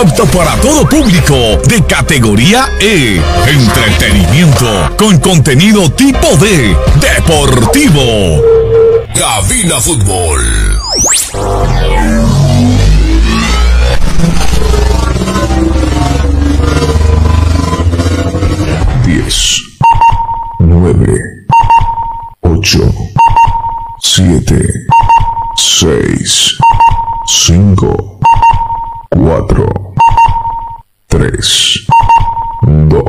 apto para todo público, de categoría E. Entretenimiento con contenido tipo D, deportivo. Cabina Fútbol. Diez, nueve, ocho, siete, seis, cinco, cuatro, 3, 2,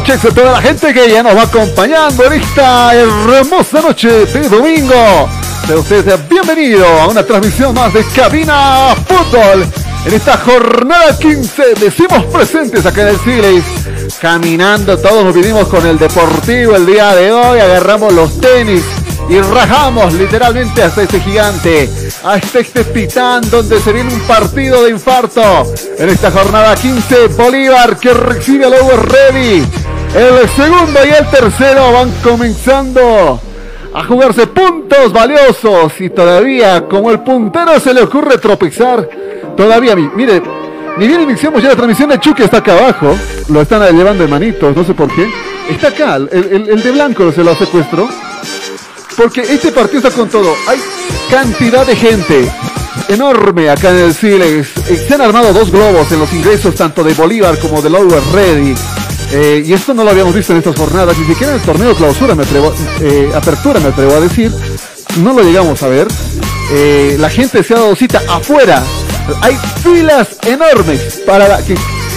noches a toda la gente que ya nos va acompañando en esta hermosa noche de domingo. Sea usted bienvenido a una transmisión más de Cabina Fútbol. En esta jornada 15 decimos presentes acá en el Siles. Caminando todos nos vinimos con el deportivo el día de hoy. Agarramos los tenis y rajamos literalmente hasta este gigante, hasta este titán donde se viene un partido de infarto. En esta jornada 15, Bolívar que recibe al Over Ready. El segundo y el tercero van comenzando a jugarse puntos valiosos y todavía como el puntero se le ocurre tropezar. Todavía, mi- mire, ni bien iniciamos ya la transmisión de Chucky está acá abajo, lo están llevando de manitos, no sé por qué. Está acá, el, el- de blanco se lo secuestró. Porque este partido está con todo. Hay cantidad de gente enorme acá en el Se han armado dos globos en los ingresos tanto de Bolívar como de Lower Ready. Eh, y esto no lo habíamos visto en estas jornadas, ni siquiera en el torneo clausura, me atrevo, eh, apertura me atrevo a decir. No lo llegamos a ver. Eh, la gente se ha dado cita afuera. Hay filas enormes para la,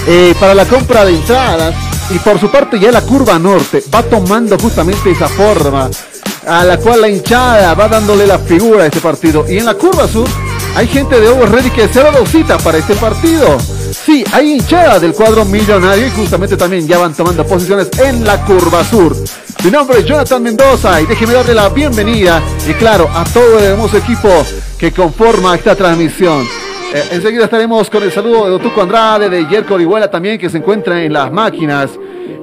eh, para la compra de entradas. Y por su parte ya la curva norte va tomando justamente esa forma a la cual la hinchada va dándole la figura a este partido. Y en la curva sur hay gente de Over Ready que se ha dado cita para este partido. Sí, hay hinchada del cuadro millonario y justamente también ya van tomando posiciones en la curva sur. Mi nombre es Jonathan Mendoza y déjeme darle la bienvenida y claro a todo el hermoso equipo que conforma esta transmisión. Eh, enseguida estaremos con el saludo de Otuco Andrade, de Yerko Orihuela también, que se encuentra en las máquinas.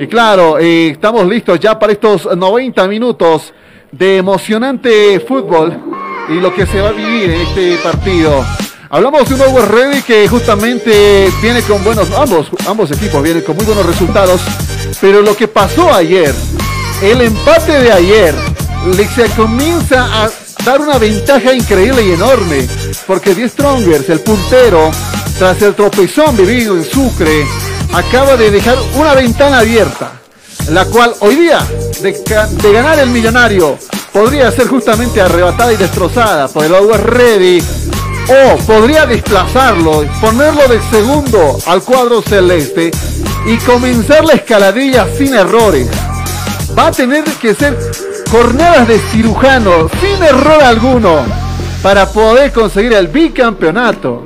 Y claro, eh, estamos listos ya para estos 90 minutos de emocionante fútbol y lo que se va a vivir en este partido. Hablamos de un Over Ready que justamente viene con buenos, ambos, ambos equipos vienen con muy buenos resultados, pero lo que pasó ayer, el empate de ayer, se comienza a dar una ventaja increíble y enorme, porque Die Strongers, el puntero, tras el tropezón vivido en Sucre, acaba de dejar una ventana abierta, la cual hoy día, de ganar el millonario, podría ser justamente arrebatada y destrozada por el Over Ready o podría desplazarlo, ponerlo de segundo al cuadro celeste y comenzar la escaladilla sin errores. Va a tener que ser jornadas de cirujano sin error alguno para poder conseguir el bicampeonato,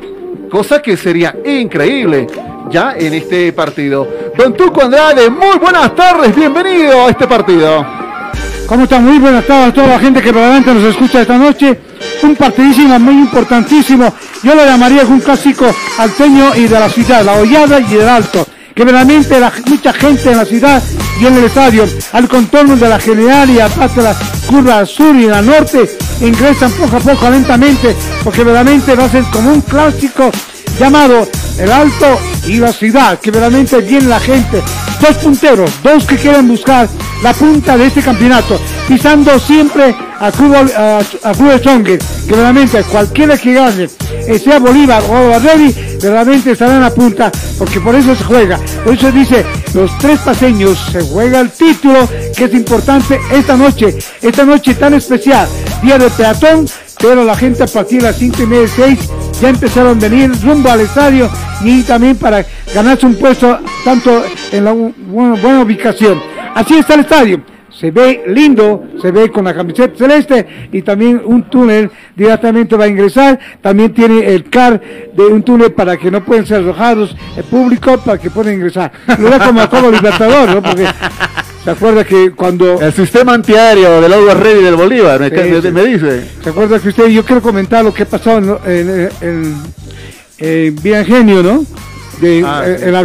cosa que sería increíble ya en este partido. Don Tuco Andrade, muy buenas tardes, bienvenido a este partido. ¿Cómo están? Muy buenas tardes a toda la gente que realmente nos escucha esta noche. Un partidísimo muy importantísimo. Yo lo llamaría un clásico alteño y de la ciudad, la hollada y el alto. Que realmente la, mucha gente en la ciudad y en el estadio, al contorno de la general y aparte de la curva sur y la norte, ingresan poco a poco lentamente, porque verdaderamente va a ser como un clásico llamado el Alto y la ciudad, que verdaderamente viene la gente. Dos punteros, dos que quieren buscar la punta de este campeonato, pisando siempre a Club, a, a Club Stronger, que verdaderamente cualquiera que gane, eh, sea Bolívar o Barreri, verdaderamente estará en la punta, porque por eso se juega. Por eso dice, los tres paseños se juega el título, que es importante esta noche, esta noche tan especial, día de peatón, pero la gente a partir de las 5 y media, 6 ya empezaron a venir rumbo al estadio y también para ganarse un puesto tanto en la buena, buena ubicación. Así está el estadio. Se ve lindo, se ve con la camiseta celeste y también un túnel directamente va a ingresar. También tiene el car de un túnel para que no pueden ser arrojados el público para que puedan ingresar. Lo da como como Libertador, ¿no? Porque se acuerda que cuando El sistema antiaéreo del Always Ready del Bolívar, me, Sí, me- sí. me dice. ¿Se acuerda que usted, yo quiero comentar lo que pasó en, en, en, en Villa Genio, ¿no? De, Ah, eh, sí, el sí.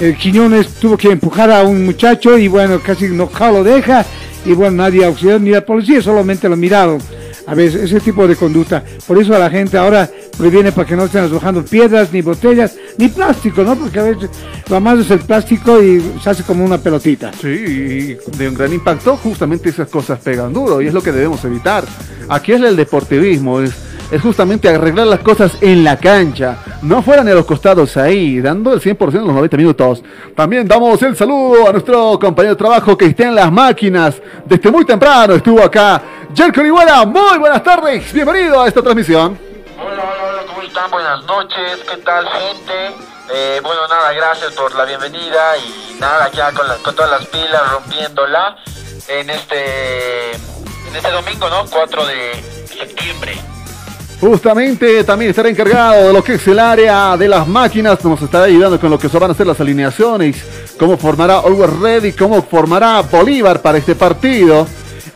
Arquero eh, Quiñones tuvo que empujar a un muchacho y bueno, casi no lo deja y bueno, nadie auxilió ni la policía, solamente lo miraron. A veces ese tipo de conducta. Por eso a la gente ahora previene para que no estén arrojando piedras, ni botellas, ni plástico, ¿no? Porque a veces lo más es el plástico y se hace como una pelotita. Sí, y de un gran impacto, justamente esas cosas pegan duro y es lo que debemos evitar. Aquí es el deportivismo, es, es justamente arreglar las cosas en la cancha, no fueran a los costados ahí, dando el 100% en los 90 minutos. También damos el saludo a nuestro compañero de trabajo que está en las máquinas, desde muy temprano estuvo acá, Jerko Iguala, muy buenas tardes, bienvenido a esta transmisión. Hola, hola, hola, ¿cómo están? Buenas noches, ¿qué tal, gente? Eh, bueno, nada, gracias por la bienvenida y nada, ya con, la- con todas las pilas rompiéndola en este, en este domingo, ¿no? 4 de septiembre. Justamente también estará encargado de lo que es el área de las máquinas, nos estará ayudando con lo que se van a hacer las alineaciones, cómo formará Always Ready, cómo formará Bolívar para este partido.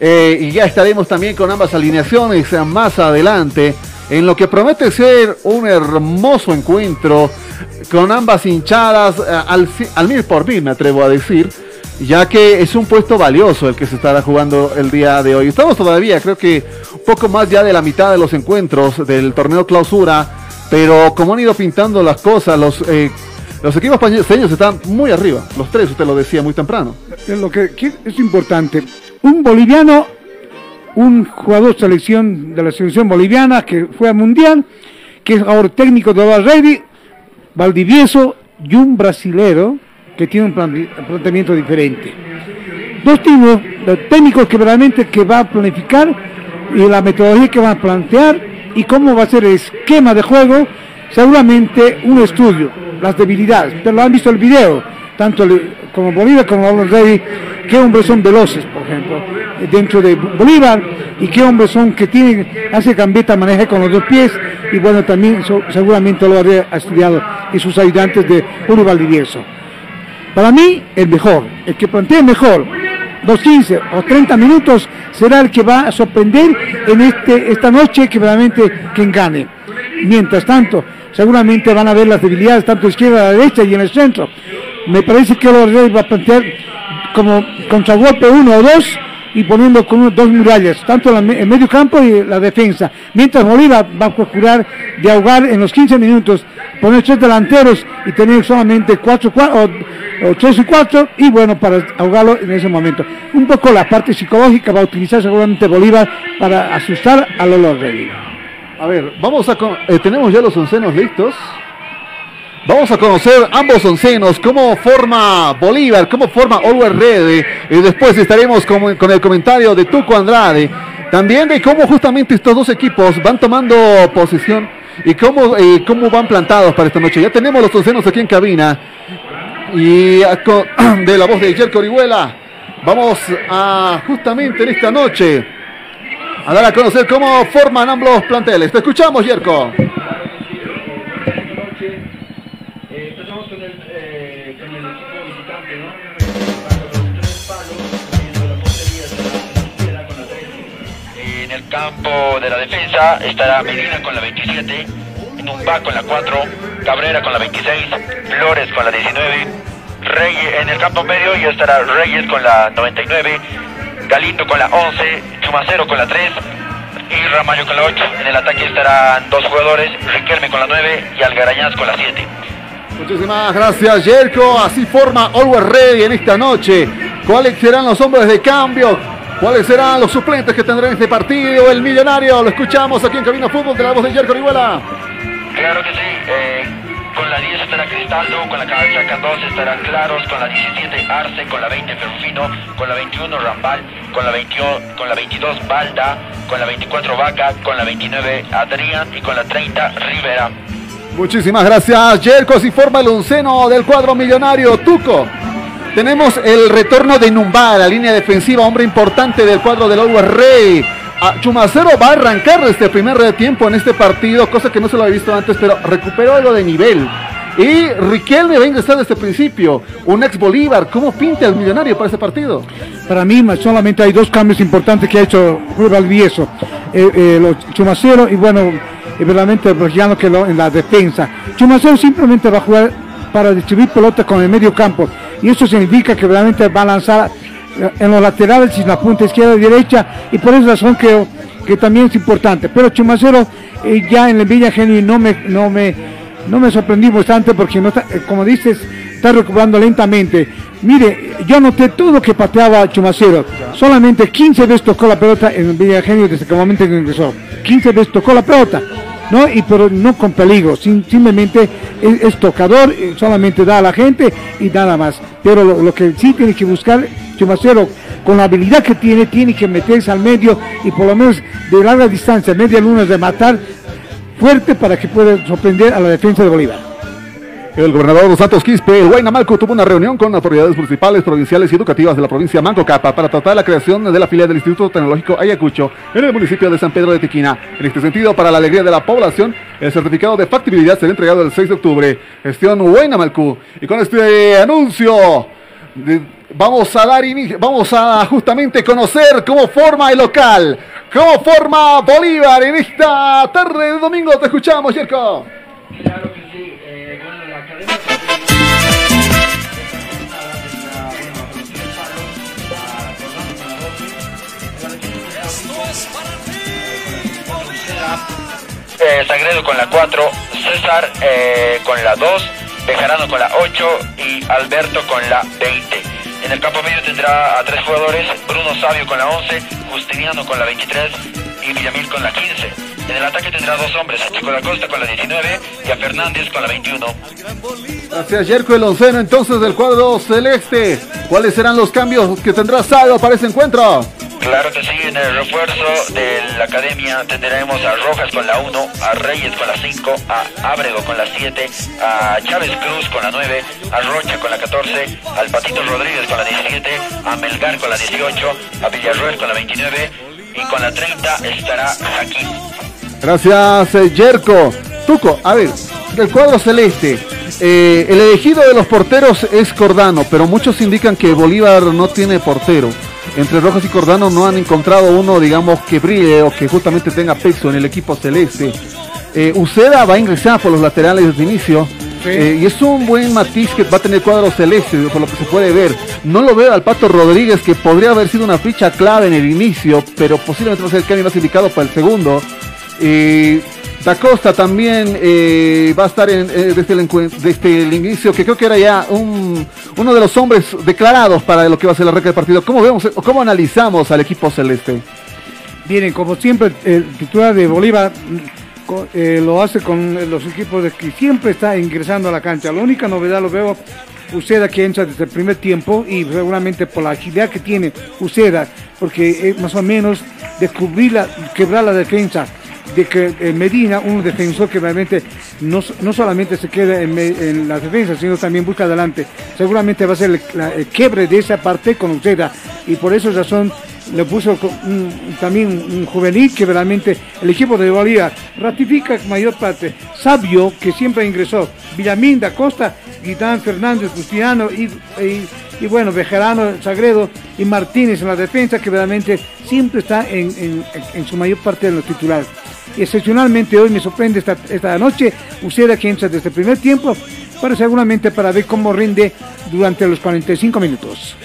Eh, y ya estaremos también con ambas alineaciones eh, más adelante, en lo que promete ser un hermoso encuentro con ambas hinchadas eh, al, al mil por mil, me atrevo a decir ya que es un puesto valioso el que se estará jugando el día de hoy. Estamos todavía, creo que poco más ya de la mitad de los encuentros del torneo clausura, pero como han ido pintando las cosas, los, eh, los equipos pañeños están muy arriba, los tres, usted lo decía muy temprano. Lo que, es importante. Un boliviano, un jugador selección de la selección boliviana que fue al mundial, que es ahora técnico de Valdivieso y un brasilero que tiene un plan- planteamiento diferente. Dos tipos de técnicos que realmente que va a planificar y la metodología que van a plantear y cómo va a ser el esquema de juego, seguramente un estudio, las debilidades, pero lo han visto el video, tanto como Bolívar como Álvaro Rey, qué hombres son veloces, por ejemplo, dentro de Bolívar, y qué hombres son que tienen, hace gambeta, maneja con los dos pies, y bueno, también seguramente lo habría estudiado y sus ayudantes de Julio Valdivieso. Para mí, el mejor, el que plantee mejor, los 15 o 30 minutos, será el que va a sorprender en este, esta noche que realmente quien gane. Mientras tanto, seguramente van a ver las debilidades tanto izquierda a la derecha y en el centro. Me parece que los Reyes va a plantear como contragolpe uno o dos y poniendo con uno- dos murallas, tanto el medio campo y la defensa. Mientras Bolívar va a procurar de ahogar en los 15 minutos, poner tres delanteros y tener solamente cuatro, cua- o, o y cuatro, y bueno, para ahogarlo en ese momento. Un poco la parte psicológica va a utilizar seguramente Bolívar para asustar a los Reyes. A ver, vamos a... con- eh, tenemos ya los oncenos listos. Vamos a conocer ambos oncenos, cómo forma Bolívar, cómo forma Always Ready. Y después estaremos con, el comentario de Tuco Andrade. también de cómo justamente estos dos equipos van tomando posición y cómo, cómo van plantados para esta noche. Ya tenemos los oncenos aquí en cabina y de la voz de Jerko Orihuela vamos a justamente en esta noche a dar a conocer cómo forman ambos planteles. Te escuchamos, Jerko. Campo de la defensa estará Medina con la 27, Numba con la 4, Cabrera con la 26, Flores con la 19, Reyes en el campo medio ya estará Reyes con la 99, Galindo con la 11, Chumacero con la 3 y Ramallo con la 8. En el ataque estarán dos jugadores, Riquelme con la 9 y Algarañaz con la 7. Muchísimas gracias, Jerko. Así forma Always Ready en esta noche. ¿Cuáles serán los hombres de cambio? ¿Cuáles serán los suplentes que tendrá en este partido? El millonario, lo escuchamos aquí en Camino Fútbol de la voz de Jerko Orihuela. Claro que sí, eh, con la 10 estará Cristaldo, con la casaca 2 estarán Claros, con la 17 Arce, con la 20 Ferrufino, con la 21 Rambal, con la, 21, con la 22 Balda, con la 24 Vaca, con la 29 Adrián y con la 30 Rivera. Muchísimas gracias, Jerko. Así forma el onceno del cuadro millonario. Tuco. Tenemos el retorno de Numba, la línea defensiva, hombre importante del cuadro del Always Ready. Ah, Chumacero va a arrancar este primer tiempo en este partido, cosa que no se lo había visto antes, pero recuperó algo de nivel. Y Riquelme va a ingresar desde el principio, un ex Bolívar. ¿Cómo pinta el millonario para este partido? Para mí solamente hay dos cambios importantes que ha hecho Julio Valdivieso. Eh, eh, los Chumacero y bueno, y verdaderamente Bergiano que lo- en la defensa. Chumacero simplemente va a jugar para distribuir pelota con el medio campo. Y eso significa que verdaderamente va a lanzar eh, en los laterales y la punta izquierda y derecha. Y por esa razón creo que también es importante. Pero Chumacero eh, ya en el Villa Genio no me, no me, no me sorprendí bastante porque no eh, como dices, está recuperando lentamente. Mire, yo noté todo lo que pateaba Chumacero. Solamente 15 veces tocó la pelota en el Villa Genio desde que el momento en que ingresó. 15 veces tocó la pelota. ¿No? Y pero no con peligro, sim- simplemente es, es tocador, eh, solamente da a la gente y nada más. Pero lo, lo que sí tiene que buscar Chumacero, con la habilidad que tiene, tiene que meterse al medio y por lo menos de larga distancia, media luna de matar fuerte para que pueda sorprender a la defensa de Bolívar. El gobernador de Santos Quispe, el Huayna Malco, tuvo una reunión con autoridades municipales, provinciales y educativas de la provincia Manco Capa para tratar la creación de la filial del Instituto Tecnológico Ayacucho en el municipio de San Pedro de Tequina. En este sentido, para la alegría de la población, el certificado de factibilidad será entregado el 6 de octubre. Gestión Huayna Malco. Y con este anuncio, vamos a dar inicio, vamos a justamente conocer cómo forma el local, cómo forma Bolívar en esta tarde de domingo. Te escuchamos, Yerko. Claro Eh, Sagredo con la 4, César eh, con la 2, Bejarano con la 8 y Alberto con la 20. En el campo medio tendrá a tres jugadores, Bruno Sabio con la 11, Justiniano con la 23 y Villamil con la 15. En el ataque tendrá dos hombres, a Chico da Costa con la 19 y a Fernández con la 21. Gracias, Yerko, el onceno entonces del cuadro celeste. ¿Cuáles serán los cambios que tendrá Salvo para ese encuentro? Claro que sí, en el refuerzo de la academia tendremos a Rojas con la 1, a Reyes con la 5, a Ábrego con la 7, a Chávez Cruz con la 9, a Rocha con la 14, al Patito Rodríguez con la 17, a Melgar con la 18, a Villarroel con la 29 y con la 30 estará Jaquín. Gracias, eh, Yerko. Tuco, a ver, del cuadro celeste. eh, el elegido de los porteros es Cordano, pero muchos indican que Bolívar no tiene portero. Entre Rojas y Cordano no han encontrado uno, digamos, que brille o que justamente tenga peso en el equipo celeste. Eh, Uceda va a ingresar por los laterales desde inicio. Eh, y es un buen matiz que va a tener el cuadro celeste, por lo que se puede ver. No lo veo al Pato Rodríguez, que podría haber sido una ficha clave en el inicio, pero posiblemente va a ser el cambio más indicado para el segundo. Eh, Da Costa también eh, va a estar en, eh, desde, el encuen- desde el inicio, que creo que era ya un, uno de los hombres declarados para lo que va a ser la recta del partido. ¿Cómo vemos, o cómo analizamos al equipo celeste? Miren, como siempre, el titular de Bolívar eh, lo hace con los equipos de que siempre está ingresando a la cancha. La única novedad lo veo Uceda que entra desde el primer tiempo y seguramente por la agilidad que tiene Uceda, porque más o menos descubrir la, quebrar la defensa de que eh, Medina, un defensor que realmente no, no solamente se queda en, la defensa, sino también busca adelante. Seguramente va a ser el, la- quiebre de esa parte con Uceda y por esa razón le puso también un juvenil que realmente el equipo de Bolívar ratifica mayor parte. Sabio, que siempre ingresó, Villamín da Costa, Guitán Fernández, Justiano y, y- bueno, Bejarano, Sagredo y Martínez en la defensa, que realmente siempre está en, en- en su mayor parte en los titulares. Excepcionalmente hoy me sorprende esta, esta noche Uceda que entra desde el primer tiempo, para seguramente para ver cómo rinde durante los 45 minutos.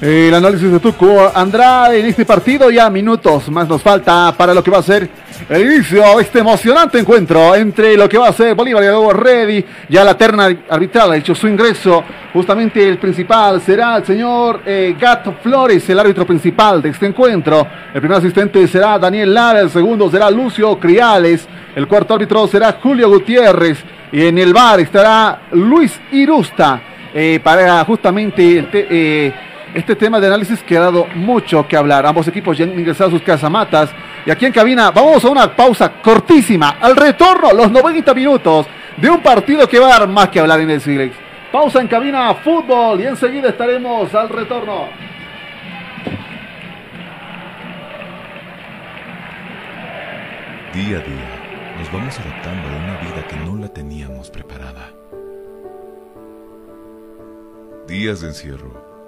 El análisis de Tuco Andrade en este partido, ya minutos más nos falta para lo que va a ser el inicio de este emocionante encuentro entre lo que va a ser Bolívar y luego Ready. Ya la terna arbitral ha hecho su ingreso. Justamente el principal será el señor eh, Gato Flores, el árbitro principal de este encuentro. El primer asistente será Daniel Lara, el segundo será Lucio Criales, el cuarto árbitro será Julio Gutiérrez y en el bar estará Luis Irusta eh, para justamente el eh, este tema de análisis que ha dado mucho que hablar. Ambos equipos ya han ingresado a sus casamatas. Y aquí en cabina vamos a una pausa cortísima. Al retorno, los 90 minutos de un partido que va a dar más que hablar en el Silex. Pausa en cabina fútbol y enseguida estaremos al retorno. Día a día nos vamos adaptando a una vida que no la teníamos preparada. Días de encierro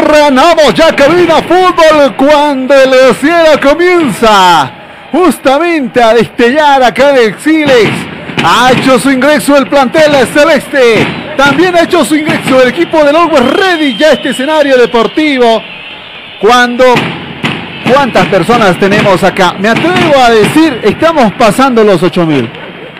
Retornamos ya cabina fútbol cuando el cielo comienza justamente a destellar acá en Exilex. Ha hecho su ingreso el plantel celeste. También ha hecho su ingreso el equipo de Always Ready ya este escenario deportivo. Cuando ¿Cuántas personas tenemos acá? Me atrevo a decir, estamos pasando los 8000.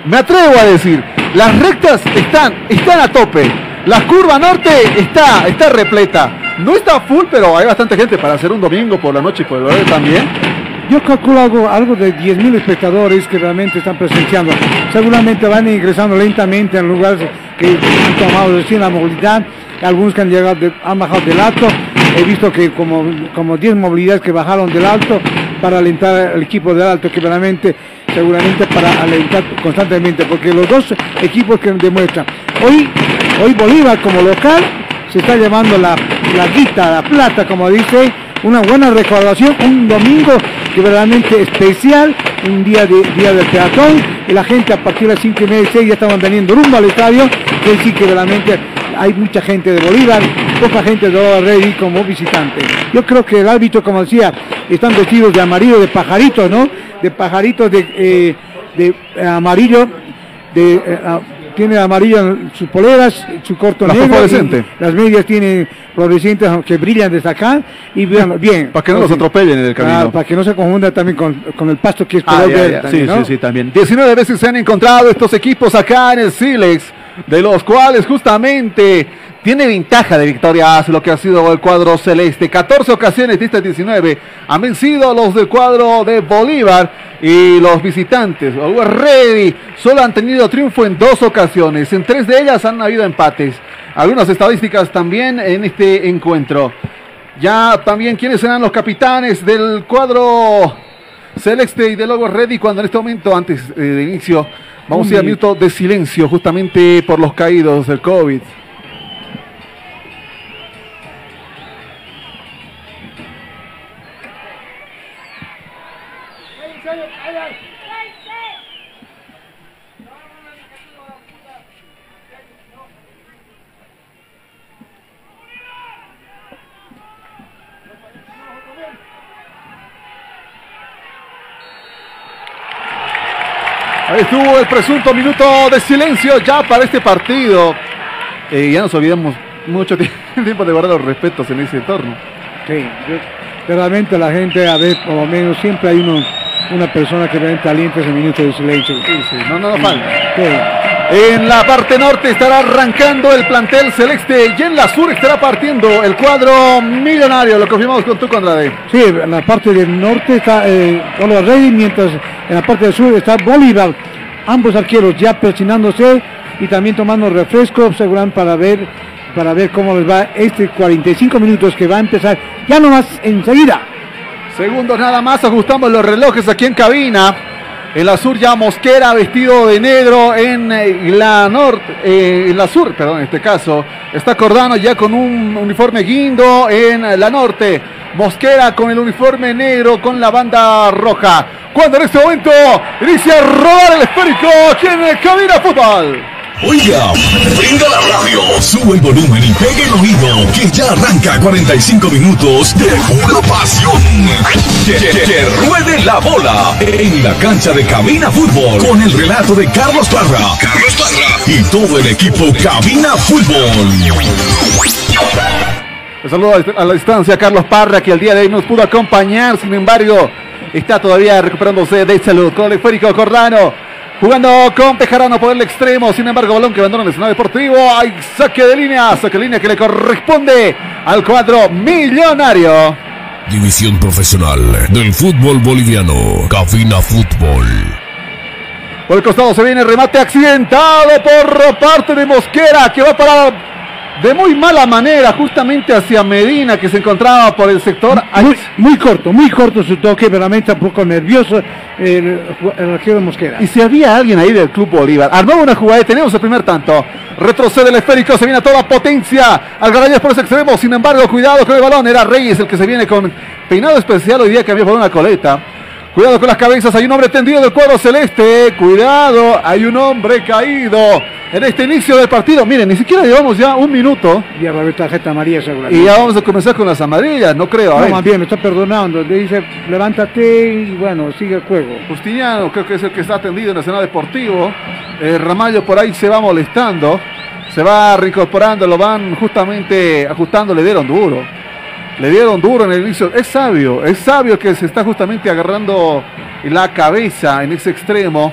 Me atrevo a decir, las rectas están, están a tope. La curva norte está, está repleta. No está full, pero hay bastante gente para hacer un domingo por la noche y por el también. Yo calculo algo, algo de 10.000 espectadores que realmente están presenciando. Seguramente van ingresando lentamente en lugares que han tomado recién la movilidad. Algunos que han llegado, han bajado del alto. He visto que como, como 10 movilidades que bajaron del alto para alentar al equipo del alto, que realmente, seguramente para alentar constantemente, porque los dos equipos que demuestran. Hoy, hoy Bolívar como local se está llevando la, la guita, la plata, como dice, una buena recaudación, un domingo que verdaderamente especial, un día de día del peatón, y la gente a partir de las 5 y media, 6 ya estaban veniendo rumbo al estadio, que sí que verdaderamente hay mucha gente de Bolívar, poca gente de Lola Rey como visitante. Yo creo que el árbitro, como decía, están vestidos de amarillo, de pajaritos, ¿no? De pajaritos de, eh, de amarillo, de, eh, ah, tiene amarilla en sus poleras, su corto La negro, y las medias tienen fluorescentes que brillan desde acá y bien, bien. Para que no los atropellen en el camino. ah, para que no se confunda también con, con el pasto que es Ah, color ya, verde ya. también, Sí, ¿no? sí, sí, también. 19 veces se han encontrado estos equipos acá en el Silex, de los cuales justamente tiene ventaja de victoria hacia lo que ha sido el cuadro celeste. 14 ocasiones de estas 19 han vencido los del cuadro de Bolívar y los visitantes. Ready solo han tenido triunfo en dos ocasiones. En tres de ellas han habido empates. Algunas estadísticas también en este encuentro. Ya también quiénes serán los capitanes del cuadro Celeste y de Logo Ready cuando en este momento, antes eh, de inicio, vamos a ir a minuto de silencio justamente por los caídos del COVID. Estuvo el presunto minuto de silencio ya para este partido. Eh, ya nos olvidamos mucho tie- tiempo de guardar los respetos en ese entorno. Sí, realmente la gente, a ver, por lo menos siempre hay uno, una persona que realmente alienta ese minuto de silencio. Sí, sí, no, no nos falta. Sí. En la parte norte estará arrancando el plantel celeste y en la sur estará partiendo el cuadro millonario. Lo confirmamos con tu Andrade. Sí, en la parte del norte está eh, Oliver Rey, mientras en la parte del sur está Bolívar. Ambos arqueros ya presionándose y también tomando refresco, observan para ver para ver cómo les va este 45 minutos que va a empezar ya nomás enseguida. Segundos nada más, ajustamos los relojes aquí en cabina. En la sur ya Mosquera vestido de negro en eh, la norte, eh, en la sur, perdón, en este caso. Está Cordano ya con un uniforme guindo en la norte. Mosquera con el uniforme negro con la banda roja. Cuando en este momento inicia a rodar el esférico aquí en eh, Cabina Fútbol. Oiga, prenda la radio, sube el volumen y pegue el oído, que ya arranca 45 minutos de pura pasión. Que, ruede la bola en la cancha de Cabina Fútbol con el relato de Carlos Parra. Carlos Parra y todo el equipo Cabina Fútbol. Un saludo a la distancia Carlos Parra, que el día de hoy nos pudo acompañar, sin embargo, está todavía recuperándose de salud. Con el esférico Cordano, jugando con Pejarano por el extremo, sin embargo, balón que abandona el escenario deportivo. Hay saque de línea, saque de línea que le corresponde al cuadro millonario. División profesional del fútbol boliviano. Cabina Fútbol. Por el costado se viene remate accidentado por parte de Mosquera, que va a parar de muy mala manera, justamente hacia Medina, que se encontraba por el sector. Muy, muy corto, muy corto su toque, realmente un poco nervioso el, el arquero Mosquera. Y si había alguien ahí del Club Bolívar, armaba una jugada y tenemos el primer tanto. Retrocede el esférico, se viene a toda potencia. Algarañez por ese extremo, sin embargo, cuidado con el balón. Era Reyes el que se viene con peinado especial hoy día que había por una coleta. Cuidado con las cabezas, hay un hombre tendido del cuadro celeste. Cuidado, hay un hombre caído en este inicio del partido. Miren, ni siquiera llevamos ya un minuto Y a la tarjeta amarilla seguramente. y ya vamos a comenzar con las amarillas, no creo. A No, más bien, lo está perdonando. Le dice, levántate y bueno, sigue el juego. Justiniano creo que es el que está atendido en el escenario deportivo. Eh, Ramallo por ahí se va molestando. Se va reincorporando, lo van justamente ajustando, le dieron duro. Le dieron duro en el inicio. Es sabio, es sabio que se está justamente agarrando la cabeza en ese extremo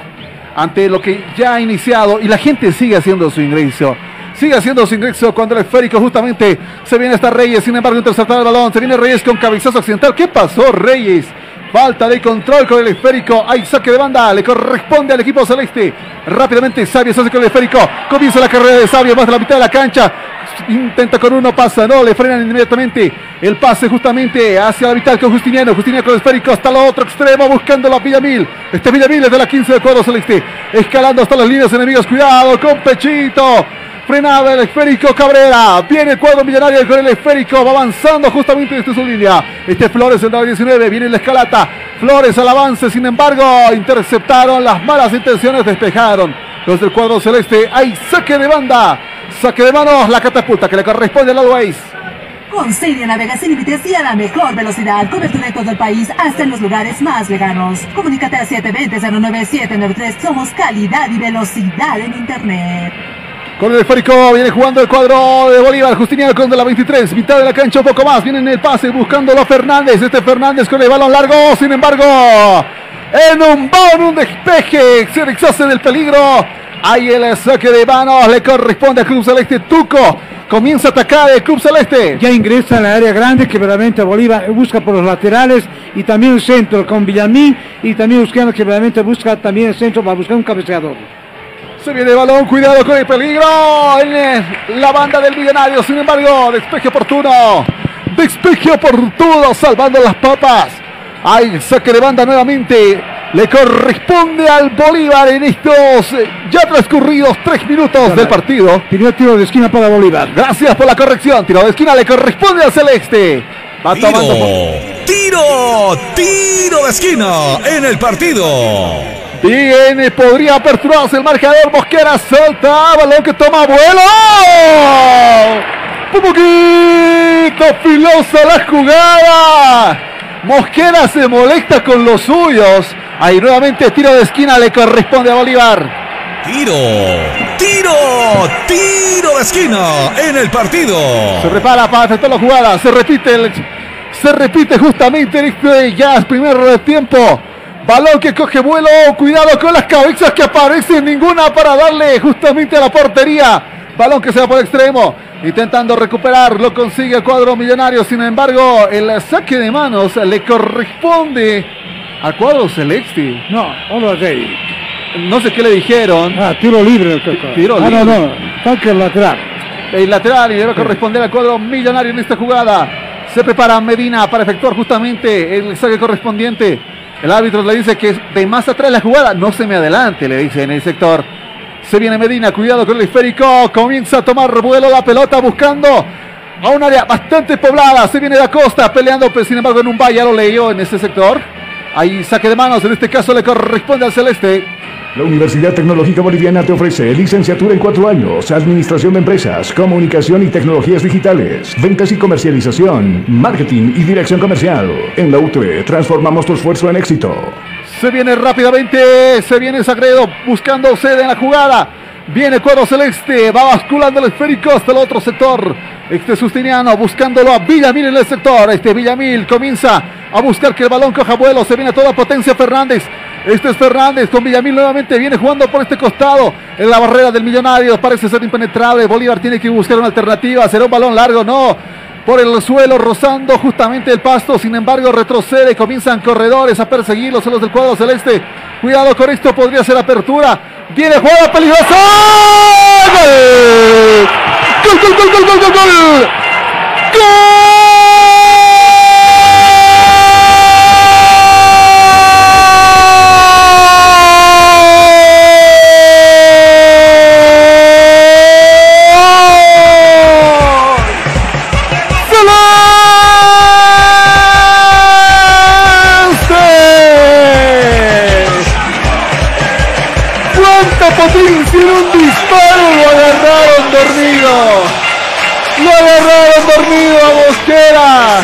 ante lo que ya ha iniciado y la gente sigue haciendo su ingreso. Sigue haciendo su ingreso cuando el esférico justamente se viene hasta Reyes, sin embargo interceptado el balón, se viene Reyes con cabezazo accidental. ¿Qué pasó Reyes? Falta de control con el esférico. Hay saque de banda. Le corresponde al equipo celeste. Rápidamente Sabio se hace con el esférico. Comienza la carrera de Sabio más de la mitad de la cancha. Intenta con uno, pasa, no, le frenan inmediatamente el pase justamente hacia la mitad con Justiniano. Justiniano con el esférico hasta el otro extremo buscando la Villamil. Este Villamil es de la 15 del cuadro celeste. Escalando hasta las líneas enemigas. Cuidado con Pechito. Frenaba el esférico Cabrera. Viene el cuadro millonario con el esférico. Va avanzando justamente desde su línea. Este Flores en la 19. Viene la escalata. Flores al avance. Sin embargo, interceptaron las malas intenciones. Despejaron los del cuadro celeste. Hay saque de banda. Saque de manos. La catapulta que le corresponde al Always. Con Cydia navegas sin límites y a la mejor velocidad. Cobertura en todo el país, hasta en los lugares más lejanos. Comunícate al 720-09793. Somos calidad y velocidad en Internet. Con el esférico viene jugando el cuadro de Bolívar. Justiniano con de la 23. Mitad de la cancha, un poco más. Viene en el pase buscándolo a Fernández. Este Fernández con el balón largo. Sin embargo, en un balón, un despeje. Se deshace del peligro. Ahí el saque de manos le corresponde al Club Celeste Tuco. Comienza a atacar el Club Celeste. Ya ingresa en la área grande que verdaderamente Bolívar busca por los laterales y también el centro con Villamín y también buscando que verdaderamente busca también el centro para buscar un cabeceador. Se viene el balón, cuidado con el peligro en eh, la banda del millonario. Sin embargo, despeje oportuno. Despeje oportuno, salvando las papas. Hay saque de banda nuevamente. Le corresponde al Bolívar en estos eh, ya transcurridos tres minutos del partido. Primer tiro de esquina para Bolívar. Gracias por la corrección. Tiro de esquina le corresponde al Celeste. Va tomando. Tiro, tiro de esquina en el partido. Bien, eh, podría aperturarse el marcador. Mosquera salta, balón que toma vuelo. Un poquito filosa la jugada. Mosquera se molesta con los suyos. Ahí nuevamente tiro de esquina le corresponde a Bolívar. Tiro, tiro, tiro de esquina en el partido. Se prepara para efectuar la jugada. Se repite, el- se repite justamente en este ya primer tiempo. Balón que coge vuelo. Cuidado con las cabezas que aparecen. Ninguna para darle justamente a la portería. Balón que se va por extremo. Intentando recuperar. Lo consigue el cuadro millonario. Sin embargo, el saque de manos le corresponde al cuadro celeste. No, Rey. No sé qué le dijeron. Ah, tiro libre. Tiro ah, libre. no, no. Saque lateral. El lateral y debe corresponder al cuadro millonario en esta jugada. Se prepara Medina para efectuar justamente el saque correspondiente. El árbitro le dice que de más atrás la jugada, no se me adelante, le dice en el sector. Se viene Medina, cuidado con el esférico. Comienza a tomar vuelo la pelota buscando a un área bastante poblada. Se viene de Acosta peleando, pero sin embargo en un ya lo leyó en ese sector. Ahí saque de manos, en este caso le corresponde al celeste. La Universidad Tecnológica Boliviana te ofrece licenciatura en cuatro años, administración de empresas, comunicación y tecnologías digitales, ventas y comercialización, marketing y dirección comercial. En la UTE transformamos tu esfuerzo en éxito. Se viene rápidamente, se viene Sagredo buscando sede en la jugada. Viene cuadro celeste, va basculando el esférico hasta el otro sector. Este Sustiniano buscándolo a Villamil en el sector. Este Villamil comienza a buscar que el balón coja vuelo. Se viene a toda potencia Fernández. Este es Fernández con Villamil nuevamente. Viene jugando por este costado. En la barrera del millonario. Parece ser impenetrable. Bolívar tiene que buscar una alternativa. Será un balón largo. No. Por el suelo, rozando justamente el pasto. Sin embargo, retrocede. Comienzan corredores a perseguirlos los del cuadro celeste. Cuidado con esto. Podría ser apertura. Viene jugada peligrosa. ¡Gol! ¡Gol, gol, gol, gol, gol, gol! gol! Dormido. Lo agarraron dormido a Mosquera.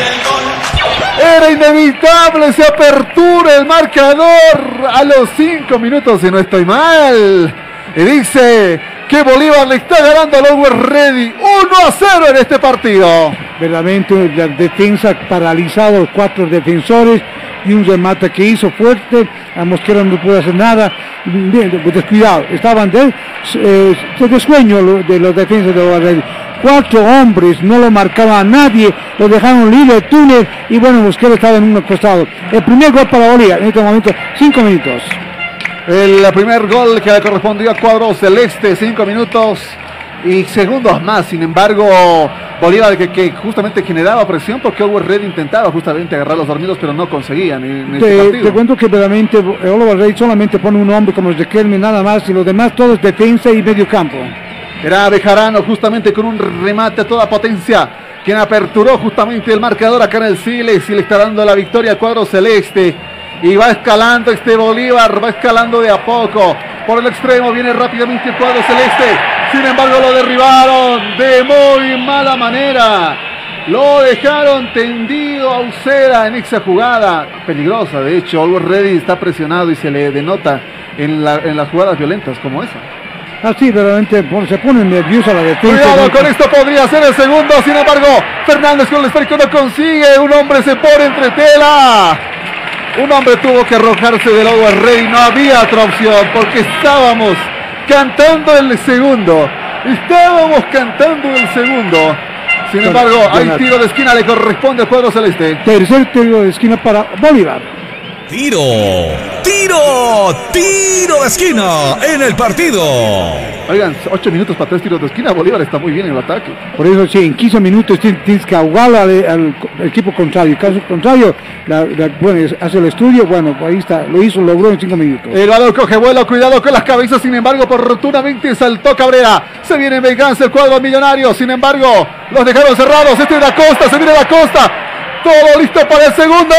Era inevitable esa apertura, el marcador a los 5 minutos, si no estoy mal. Y dice que Bolívar le está ganando al Always Ready 1 a 0 en este partido. Verdaderamente la defensa paralizado, los cuatro defensores y un remate que hizo fuerte. A Mosquera no pudo hacer nada. Bien, descuidado. Estaban de, eh, de sueño de los defensas de Barrera. Cuatro hombres, no lo marcaba a nadie, lo dejaron libre el túnel y bueno, Mosquera estaba en un costado. El primer gol para Bolívar en este momento, cinco minutos. El primer gol que le correspondió a cuadro celeste, 5 minutos y segundos más. Sin embargo, Bolívar que, que justamente generaba presión porque Always Red intentaba justamente agarrar los dormidos, pero no conseguían en este Te, partido. te cuento que verdaderamente Oliver Rey solamente pone un hombre como el de Kelme nada más y los demás todos defensa y medio campo. Era Bejarano justamente con un remate a toda potencia. Quien aperturó justamente el marcador acá en el Siles y le está dando la victoria al cuadro celeste. Y va escalando este Bolívar, va escalando de a poco. Por el extremo viene rápidamente el cuadro celeste. Sin embargo lo derribaron de muy mala manera. Lo dejaron tendido a Usera en esa jugada peligrosa. De hecho, Always Ready está presionado y se le denota en, la- en las jugadas violentas como esa. Así realmente pon- se pone nerviosa la defensa. Cuidado con esto, podría ser el segundo. Sin embargo, Fernández con el esférico no consigue. Un hombre se pone entre tela. Un hombre tuvo que arrojarse del Always Ready. No había otra opción porque estábamos cantando el segundo. Estábamos cantando el segundo. Sin embargo, hay tiro de esquina, le corresponde al cuadro celeste. Tercer tiro de esquina para Bolívar. Tiro, tiro, tiro de esquina en el partido. Oigan, ocho minutos para tres tiros de esquina. Bolívar está muy bien en el ataque. Por eso sí, en 15 minutos ti- tienes que ahogar al, al equipo contrario. Caso contrario, la- la- bueno, hace el estudio, bueno, ahí está, lo hizo, logró en 5 minutos. El balón coge vuelo, cuidado con las cabezas, sin embargo, oportunamente saltó Cabrera. Se viene en venganza el cuadro millonario, sin embargo, los dejaron cerrados. Este es la costa, se viene la costa. Todo listo para el segundo.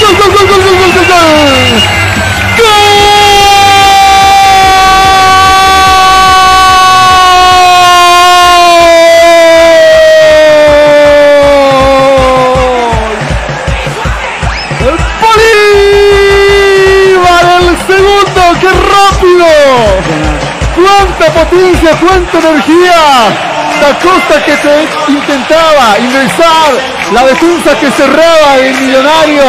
¡Gol! ¡Gol, gol, gol, gol, gol, gol, gol! ¡Gol! ¡Bolívar el segundo! ¡Qué rápido! ¡Cuánta potencia, cuánta energía! La costa que te intentaba ingresar, la defensa que cerraba el millonario,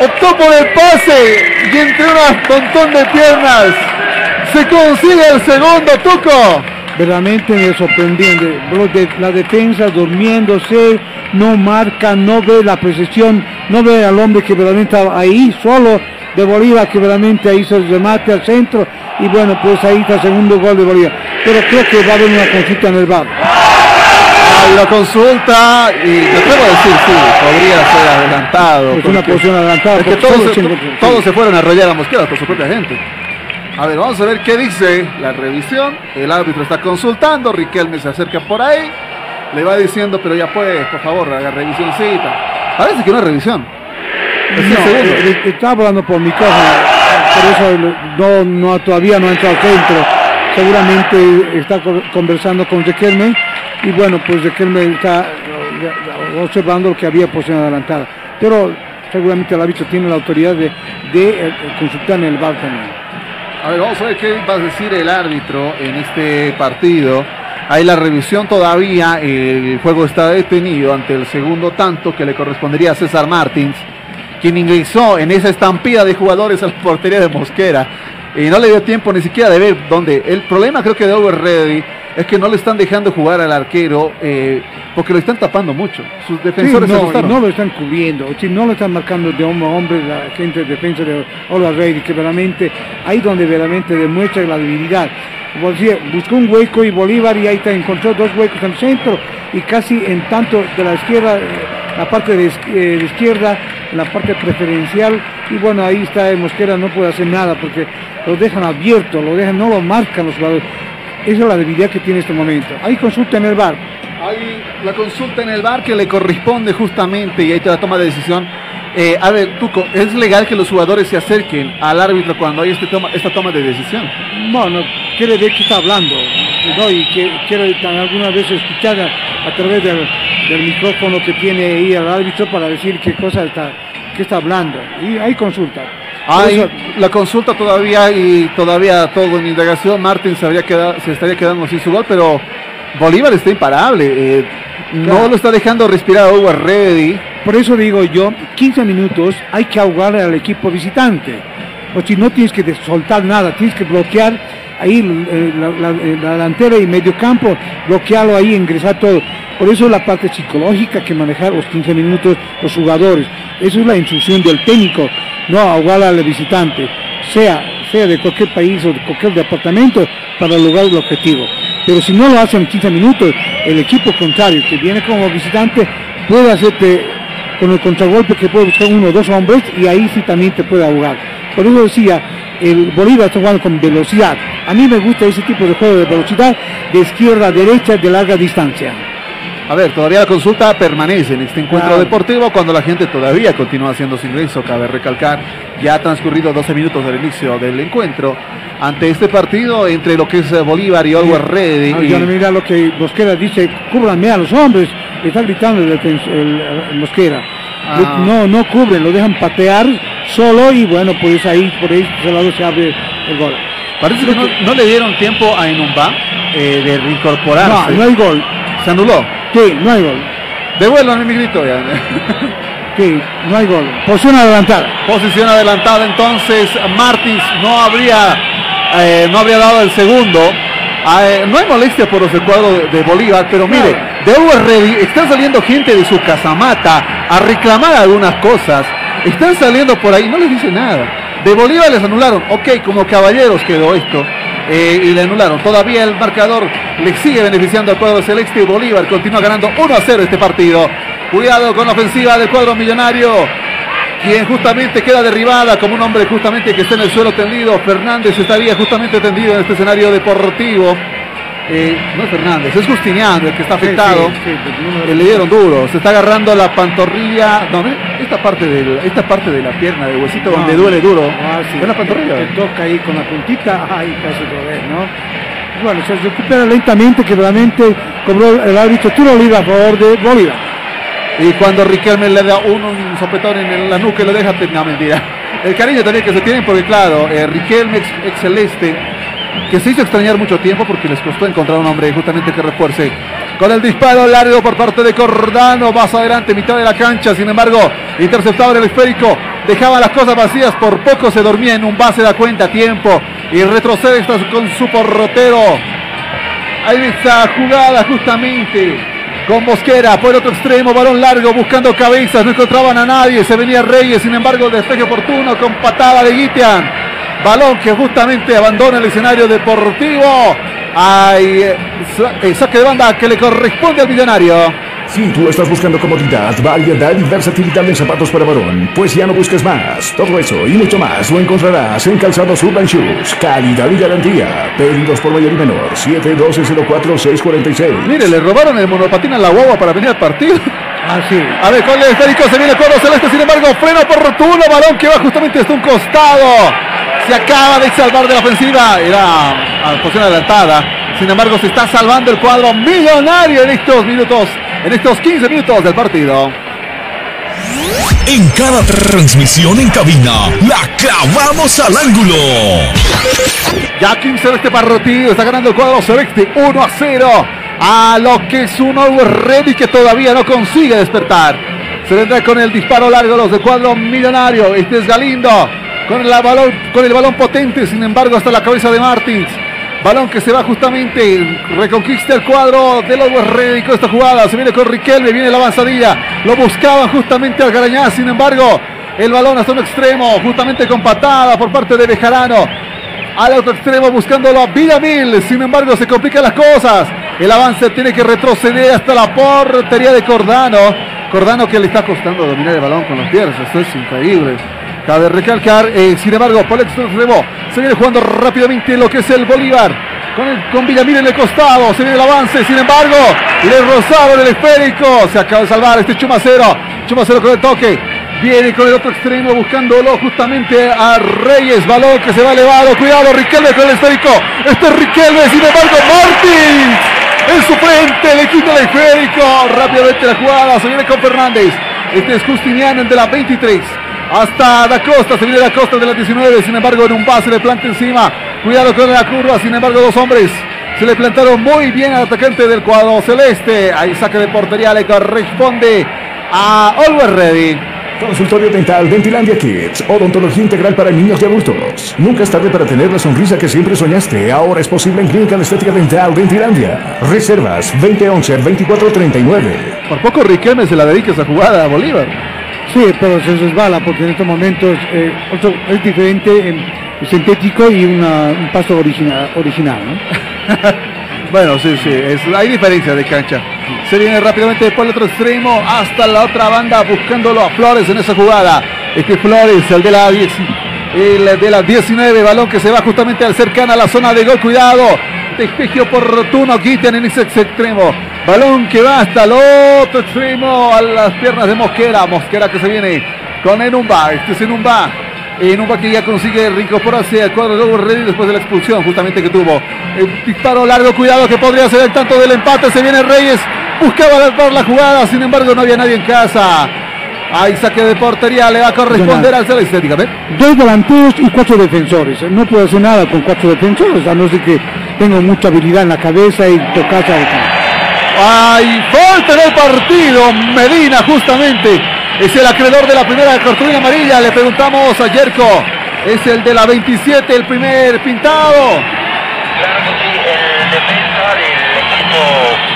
optó por el pase y entre un montón de piernas se consigue el segundo Tuco. Verdaderamente me sorprendente. La defensa durmiéndose, no marca, no ve la precisión, no ve al hombre que verdaderamente estaba ahí solo de Bolívar, que verdaderamente ahí se remate al centro. Y bueno, pues ahí está el segundo gol de Bolívar. Pero creo que va a haber una consulta en el bar. Hay la consulta y te a decir, sí, podría ser adelantado. Es una posición adelantada, Es que todos, se, cinco- todos se fueron a arrollar a Mosquera por su propia gente. A ver, vamos a ver qué dice la revisión. El árbitro está consultando, Riquelme se acerca por ahí, le va diciendo, pero ya pues, por favor, haga revisioncita. Parece que no es revisión. Es No, eh, eh, estaba hablando por micrófono, por eso no, no, todavía no ha entrado al centro. Seguramente está co- conversando con Riquelme y bueno, pues Riquelme está eh, observando lo que había posición adelantada. Pero seguramente el árbitro tiene la autoridad de, de, eh, consultar en el bar también. A ver, vamos a ver qué va a decir el árbitro en este partido. Hay la revisión todavía, el juego está detenido ante el segundo tanto que le correspondería a César Martins, quien ingresó en esa estampida de jugadores a la portería de Mosquera. Y no le dio tiempo ni siquiera de ver dónde. El problema creo que de Over Ready es que no le están dejando jugar al arquero eh, porque lo están tapando mucho. Sus defensores no, lo están cubriendo, si no lo están marcando de hombre a hombre la gente de defensa de Rey, que verdaderamente ahí donde verdaderamente demuestra la debilidad. Buscó un hueco y Bolívar y ahí está, encontró dos huecos en el centro y casi en tanto de la izquierda, eh, la parte de, eh, de izquierda, la parte preferencial y bueno ahí está eh, Mosquera no puede hacer nada porque lo dejan abierto, lo dejan, no lo marcan los jugadores. Esa es la debilidad que tiene este momento. Ahí consulta en el bar. Hay la consulta en el bar que le corresponde justamente y ahí te la toma de decisión. Eh, a ver, Tuco, ¿es legal que los jugadores se acerquen al árbitro cuando hay este toma, esta toma de decisión? Bueno, quiere ver qué está hablando, ¿no? Y que quiere tan- alguna vez escuchar a, a través del, del micrófono que tiene ahí el árbitro para decir qué cosa está, qué está hablando. Y hay consulta. Eso- la consulta todavía y todavía todo en indagación. Martín se, habría quedado, se estaría quedando sin su gol, pero Bolívar está imparable. eh, No lo está dejando respirar a Hugo Ready. Por eso digo yo, 15 minutos hay que ahogar al equipo visitante. O si no tienes que soltar nada, tienes que bloquear ahí eh, la, eh, la delantera y medio campo, bloquearlo ahí, ingresar todo. Por eso la parte psicológica que manejar los 15 minutos los jugadores. Eso es la instrucción del técnico, no ahogar al visitante, sea, sea de cualquier país o de cualquier departamento para lograr el objetivo. Pero si no lo hacen en 15 minutos, el equipo contrario que viene como visitante puede hacerte con el contragolpe que puede buscar uno o dos hombres y ahí sí también te puede ahogar. Por eso decía, el Bolívar está jugando con velocidad. A mí me gusta ese tipo de juego de velocidad de izquierda a derecha de larga distancia. A ver, todavía la consulta permanece en este encuentro Claro. deportivo cuando la gente todavía continúa haciendo su ingreso. Cabe recalcar, ya ha transcurrido 12 minutos del inicio del encuentro. Ante este partido entre lo que es Bolívar y Always Ready. Ah, y- mira lo que Mosquera dice, cúbranme a los hombres, está gritando el, el- el Mosquera. Ah. No, no cubren, lo dejan patear solo y bueno, pues ahí, por ahí, ese lado se abre el gol. Parece que no, no le dieron tiempo a Enumba eh, de reincorporarse. No, no hay gol. Se anuló. Sí, no hay gol. Devuélvanme mi grito ya. Sí, no hay gol. Posición adelantada. Posición adelantada entonces Martins no habría eh, no habría dado el segundo. Ah, eh, no hay molestia por los del cuadro de, Bolívar, pero mire, de Ready está saliendo gente de su casamata a reclamar algunas cosas. Están saliendo por ahí, no les dice nada. De Bolívar les anularon, ok, como caballeros quedó esto. eh, y le anularon. Todavía el marcador le sigue beneficiando al cuadro celeste y Bolívar continúa ganando 1 a 0 este partido. Cuidado con la ofensiva del cuadro millonario quien justamente queda derribada como un hombre justamente que está en el suelo tendido. Fernández estaría justamente tendido en este escenario deportivo. Eh, no es Fernández, es Justiniano el que está afectado. Sí, sí, sí, número- Eh, le dieron duro, se está agarrando la pantorrilla, no, esta parte del, esta parte de la pierna del huesito No. donde duele duro. Ah, sí. ¿Es la pantorrilla? Te toca ahí con la puntita, ahí casi otra vez, ¿no? Bueno, se recupera lentamente, que realmente cobró el árbitro tiro libre a favor de Bolívar. Y cuando Riquelme le da un, un sopetón en la nuca lo deja, no mentira. El cariño también que se tienen, porque claro, eh, Riquelme ex, ex celeste, que se hizo extrañar mucho tiempo porque les costó encontrar un hombre justamente que refuerce. Con el disparo largo por parte de Cordano, más adelante, mitad de la cancha, sin embargo, interceptado en el esférico, dejaba las cosas vacías, por poco se dormía en un base, da cuenta tiempo y retrocede con su porrotero. Ahí está jugada justamente con Mosquera por el otro extremo, balón largo buscando cabezas, no encontraban a nadie, se venía Reyes, sin embargo el despeje oportuno con patada de Guitian. Balón que justamente abandona el escenario deportivo. Hay eh, eh, saque de banda que le corresponde al millonario. Si tú estás buscando comodidad, variedad y versatilidad en zapatos para varón, pues ya no busques más. Todo eso y mucho más lo encontrarás en Calzados Urban Shoes. Calidad y garantía. Pedidos por mayor y menor. 712-04-646. Mire, le robaron el monopatín a la guagua para venir al partido. Ah, sí. A ver, con el esférico se viene el cuadro celeste, sin embargo, freno oportuno, balón que va justamente hasta un costado. Se acaba de salvar de la ofensiva, era a posición adelantada. Sin embargo, se está salvando el cuadro millonario en estos minutos, en estos 15 minutos del partido. En cada transmisión en cabina, la clavamos al ángulo. Ya 15 de este partido, está ganando el cuadro celeste 1 a 0 a lo que es un Ready que todavía no consigue despertar. Se vendrá con el disparo largo los del cuadro millonario. Este es Galindo con el balón, con el balón potente, sin embargo, hasta la cabeza de Martins. Balón que se va justamente, reconquista el cuadro Always Ready con esta jugada. Se viene con Riquelme, viene la avanzadilla. Lo buscaban justamente al Garañá, sin embargo, el balón hasta un extremo, justamente con patada por parte de Bejarano al otro extremo buscándolo a Villamil. Sin embargo, se complican las cosas. El avance tiene que retroceder hasta la portería de Cordano. Cordano que le está costando dominar el balón con los pies. Esto es increíble. Cabe recalcar, eh, sin embargo, por el extremo se viene jugando rápidamente lo que es el Bolívar. Con, el, Villamil en el costado, se viene el avance, sin embargo, le rozaron el esférico. Se acaba de salvar este Chumacero. Chumacero con el toque. Viene con el otro extremo buscándolo justamente a Reyes. Balón que se va elevado. Cuidado, Riquelme con el esférico. Este es Riquelme, sin embargo, Martins. En su frente, le quita el esférico. Rápidamente la jugada. Se viene con Fernández. Este es Justiniano, el de la 23. Hasta Da Costa, se viene Da Costa de la 19. Sin embargo, en un pase le planta encima. Cuidado con la curva. Sin embargo, dos hombres se le plantaron muy bien al atacante del cuadro celeste. Ahí saque de portería le corresponde a Always Ready. Consultorio Dental Dentilandia Kids. Odontología integral para niños y adultos. Nunca es tarde para tener la sonrisa que siempre soñaste. Ahora es posible en Clínica de Estética Dental Dentilandia. Reservas 2011-2439. Por poco Riquelme se la dedica esa jugada a Bolívar. Sí, pero se resbala porque en estos momentos eh, es diferente, eh, sintético y una- un paso original, original ¿no? Bueno, sí, sí, hay diferencia de cancha. Se viene rápidamente por el otro extremo hasta la otra banda buscándolo a Flores en esa jugada. Este Flores, el de la 10, el de la 19, balón que se va justamente al cercano a la zona de gol. Cuidado, despeje oportuno. Guitian en ese extremo. Balón que va hasta el otro extremo. A las piernas de Mosquera. Mosquera que se viene con Enumba. Este es Enumba. Enumba que ya consigue reincorporarse al cuadro de Ready después de la expulsión justamente que tuvo. El disparo largo, cuidado que podría ser el tanto del empate. Se viene Reyes. Buscaba dar la jugada. Sin embargo, no había nadie en casa. Hay saque de portería, le va a corresponder al Celeste, dígame. Dos delanteros y cuatro defensores. No puedo hacer nada con cuatro defensores, a no ser que tengo mucha habilidad en la cabeza y tocar al campo. Hay falta en el partido. Medina, justamente, es el acreedor de la primera cartulina amarilla. Le preguntamos a Yerko. Es el de la 27, el primer pintado. Claro que sí, el defensa del equipo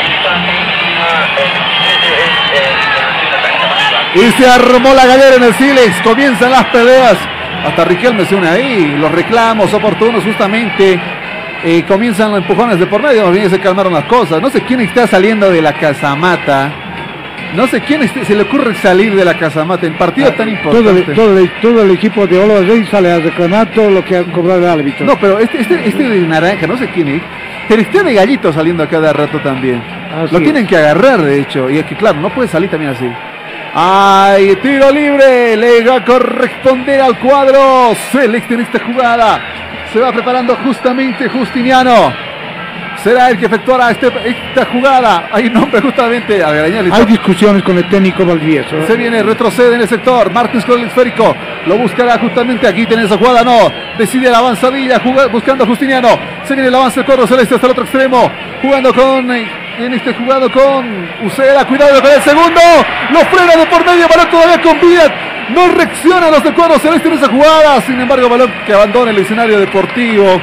visitante, el 27 es el delantero Y se armó la galera en el Silex. Comienzan las peleas. Hasta Riquelme se une ahí. Los reclamos oportunos justamente. Eh, comienzan los empujones de por medio. Más bien se calmaron las cosas. No sé quién está saliendo de la casamata. No sé quién se le ocurre salir de la casamata en partido tan Todo el, importante. todo el- todo el equipo de Olo Rey sale a reclamar todo lo que ha cobrado el árbitro. No, pero este, este, este de naranja, no sé quién es. Pero está de gallito saliendo a cada rato también. Así Lo es. tienen que agarrar, de hecho. Y es que, claro, no puede salir también así. ¡Ay! Tiro libre. Le va a corresponder al cuadro celeste en esta jugada. Se va preparando justamente Justiniano. Será el que efectuará este- esta jugada. Hay un nombre justamente. A ver, Hay discusiones con el técnico Valdivieso. ¿eh? se viene, retrocede en el sector. Martins con el esférico. Lo buscará justamente aquí. Tiene esa jugada. No. Decide la avanzadilla. buscando a Justiniano. Se viene el avance del cuadro celeste hasta el otro extremo. Jugando con. En este jugado con Uceda. Cuidado con el segundo. Lo frena de por medio. Balón todavía con vida. No reaccionan los del cuadro celeste en esa jugada. Sin embargo, balón que abandona el escenario deportivo.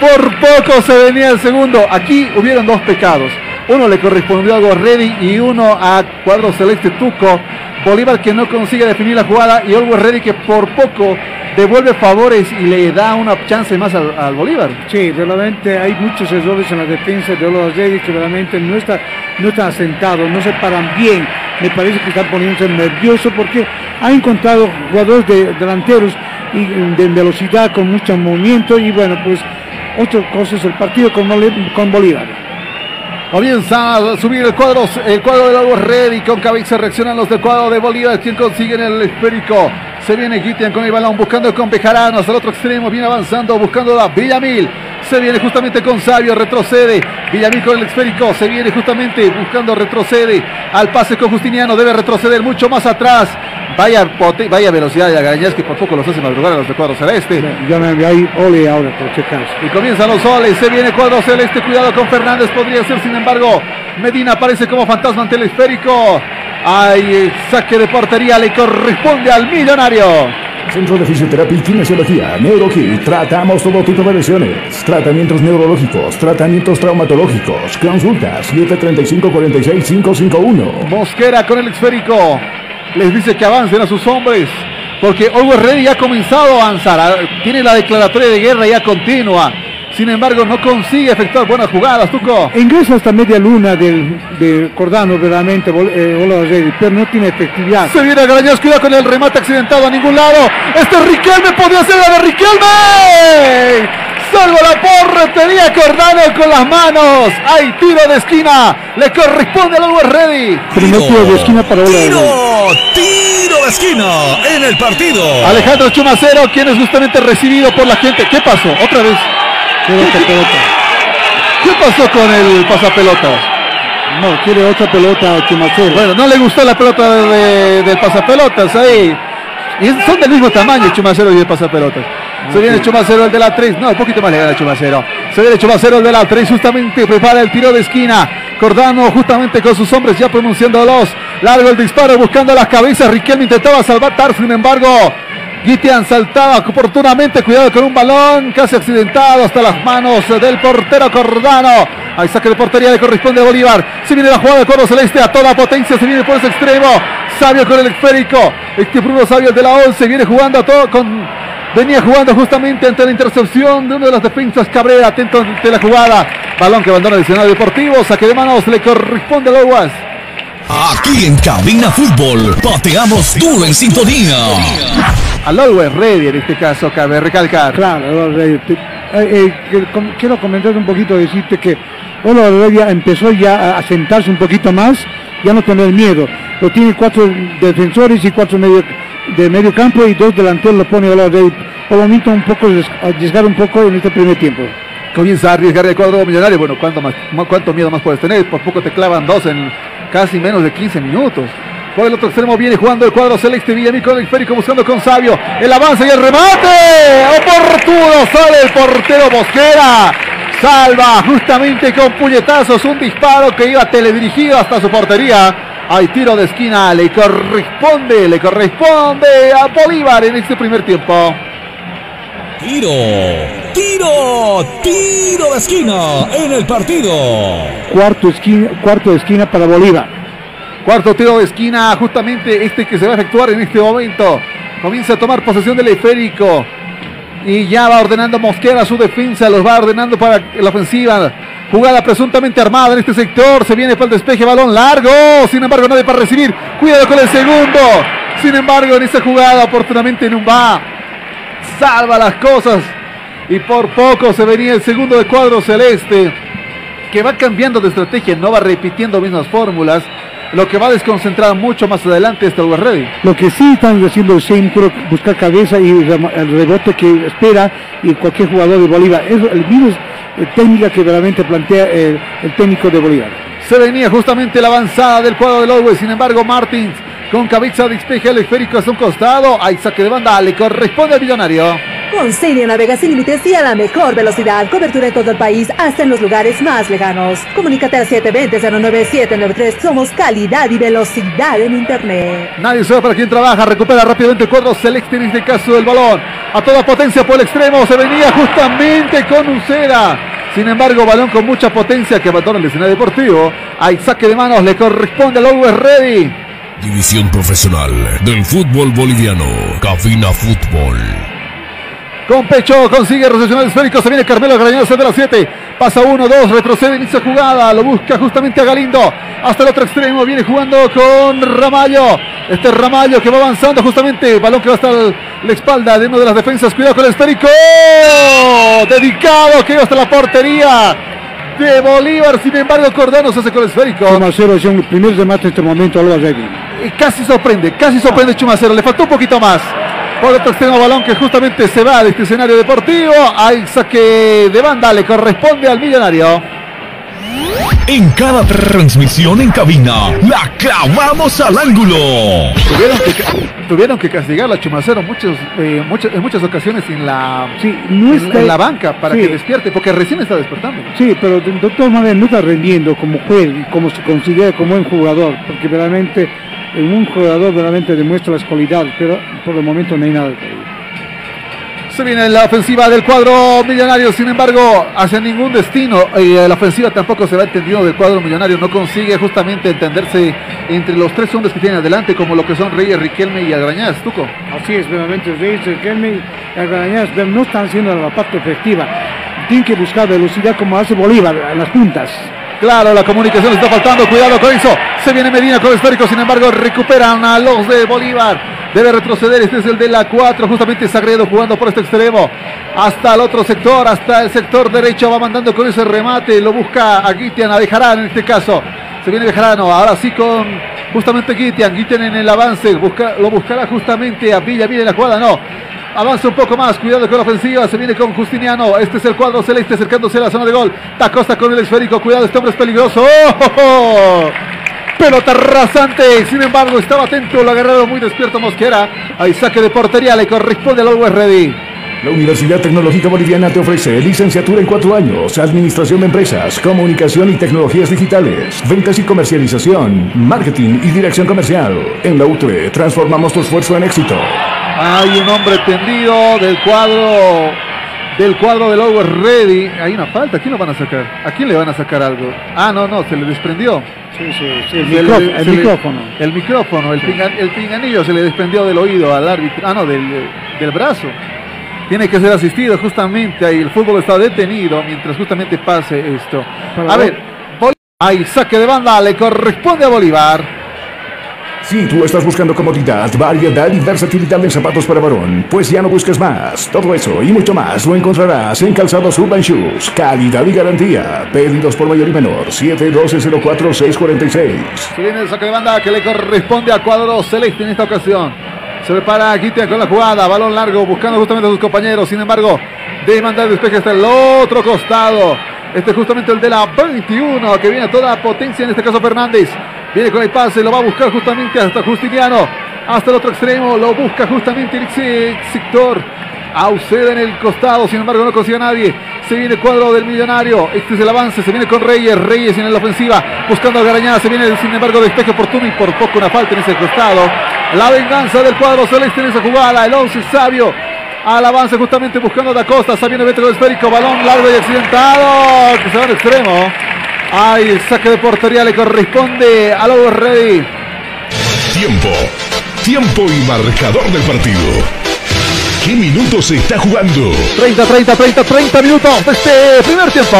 Por poco se venía el segundo. Aquí hubieron dos pecados. Uno le correspondió a Gorredi y uno a Cuadro Celeste Tuco. Bolívar que no consigue definir la jugada y Olgo Ready que por poco devuelve favores y le da una chance más al, Bolívar. Sí, realmente hay muchos errores en la defensa de Olo Rey que realmente no, está, no están asentados, no se paran bien. Me parece que están poniéndose nerviosos porque ha encontrado jugadores de, delanteros y de velocidad con mucho movimiento y bueno, pues otra cosa es el partido con Bolívar. Comienza a subir el cuadro, el cuadro del Albo Ready. Con cabeza reaccionan los del cuadro de Bolívar. Quien consigue el esférico. Se viene Guitian con el balón buscando con Bejarano hasta el otro extremo. Viene avanzando buscando a Villamil. Se viene justamente con Sabio, retrocede. Villamil con el esférico. Se viene justamente buscando, retrocede. Al pase con Justiniano. Debe retroceder mucho más atrás. Vaya, vaya velocidad de Agañez que por poco los hace madrugar a los del cuadro celeste. Ya me ahí Ole ahora, por. Y comienzan los soles, se viene cuadro celeste, cuidado con Fernández, podría ser, sin embargo, Medina aparece como fantasma ante el esférico. Hay saque de portería, le corresponde al millonario. Centro de Fisioterapia y Kinesiología, NeuroKit. Tratamos todo tipo de lesiones. Tratamientos neurológicos, tratamientos traumatológicos. Consultas 735-46551. Mosquera con el esférico. Les dice que avancen a sus hombres. Porque Always Ready ha comenzado a avanzar. ah, Tiene la declaratoria de guerra ya continua. Sin embargo, no consigue efectuar buenas jugadas, Tuco. Ingresa hasta media luna del, de Cordano, verdaderamente, eh, pero no tiene efectividad. Se viene Garañaz, cuidado con el remate accidentado a ningún lado. Este es Riquelme, podría ser la de Riquelme. Salvo la portería Cordano con las manos. Hay tiro de esquina. Le corresponde al Always Ready. Primer tiro de esquina para Rey. Tiro, tiro de esquina en el partido. Alejandro Chumacero, quien es justamente recibido por la gente. ¿Qué pasó? Otra vez. Quiere otra pelota. ¿Qué pasó con el pasapelotas? No, quiere otra pelota Chumacero. Bueno, no le gustó la pelota de- del pasapelotas ahí. Y son del mismo tamaño Chumacero y el pasapelotas. Se viene Chumacero el de la 3. No, un poquito más le gana Chumacero. Se viene Chumacero el de la 3. Justamente prepara el tiro de esquina. Cordano justamente con sus hombres ya pronunciándolos. Largo el disparo buscando las cabezas. Riquelme intentaba salvar, sin embargo. Guitian saltaba oportunamente, cuidado con un balón casi accidentado hasta las manos del portero Cordano. Hay saque de portería le corresponde a Bolívar. Se viene la jugada de Coro Celeste a toda potencia, se viene por ese extremo. Sabio con el esférico. Este Bruno Sabio de la 11 viene jugando a todo con. Venía jugando justamente ante la intercepción de uno de los defensas Cabrera, atento ante la jugada. Balón que abandona el escenario deportivo, saque de manos, le corresponde a Loguas. Aquí en Cabina Fútbol, pateamos duro en sintonía. Al Always Ready en este caso, cabe recalcar. Claro, eh, com- quiero comentar un poquito, decirte que Heredia empezó ya a, sentarse un poquito más, ya no tener miedo. Lo tiene cuatro defensores y cuatro medio, de medio campo y dos delanteros lo pone Olo Heredia. Por lo momento un poco arriesgar un poco en este primer tiempo. Comienza a arriesgar el cuadro millonario. Bueno, ¿cuánto, más, ¿cuánto miedo más puedes tener? Por poco te clavan dos en casi menos de 15 minutos. Por el otro extremo viene jugando el cuadro celeste Villamil con el esférico buscando con Sabio. El avance y el remate. Oportuno sale el portero Mosquera. Salva justamente con puñetazos un disparo que iba teledirigido hasta su portería. Hay tiro de esquina, le corresponde, le corresponde a Bolívar en este primer tiempo. Tiro, tiro, tiro de esquina en el partido. Cuarto, esquina, cuarto de esquina para Bolívar. Cuarto tiro de esquina, justamente este que se va a efectuar en este momento. Comienza a tomar posesión del esférico. Y ya va ordenando Mosquera su defensa, los va ordenando para la ofensiva. Jugada presuntamente armada en este sector. Se viene para el despeje, balón largo. Sin embargo, nadie para recibir. Cuidado con el segundo. Sin embargo, en esta jugada, oportunamente Numba salva las cosas. Y por poco se venía el segundo de cuadro celeste que va cambiando de estrategia, no va repitiendo mismas fórmulas, lo que va a desconcentrar mucho más adelante este Always Ready. Lo que sí están haciendo es buscar cabeza y el rebote que espera y cualquier jugador de Bolívar. Es el mismo eh, técnica que realmente plantea el, el técnico de Bolívar. Se venía justamente la avanzada del cuadro del Always, sin embargo Martins con cabeza despeje el esférico hacia un costado, hay saque de banda, le corresponde al millonario. Con Sirio navegas sin límites y a la mejor velocidad. Cobertura en todo el país, hasta en los lugares más lejanos. Comunícate al 720-09793. Somos calidad y velocidad en Internet. Nadie sabe para quién trabaja, recupera rápidamente el cuadro celeste en este caso del balón. A toda potencia por el extremo, se venía justamente con Ucera. Sin embargo, balón con mucha potencia que abandona el escenario deportivo. Hay saque de manos, le corresponde al Always Ready. División profesional del fútbol boliviano. Cabina Fútbol. Con pecho consigue recepcionar el esférico. Se viene Carmelo Grañoso de las 7. Pasa 1, 2, retrocede, inicia jugada. Lo busca justamente a Galindo. Hasta el otro extremo. Viene jugando con Ramallo. Este Ramallo que va avanzando justamente. Balón que va hasta la espalda de uno de las defensas. Cuidado con el esférico. Dedicado que va hasta la portería de Bolívar. Sin embargo, Cordano se hace con el esférico. Chumacero es el primer remate en este momento Alba Ready. Y casi sorprende, casi sorprende Chumacero. Le faltó un poquito más. Por otro extremo balón que justamente se va de este escenario deportivo. Hay saque de banda, le corresponde al millonario. En cada transmisión en cabina, la clavamos al ángulo. Tuvieron que, tuvieron que castigar a Chumacero muchos, eh, muchas- en muchas ocasiones en la, Sí, no en, está- en la banca para sí. que despierte, porque recién está despertando. Sí, pero de, de todas maneras no está rendiendo como juez y como se considera como un jugador, porque realmente un jugador realmente demuestra las cualidades, pero por el momento no hay nada. Se viene la ofensiva del cuadro millonario, sin embargo, hacia ningún destino. Y eh, la ofensiva tampoco se va entendido del cuadro millonario. No consigue justamente entenderse entre los tres hombres que tienen adelante, como lo que son Reyes, Riquelme y Agrañaz. Tuco. Así es, realmente Reyes, Riquelme y Argarañaz, pero no están haciendo la parte efectiva. Tienen que buscar velocidad como hace Bolívar en las puntas. Claro, la comunicación le está faltando. Cuidado con eso. Se viene Medina con el esférico. Sin embargo, recuperan a los de Bolívar. Debe retroceder. Este es el de la 4. Justamente Sagredo jugando por este extremo. Hasta el otro sector. Hasta el sector derecho. Va mandando con ese remate. Lo busca a Guitian, a Bejarán en este caso. Se viene Bejarano. Ahora sí con justamente Guitian. Guitian en el avance. Busca, lo buscará justamente a Villa. Viene la jugada. No. Avanza un poco más, cuidado con la ofensiva, se viene con Justiniano, este es el cuadro celeste acercándose a la zona de gol, Da Costa con el esférico, cuidado, este hombre es peligroso, ¡Oh, oh, oh! Pelota rasante, sin embargo estaba atento, lo agarraron muy despierto Mosquera, hay saque de portería, le corresponde al Always Ready. La Universidad Tecnológica Boliviana te ofrece licenciatura en cuatro años, administración de empresas, comunicación y tecnologías digitales, ventas y comercialización, marketing y dirección comercial. En la UTE transformamos tu esfuerzo en éxito. Hay un hombre tendido del cuadro del cuadro del Always Ready, hay una falta, ¿a quién lo van a sacar? ¿A quién le van a sacar algo? Ah, no, no, se le desprendió. Sí, sí, sí, el, le- micrófono, el micrófono. El micrófono, el, pinga- el pinganillo se le desprendió del oído al árbitro. Ah, no, del, del brazo. Tiene que ser asistido justamente ahí. El fútbol está detenido mientras justamente pase esto. Para A ver. ver, hay saque de banda, le corresponde a Bolívar. Si tú estás buscando comodidad, variedad y versatilidad en zapatos para varón, pues ya no busques más. Todo eso y mucho más lo encontrarás en Calzados Urban Shoes. Calidad y garantía. Pedidos por mayor y menor. 712-04-646. Se viene el saque de banda que le corresponde a cuadro celeste en esta ocasión. Se prepara Guitia con la jugada, balón largo, buscando justamente a sus compañeros. Sin embargo, de mandar despeje hasta el otro costado. Este es justamente el de la 21, que viene a toda potencia, en este caso Fernández. Viene con el pase, lo va a buscar justamente hasta Justiniano. Hasta el otro extremo, lo busca justamente el sector. Auceda en el costado, sin embargo no consigue a nadie. Se viene el cuadro del millonario. Este es el avance, se viene con Reyes. Reyes en la ofensiva, buscando a Garañada. Se viene sin embargo despeje oportuno y por poco una falta en ese costado. La venganza del cuadro celeste en esa jugada. El 11 sabio al avance justamente buscando a Da Costa. Sabino Beto esférico, balón largo y accidentado. Que se va al extremo. Ay, el saque de portería le corresponde a Lobo Ready. Tiempo. Tiempo y marcador del partido. ¿Qué minutos se está jugando? 30, 30, 30, 30 minutos de este primer tiempo.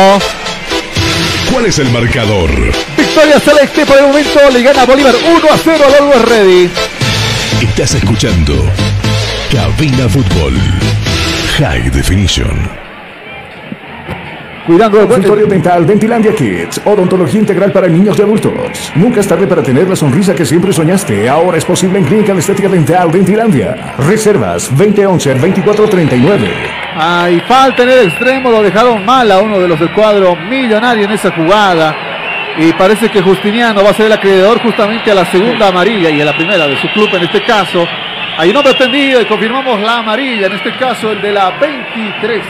¿Cuál es el marcador? Victoria Celeste por el momento le gana Bolívar 1 a 0 a Lobo Ready. Estás escuchando Cabina Fútbol. High Definition. Cuidando el consultorio dental Dentilandia Kids. Odontología integral para niños y adultos. Nunca es tarde para tener la sonrisa que siempre soñaste. Ahora es posible en Clínica de Estética Dental Dentilandia. Reservas 2011-2439. Ay, falta en el extremo. Lo dejaron mal a uno de los del cuadro millonario en esa jugada. Y parece que Justiniano va a ser el acreedor justamente a la segunda amarilla y a la primera de su club en este caso. Hay un hombre tendido y confirmamos la amarilla, en este caso el de la 23.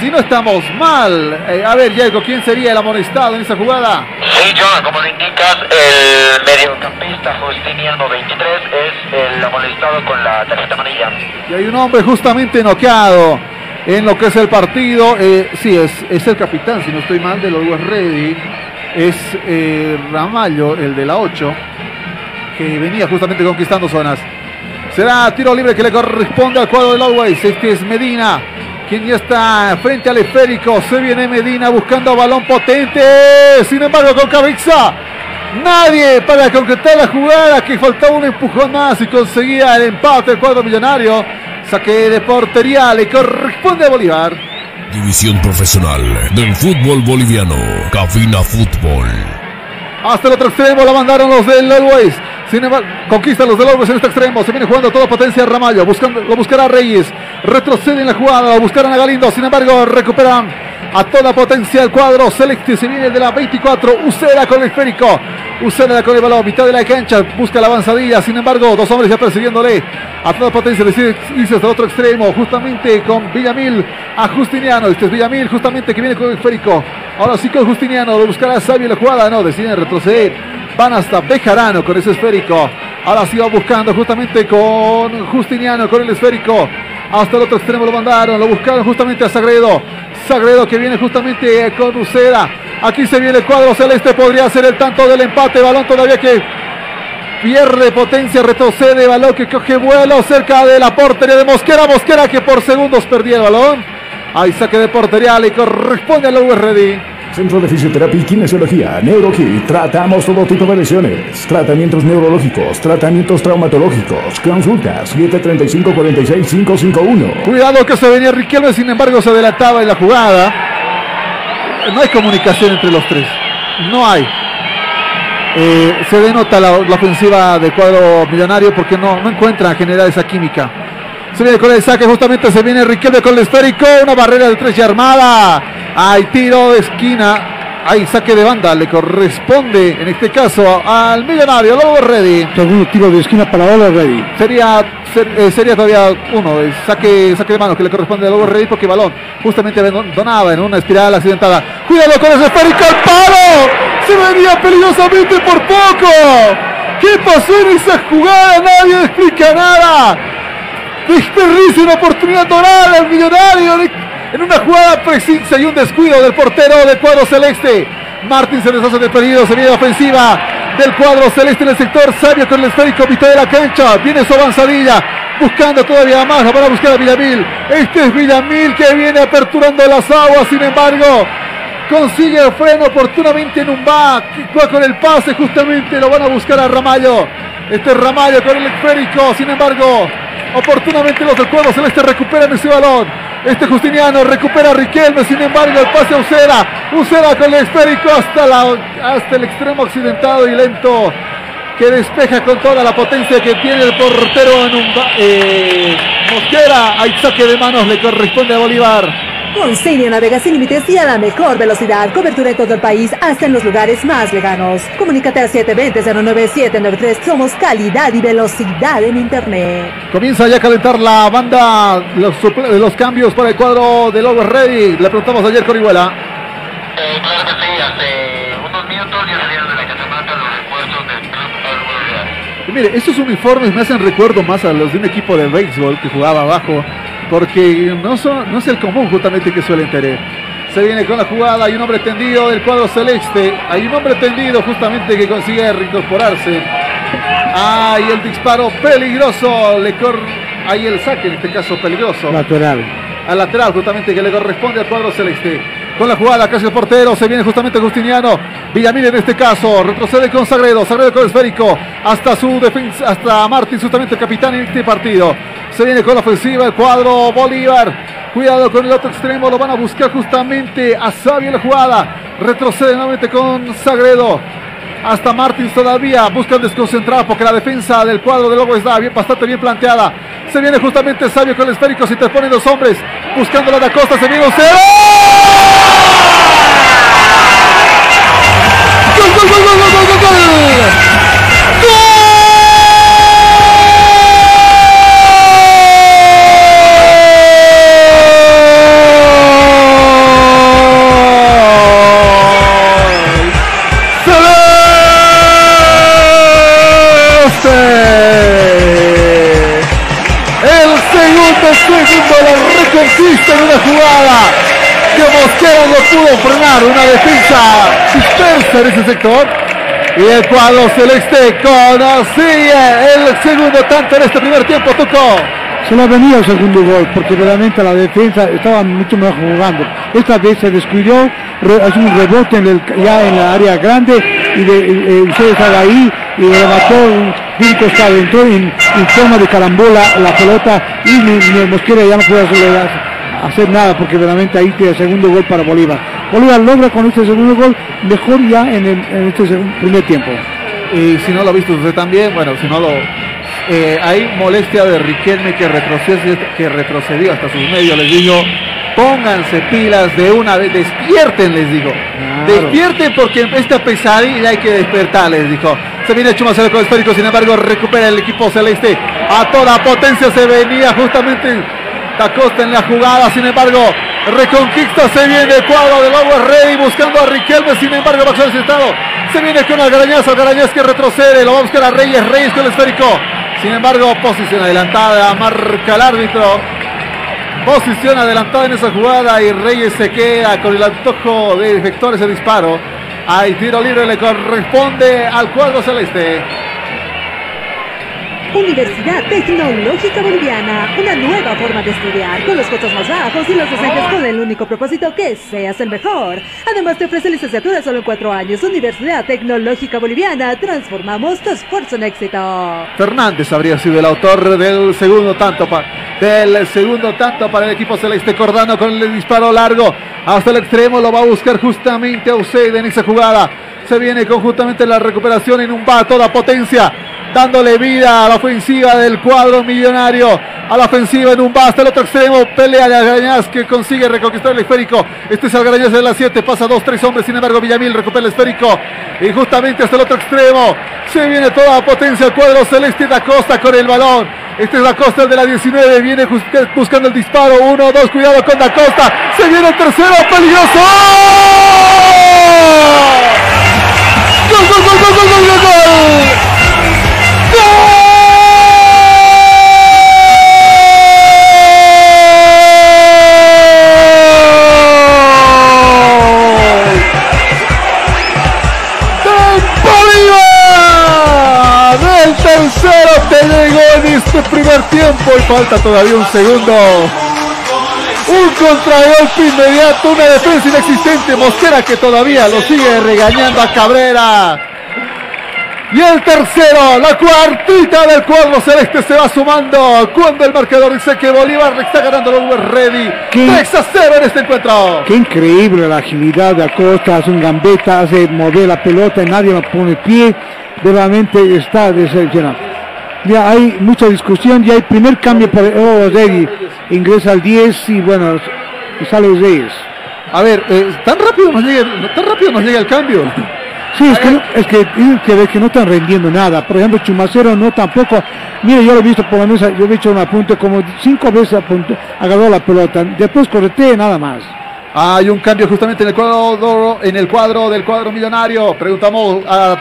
Si no estamos mal. Eh, a ver, Diego, ¿quién sería el amonestado en esa jugada? Sí, John, como le indicas, el mediocampista Justiniano 23 es el amonestado con la tarjeta amarilla. Y hay un hombre justamente noqueado en lo que es el partido. Eh, sí, es, es el capitán, si no estoy mal, de los West Ready. Es eh, Ramallo, el de la 8, que venía justamente conquistando zonas. Será tiro libre que le corresponde al cuadro del Always. Este es Medina quien ya está frente al esférico. Se viene Medina buscando balón potente. Sin embargo, con cabeza. Nadie para concretar la jugada que faltaba un empujón más y conseguía el empate del cuadro millonario. Saque de portería le corresponde a Bolívar. División profesional del fútbol boliviano. Cabina Fútbol. Hasta el otro extremo la mandaron los del Always. Sin embargo, conquista los del Always en este extremo. Se viene jugando toda potencia Ramallo. Buscando, lo buscará Reyes. Retrocede en la jugada. Lo buscarán a Galindo. Sin embargo, recuperan a toda potencia el cuadro. Celeste se viene de la 24. Ucera con el esférico. Ucera con el balón. Mitad de la cancha. Busca la avanzadilla. Sin embargo, dos hombres ya persiguiéndole. A toda potencia. Decide irse hasta el otro extremo. Justamente con Villamil. A Justiniano. Este es Villamil. Justamente que viene con el esférico. Ahora sí con Justiniano. Lo buscará Sabio la jugada. No, deciden retroceder. Van hasta Bejarano con ese esférico. Ahora sí va buscando justamente con Justiniano con el esférico. Hasta el otro extremo lo mandaron. Lo buscaron justamente a Sagredo. Sagredo que viene justamente con Ucera. Aquí se viene el cuadro celeste. Podría ser el tanto del empate. Balón todavía que pierde potencia. Retrocede. Balón que coge vuelo cerca de la portería de Mosquera. Mosquera que por segundos perdía el balón. Hay saque de portería. Le corresponde al URD. Centro de Fisioterapia y Kinesiología, NeuroKit. Tratamos todo tipo de lesiones. Tratamientos neurológicos, tratamientos traumatológicos. Consultas 735-46551. Cuidado que se venía Riquelme, sin embargo se adelantaba en la jugada. No hay comunicación entre los tres. No hay. Eh, se denota la, la, ofensiva del cuadro millonario porque no, no encuentra generar esa química. Se viene con el saque, justamente se viene Riquelme con el esférico. Una barrera de tres y armada. Hay tiro de esquina. Hay saque de banda. Le corresponde en este caso al millonario Lobo Ready. Segundo tiro de esquina para Lobo Ready. Sería, ser, eh, sería todavía uno. El saque, saque de mano que le corresponde a Lobo Ready porque balón justamente donaba en una espiral accidentada. Cuidado con ese esférico. ¡El palo! Se venía peligrosamente por poco. ¿Qué pasó en esa jugada? Nadie explica nada. Desperdicia una oportunidad dorada al millonario en una jugada precisa y un descuido del portero del cuadro celeste. Martín se deshace del peligro, se viene ofensiva del cuadro celeste en el sector. Sabio con el esférico, mitad de la cancha. Viene su avanzadilla, buscando todavía más. Van a buscar a Villamil. Este es Villamil que viene aperturando las aguas. Sin embargo, consigue el freno oportunamente en un back, va con el pase justamente, lo van a buscar a Ramallo. Este Ramallo con el esférico, sin embargo, oportunamente los del cuadro celeste recuperan ese balón. Este Justiniano recupera a Riquelme, sin embargo, el pase a Usera. Usera con el esférico hasta, la, hasta el extremo accidentado y lento que despeja con toda la potencia que tiene el portero en un eh, Mosquera. Hay saque de manos, le corresponde a Bolívar. Consigna navega sin límites y a la mejor velocidad. Cobertura en todo el país, hasta en los lugares más lejanos. Comunícate al 720-09793. Somos calidad y velocidad en Internet. Comienza ya a calentar la banda los, cambios para el cuadro de Lobos Ready. Le preguntamos ayer con Iguala. Eh, claro que sí, hace unos minutos ya salieron de la los refuerzos del club Álvaro Real. Y mire, estos uniformes me hacen recuerdo más a los de un equipo de béisbol que jugaba abajo, porque no, son, no es el común justamente que suelen tener. Se viene con la jugada, hay un hombre tendido del cuadro celeste, hay un hombre tendido justamente que consigue reincorporarse. Hay el disparo peligroso, le cor... hay el saque en este caso peligroso Lateral. al lateral justamente que le corresponde al cuadro celeste. Con la jugada casi el portero, se viene justamente Justiniano. Villamil en este caso, retrocede con Sagredo, Sagredo con el esférico, hasta su defensa, hasta Martín, justamente el capitán en este partido. Se viene con la ofensiva el cuadro Bolívar. Cuidado con el otro extremo, lo van a buscar justamente a Sabio la jugada. Retrocede nuevamente con Sagredo. Hasta Martins todavía buscan desconcentrar porque la defensa del cuadro de Lobo está bien, bastante bien planteada. Se viene justamente Sabio con el esférico, se interponen dos hombres. Buscando la de Acosta, se viene un cero. Una defensa dispersa en ese sector. Y el cuadro celeste consigue el segundo tanto en este primer tiempo, Tuco. Se le ha venido el segundo gol porque realmente la defensa estaba mucho mejor jugando. Esta vez se descuidó, hace un rebote en el- ya en la área grande y de, eh, usted estaba ahí y remató un, costado, entró en, forma de carambola la pelota y ni, ni Mosquera ya no puede hacerle- hacer nada porque realmente ahí tiene el segundo gol para Bolívar. Bolívar logra con este segundo gol mejor ya en, el- en este segun- primer tiempo. Y si no lo ha visto usted también, bueno, si no lo... eh, hay molestia de Riquelme que retrocedió, que retrocedió hasta sus medios, les digo, pónganse pilas de una vez, despierten, les digo. Despierten porque esta pesadilla hay que despertar, les dijo. Se viene Chumacero con el esférico, sin embargo, recupera el equipo celeste. A toda potencia se venía justamente Acosta en la jugada, sin embargo, reconquista, se viene cuadro de Lobo Rey buscando a Riquelme, sin embargo, bajo el estado, se viene con Algarañaz, Algarañaz que retrocede, lo va a buscar a Reyes, Reyes con el esférico, sin embargo, posición adelantada, marca el árbitro, posición adelantada en esa jugada y Reyes se queda con el antojo de efectuar ese disparo. Hay tiro libre, le corresponde al cuadro celeste. Universidad Tecnológica Boliviana, una nueva forma de estudiar, con los costos más bajos y los docentes con el único propósito que seas el mejor. Además te ofrece licenciatura solo en cuatro años. Universidad Tecnológica Boliviana, transformamos tu esfuerzo en éxito. Fernández habría sido el autor del segundo tanto del segundo tanto para el equipo celeste Cordano con el disparo largo hasta el extremo lo va a buscar justamente a Usaid en esa jugada se viene conjuntamente la recuperación en un va a toda potencia dándole vida a la ofensiva del cuadro millonario a la ofensiva en un va hasta el otro extremo pelea de Algarañaz que consigue reconquistar el esférico. Este es Algarañaz de la 7 pasa dos tres hombres sin embargo Villamil recupera el esférico. Y justamente hasta el otro extremo se viene toda potencia el cuadro celeste de Acosta con el balón. Este es Da Costa el de la 19 viene buscando el disparo 1 2 cuidado con Da Costa. Se viene el tercero peligroso. ¡Gol, gol, gol, gol, gol, gol, gol, gol! Te llegó en este primer tiempo y falta todavía un segundo! Un contragolpe inmediato, una defensa inexistente. Mosquera que todavía lo sigue regañando a Cabrera. Y el tercero, la cuartita del cuadro celeste se va sumando cuando el marcador dice que Bolívar está ganando a los Ready. 3 a 0 en este encuentro. Qué increíble la agilidad de Acosta, hace un gambeta, hace mover la pelota y nadie lo pone pie. Realmente está decepcionado. Ya hay mucha discusión, ya hay primer cambio para Regui. Ingresa al 10 y bueno, y sale Reyes. A ver, eh, tan rápido nos llega, tan rápido nos llega el cambio. Sí, es que, no, es que tienen que ver que no están rendiendo nada. Por ejemplo, Chumacero no tampoco. Mire, yo lo he visto por la mesa, yo he hecho un apunte como cinco veces apunte, agarró la pelota. Después corretea nada más. Hay un cambio justamente en el cuadro, en el cuadro del cuadro millonario. Preguntamos a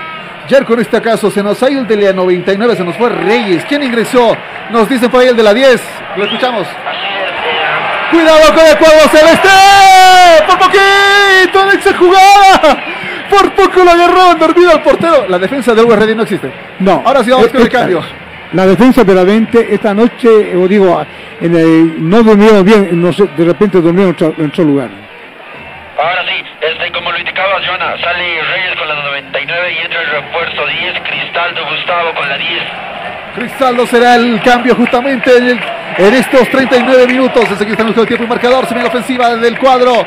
Jerko en este caso, se nos ha ido el de la 99, se nos fue Reyes. ¿Quién ingresó? Nos dicen por ahí el de la 10. Lo escuchamos. Cuidado con el cuadro celeste. Por poquito, Alexa jugada. Por poco lo agarró dormido al portero. La defensa de Ready no existe. No. Ahora sí vamos con el cambio. La defensa de la 20 esta noche, o digo, en el- no durmieron bien, no sé, de repente durmieron en otro, en otro lugar. Ahora sí, este, como lo indicaba Jonah, sale Reyes con la 99 y entra el refuerzo 10, Cristaldo Gustavo con la 10. Cristaldo será el cambio justamente en, estos 39 minutos. Enseguida está en el tiempo y marcador. Se viene la ofensiva del cuadro.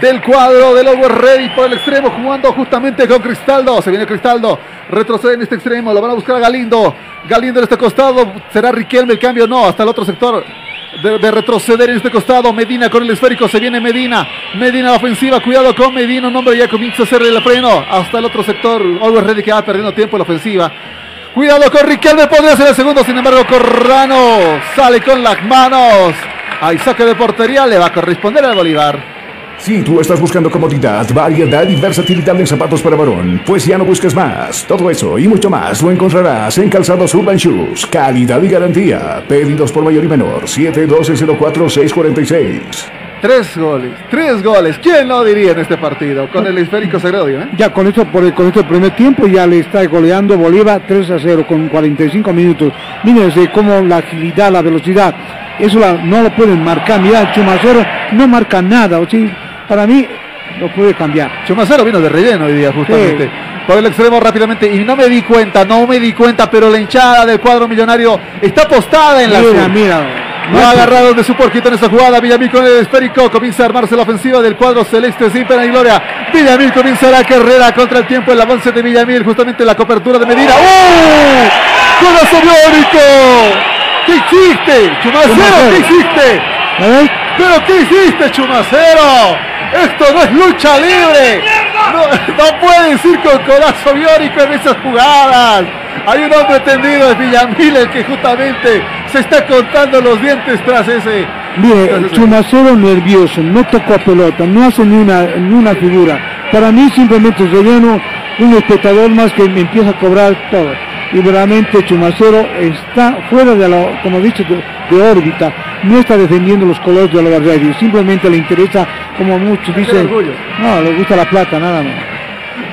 Del cuadro del Over Ready por el extremo, jugando justamente con Cristaldo. Se viene Cristaldo, retrocede en este extremo, lo van a buscar a Galindo. Galindo en este costado, será Riquelme el cambio, no, hasta el otro sector. Debe retroceder en este costado. Medina con el esférico. Se viene Medina. Medina la ofensiva. Cuidado con Medina. Un hombre ya comienza a hacerle el freno. Hasta el otro sector. Always Ready que va perdiendo tiempo en la ofensiva. Cuidado con Riquelme. Podría ser el segundo. Sin embargo, Corrano sale con las manos. Hay saque de portería. Le va a corresponder al Bolívar. Si tú estás buscando comodidad, variedad y versatilidad en zapatos para varón, pues ya no busques más. Todo eso y mucho más lo encontrarás en Calzados Urban Shoes. Calidad y garantía. Pedidos por mayor y menor. 712-04-646. Tres goles. Tres goles. ¿Quién lo diría en este partido? Con el esférico Segrodio, ¿eh? Ya con esto, por el, con este primer tiempo ya le está goleando Bolívar 3 a 0 con 45 minutos. Mírense cómo la agilidad, la velocidad, eso la- no lo pueden marcar. Mira, Chumacero no marca nada. O sea, para mí lo puede cambiar. Chumacero vino de relleno hoy día, justamente. Por el extremo rápidamente. Y no me di cuenta, no me di cuenta, pero la hinchada del cuadro millonario está apostada en la Mira, sur. mira. Lo ha agarrado de su porquito en esta jugada. Villamil con el esférico. Comienza a armarse la ofensiva del cuadro celeste sin pena y gloria. Villamil comienza la carrera contra el tiempo. El avance de Villamil. Justamente la cobertura de Medina. ¡Uh! ¡Golazo biónico! ¿Qué hiciste? Chumacero, ¿qué hiciste? ¿Pero qué hiciste, Chumacero? Esto no es lucha libre. No, no puedes ir con codazo biónico en esas jugadas. Hay un hombre tendido, es Villamil, el que justamente se está contando los dientes tras ese. Mire, Chumacero nervioso, no tocó a pelota, no hace ni una, ni una figura. Para mí simplemente es relleno, un espectador más que me empieza a cobrar todo. Y realmente Chumacero está fuera de la, como dicho, de, de órbita. No está defendiendo los colores de la Ready. Simplemente le interesa, como muchos dicen, no, le gusta la plata, nada más.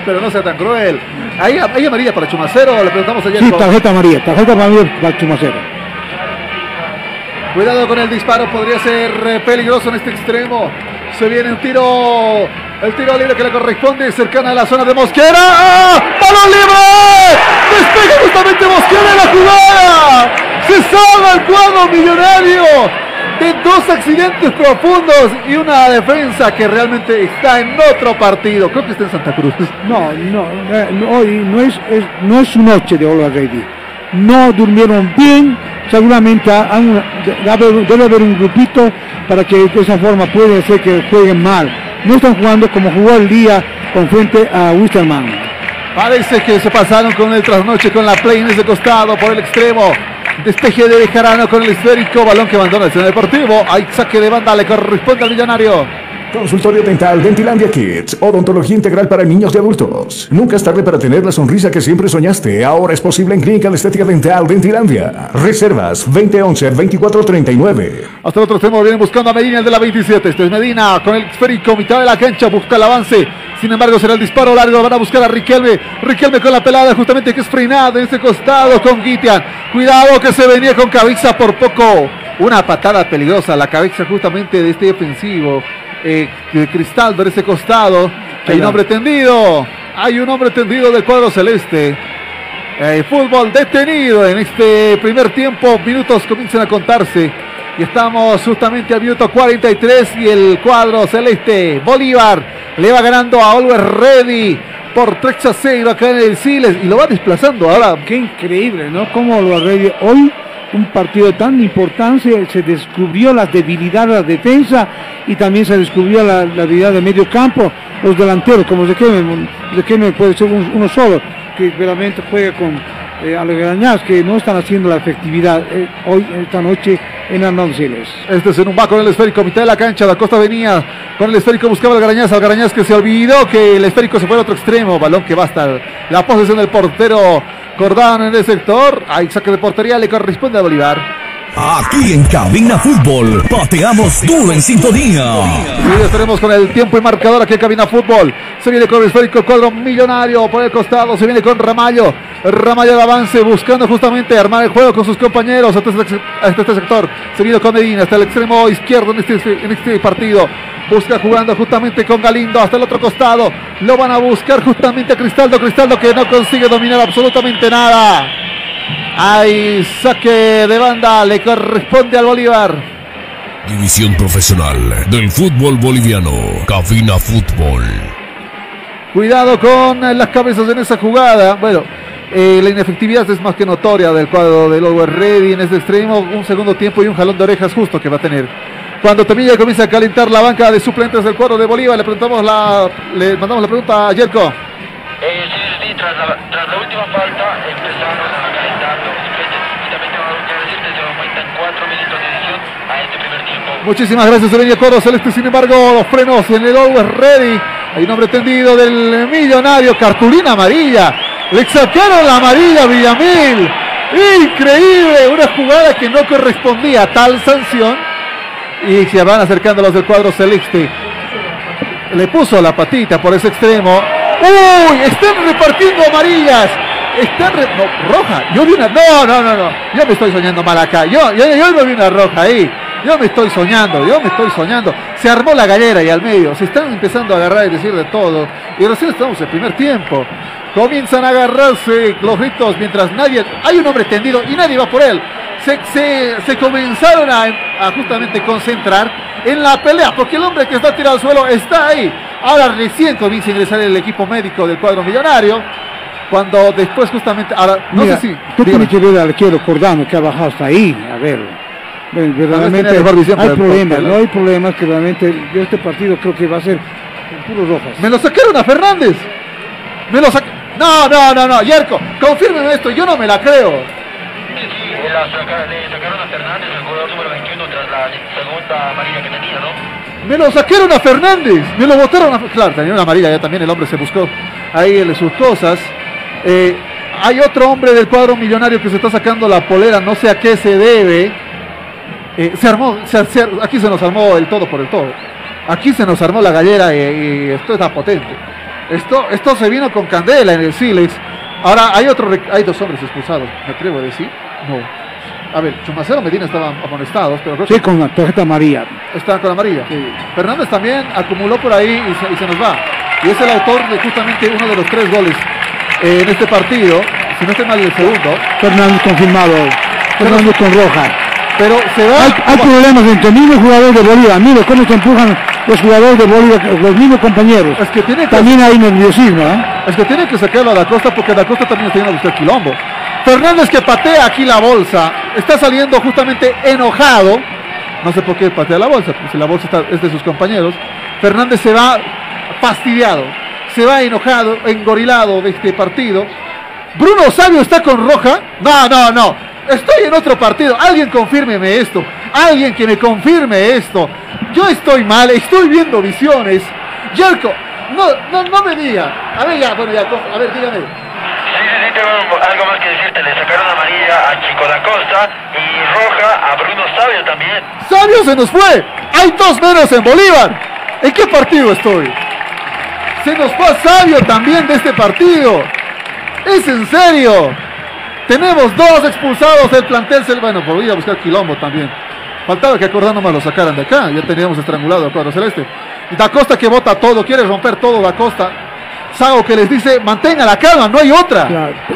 Pero no sea tan cruel. Ahí, ahí amarilla para Chumacero, le preguntamos ayer. Sí, tarjeta amarilla, tarjeta amarilla para Chumacero. Cuidado con el disparo, podría ser eh, peligroso en este extremo. Se viene un tiro, el tiro libre que le corresponde, cercana a la zona de Mosquera. ¡Ah! ¡Balón libre! ¡Despega justamente Mosquera en la jugada! ¡Se salva el cuadro millonario! De dos accidentes profundos y una defensa que realmente está en otro partido. Creo que está en Santa Cruz. No, no, eh, hoy no es, es- no es su noche de All Ready. No durmieron bien, seguramente debe, haber- un grupito para que de esa forma puede ser que jueguen mal. No están jugando como jugó el día con frente a Wisterman. Parece que se pasaron con el trasnoche con la play en ese costado por el extremo. Despeje de Bejarano con el esférico, balón que abandona el deportivo. Hay saque de banda, le corresponde al millonario. Consultorio Dental Dentilandia Kids. Odontología integral para niños y adultos. Nunca es tarde para tener la sonrisa que siempre soñaste. Ahora es posible en Clínica de Estética Dental Dentilandia. Reservas 2011-2439. Hasta el otro extremo vienen buscando a Medina, el de la 27. Este es Medina con el esférico, mitad de la cancha, busca el avance. Sin embargo, será el disparo largo. Van a buscar a Riquelme. Riquelme con la pelada, justamente que es frenada en ese costado con Guitian. Cuidado que se venía con cabeza por poco. Una patada peligrosa la cabeza justamente de este defensivo. Eh, de Cristaldo en ese costado. Hay un hombre tendido. Hay un hombre tendido del cuadro celeste. Eh, fútbol detenido en este primer tiempo. Minutos comienzan a contarse. Y estamos justamente al minuto 43 y el cuadro celeste Bolívar le va ganando a Always Ready por 3 a 0 acá en el Siles y lo va desplazando ahora. Qué increíble, ¿no? Cómo lo arregle hoy un partido de tan importante, se descubrió la debilidad de la defensa y también se descubrió la, la debilidad de medio campo, los delanteros, como de que de que puede ser un- uno solo, que realmente juega con eh, Alegrañaz, que no están haciendo la efectividad eh, hoy, esta noche en Arnalciles. Este es en un va con el esférico, mitad de la cancha. Da Costa venía con el esférico, buscaba. Al Garañaz que se olvidó que el esférico se fue al otro extremo. Balón que va hasta la posesión del portero Cordano en el sector. Hay saque de portería, le corresponde a Bolívar. Aquí en Cabina Fútbol, pateamos duro en sintonía. Y estaremos con el tiempo y marcador aquí en Cabina Fútbol. Se viene con el esférico, cuadro millonario por el costado. Se viene con Ramallo. Ramallo de avance buscando justamente armar el juego con sus compañeros hasta este, hasta este sector. Se viene con Medina hasta el extremo izquierdo en este, en este partido. Busca jugando justamente con Galindo hasta el otro costado. Lo van a buscar justamente a Cristaldo. Cristaldo que no consigue dominar absolutamente nada. Hay saque de banda, le corresponde al Bolívar. División profesional del fútbol boliviano. Cabina Fútbol. Cuidado con las cabezas en esa jugada. Bueno, eh, la inefectividad es más que notoria del cuadro del Over Ready en este extremo. Un segundo tiempo y un jalón de orejas justo que va a tener. Cuando Temilla comienza a calentar la banca de suplentes del cuadro de Bolívar, le preguntamos la, le mandamos la pregunta a Yerko. Eh, sí, sí, tras la, Muchísimas gracias, Eveña Coro Celeste. Sin embargo, los frenos en el Always Ready. Hay un hombre tendido del millonario, cartulina amarilla. Le sacaron la amarilla a Villamil. Increíble, una jugada que no correspondía a tal sanción. Y se van acercando los del cuadro celeste. Le puso la patita por ese extremo. ¡Uy! Están repartiendo amarillas. Están re- no, roja. Yo vi una. No, no, no, no. Yo me estoy soñando mal acá. Yo, yo, yo no vi una roja ahí. Yo me estoy soñando, yo me estoy soñando. Se armó la gallera y al medio. Se están empezando a agarrar y decir de todo. Y recién estamos en el primer tiempo. Comienzan a agarrarse los gritos mientras nadie. Hay un hombre tendido y nadie va por él. Se, se- se comenzaron a, a justamente concentrar en la pelea, porque el hombre que está tirado al suelo está ahí. Ahora recién comienza a ingresar el equipo médico del cuadro millonario. Cuando después justamente. Ahora, no Mira, sé si. tú dígame. tienes que ver al arquero Cordano que ha bajado hasta ahí, a ver. Ve- Verdaderamente hay problemas, no hay problemas que realmente yo este partido creo que va a ser con puros rojas. Me lo sacaron a Fernández. Me lo sacaron. No, no, no, no. Yerko, confírmeme esto. Yo no me la creo. Sí, sí, la saca- le sacaron a Fernández, el jugador número 21, tras la segunda amarilla que tenía, ¿no? Me lo sacaron a Fernández. Me lo botaron a. Claro, tenía una amarilla ya también. El hombre se buscó ahí en sus cosas. Eh, hay otro hombre del cuadro millonario que se está sacando la polera. No sé a qué se debe. Eh, se armó. se- se- aquí se nos armó el todo por el todo. Aquí se nos armó la gallera y, y esto está potente. Esto, esto se vino con candela en el Silex. Ahora hay otro, hay dos hombres expulsados, me atrevo a decir. No. A ver, Chumacero Medina estaban amonestados, pero creo que Sí, con la tarjeta amarilla. Está con amarilla. Fernández también acumuló por ahí y se, y se nos va. Y es el autor de justamente uno de los tres goles eh, en este partido. Si no estoy mal, el segundo. Fernández confirmado. Fernández con roja. Pero se va. Hay, hay problemas entre mismos jugadores de Bolívar. Mire cómo se empujan los jugadores de Bolívar, los mismos compañeros. Es que tiene que, También hay nerviosismo. ¿eh? es que tiene que sacarlo a Da Costa porque Da Costa también está yendo a buscar quilombo. Fernández que patea aquí la bolsa. Está saliendo justamente enojado. No sé por qué patea la bolsa, porque si la bolsa está- es de sus compañeros. Fernández se va fastidiado. Se va enojado, engorilado de este partido. Bruno Sabio está con roja. No, no, no. Estoy en otro partido. Alguien confírmeme esto. Alguien que me confirme esto. Yo estoy mal, estoy viendo visiones. Yerko, no, no, no me diga. A ver, ya, bueno, ya, a ver, dígame. Sí, sí, sí, tengo algo más que decirte. Le sacaron amarilla a Chico da Costa y roja a Bruno Sabio también. Sabio se nos fue. Hay dos menos en Bolívar. ¿En qué partido estoy? Se nos fue a Sabio también de este partido. Es en serio. Tenemos dos expulsados del plantel. Bueno, por ir a buscar quilombo también. Faltaba que acordando más lo sacaran de acá. Ya teníamos estrangulado al cuadro celeste. Y Da Costa que bota todo, quiere romper todo Da Costa. Sago que les dice, mantenga la calma, no hay otra.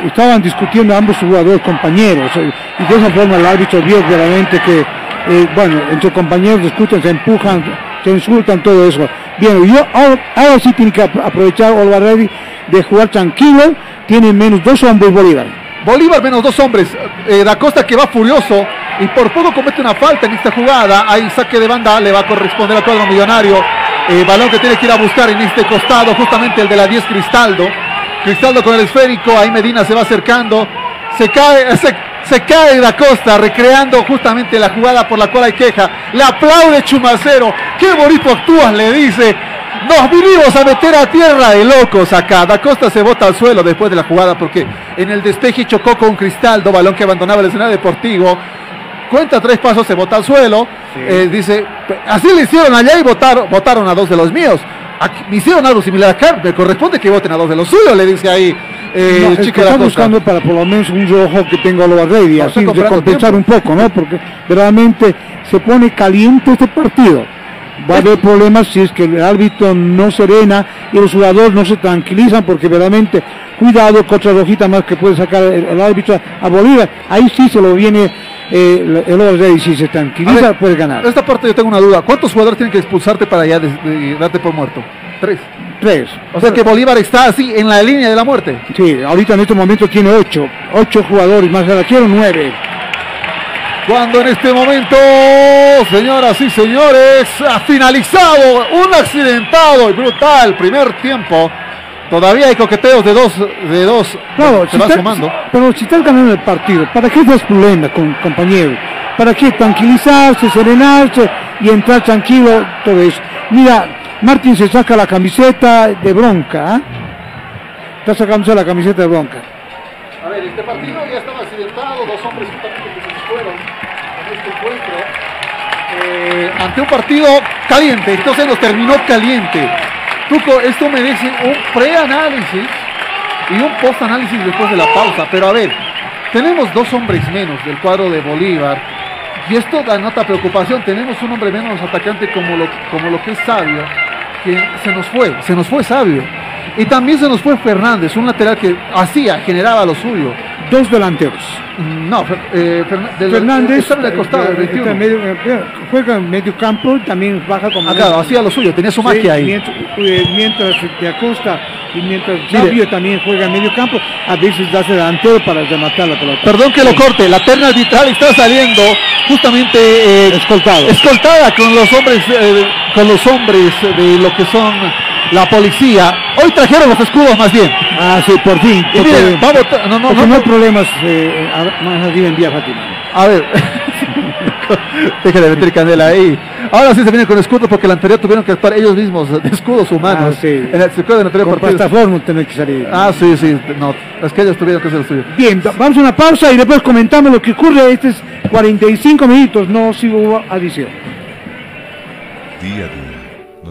Estaban discutiendo ambos jugadores compañeros eh, y de esa forma el árbitro vio claramente que, eh, bueno, entre compañeros discuten, se empujan, se insultan, todo eso. Bien, yo ahora, sí tiene que ap- aprovechar Olvarelli de jugar tranquilo, tiene menos dos hombres Bolívar. Bolívar menos dos hombres. Eh, da Costa que va furioso y por poco comete una falta en esta jugada. Ahí saque de banda le va a corresponder al cuadro millonario. Eh, balón que tiene que ir a buscar en este costado, justamente el de la 10 Cristaldo. Cristaldo con el esférico, ahí Medina se va acercando. Se cae, se, se cae Da Costa, recreando justamente la jugada por la cual hay queja. Le aplaude Chumacero. Qué bonito actúas, le dice. Nos vinimos a meter a tierra de locos acá. Da Costa se bota al suelo después de la jugada porque en el despeje chocó con Cristaldo, balón que abandonaba el escenario deportivo. Cuenta tres pasos, se bota al suelo. Eh, dice, así le hicieron allá y votaron, votaron a dos de los míos. Aquí, me hicieron algo similar acá, me corresponde que voten a dos de los suyos, le dice ahí eh, No, el es que chico de la está Costa. buscando para por lo menos un rojo que tenga Olvarelli, No, así está de comprando compensar tiempo. un poco, ¿no? Porque verdaderamente se pone caliente este partido. Va a haber problemas si es que el árbitro no serena y los jugadores no se tranquilizan porque verdaderamente cuidado contra rojita más que puede sacar el, el árbitro a Bolívar. Ahí sí se lo viene eh, el Olvarelli, si se tranquiliza ver, puede ganar. Esta parte yo tengo una duda. ¿Cuántos jugadores tienen que expulsarte para ya de- de darte por muerto? Tres. Tres. O sea que Bolívar está así en la línea de la muerte. Sí, ahorita en este momento tiene ocho, ocho jugadores más el arquero nueve. Cuando en este momento, señoras y señores, ha finalizado un accidentado y brutal primer tiempo. Todavía hay coqueteos de dos, de dos. Claro, se si va está- sumando. pero si estás ganando el partido, ¿para qué das problema con compañeros? ¿Para qué tranquilizarse, serenarse y entrar tranquilo? Todo eso. Mira, Martín se saca la camiseta de bronca. ¿ah? Está sacándose la camiseta de bronca. A ver, este partido ya estaba accidentado, dos hombres justamente que se nos fueron en este encuentro. Eh, ante un partido caliente, entonces nos terminó caliente. Tuco, esto merece un preanálisis y un post-análisis después de la pausa. Pero a ver, tenemos dos hombres menos del cuadro de Bolívar. Y esto da nota preocupación. Tenemos un hombre menos atacante como lo, como lo que es Sabio, que se nos fue, se nos fue Sabio. Y también se nos fue Fernández, un lateral que hacía, generaba lo suyo. Dos delanteros. No, eh, del- Fernández estaba en el costado, el eh, 21. está en medio- eh, juega en medio campo, también baja como Ah, claro, hacía lo suyo, tenía su Sí, magia ahí. Mientras, eh, mientras de Acosta y mientras. Sabio también juega en medio campo, a veces hace delantero para rematar la pelota. Perdón que lo corte, la terna arbitral está saliendo justamente eh, Escoltado. escoltada con los hombres eh, con los hombres de lo que son la policía. Hoy trajeron los escudos más bien. Ah, sí, por fin. Y porque- miren, vamos, a- no, no, no, no hay problemas eh, más arriba en Vía Fátima. A ver. Deja de meter candela ahí. Ahora sí se vienen con escudos porque el anterior tuvieron que actuar ellos mismos de escudos humanos. Ah, sí. En el escudo del anterior Con partido. plataforma tener que salir. Ah, sí, sí. No, es que ellos tuvieron que hacer lo suyo. Bien, va- vamos a una pausa y después comentamos lo que ocurre. Este es 45 minutos, no si hubo adición. Día nos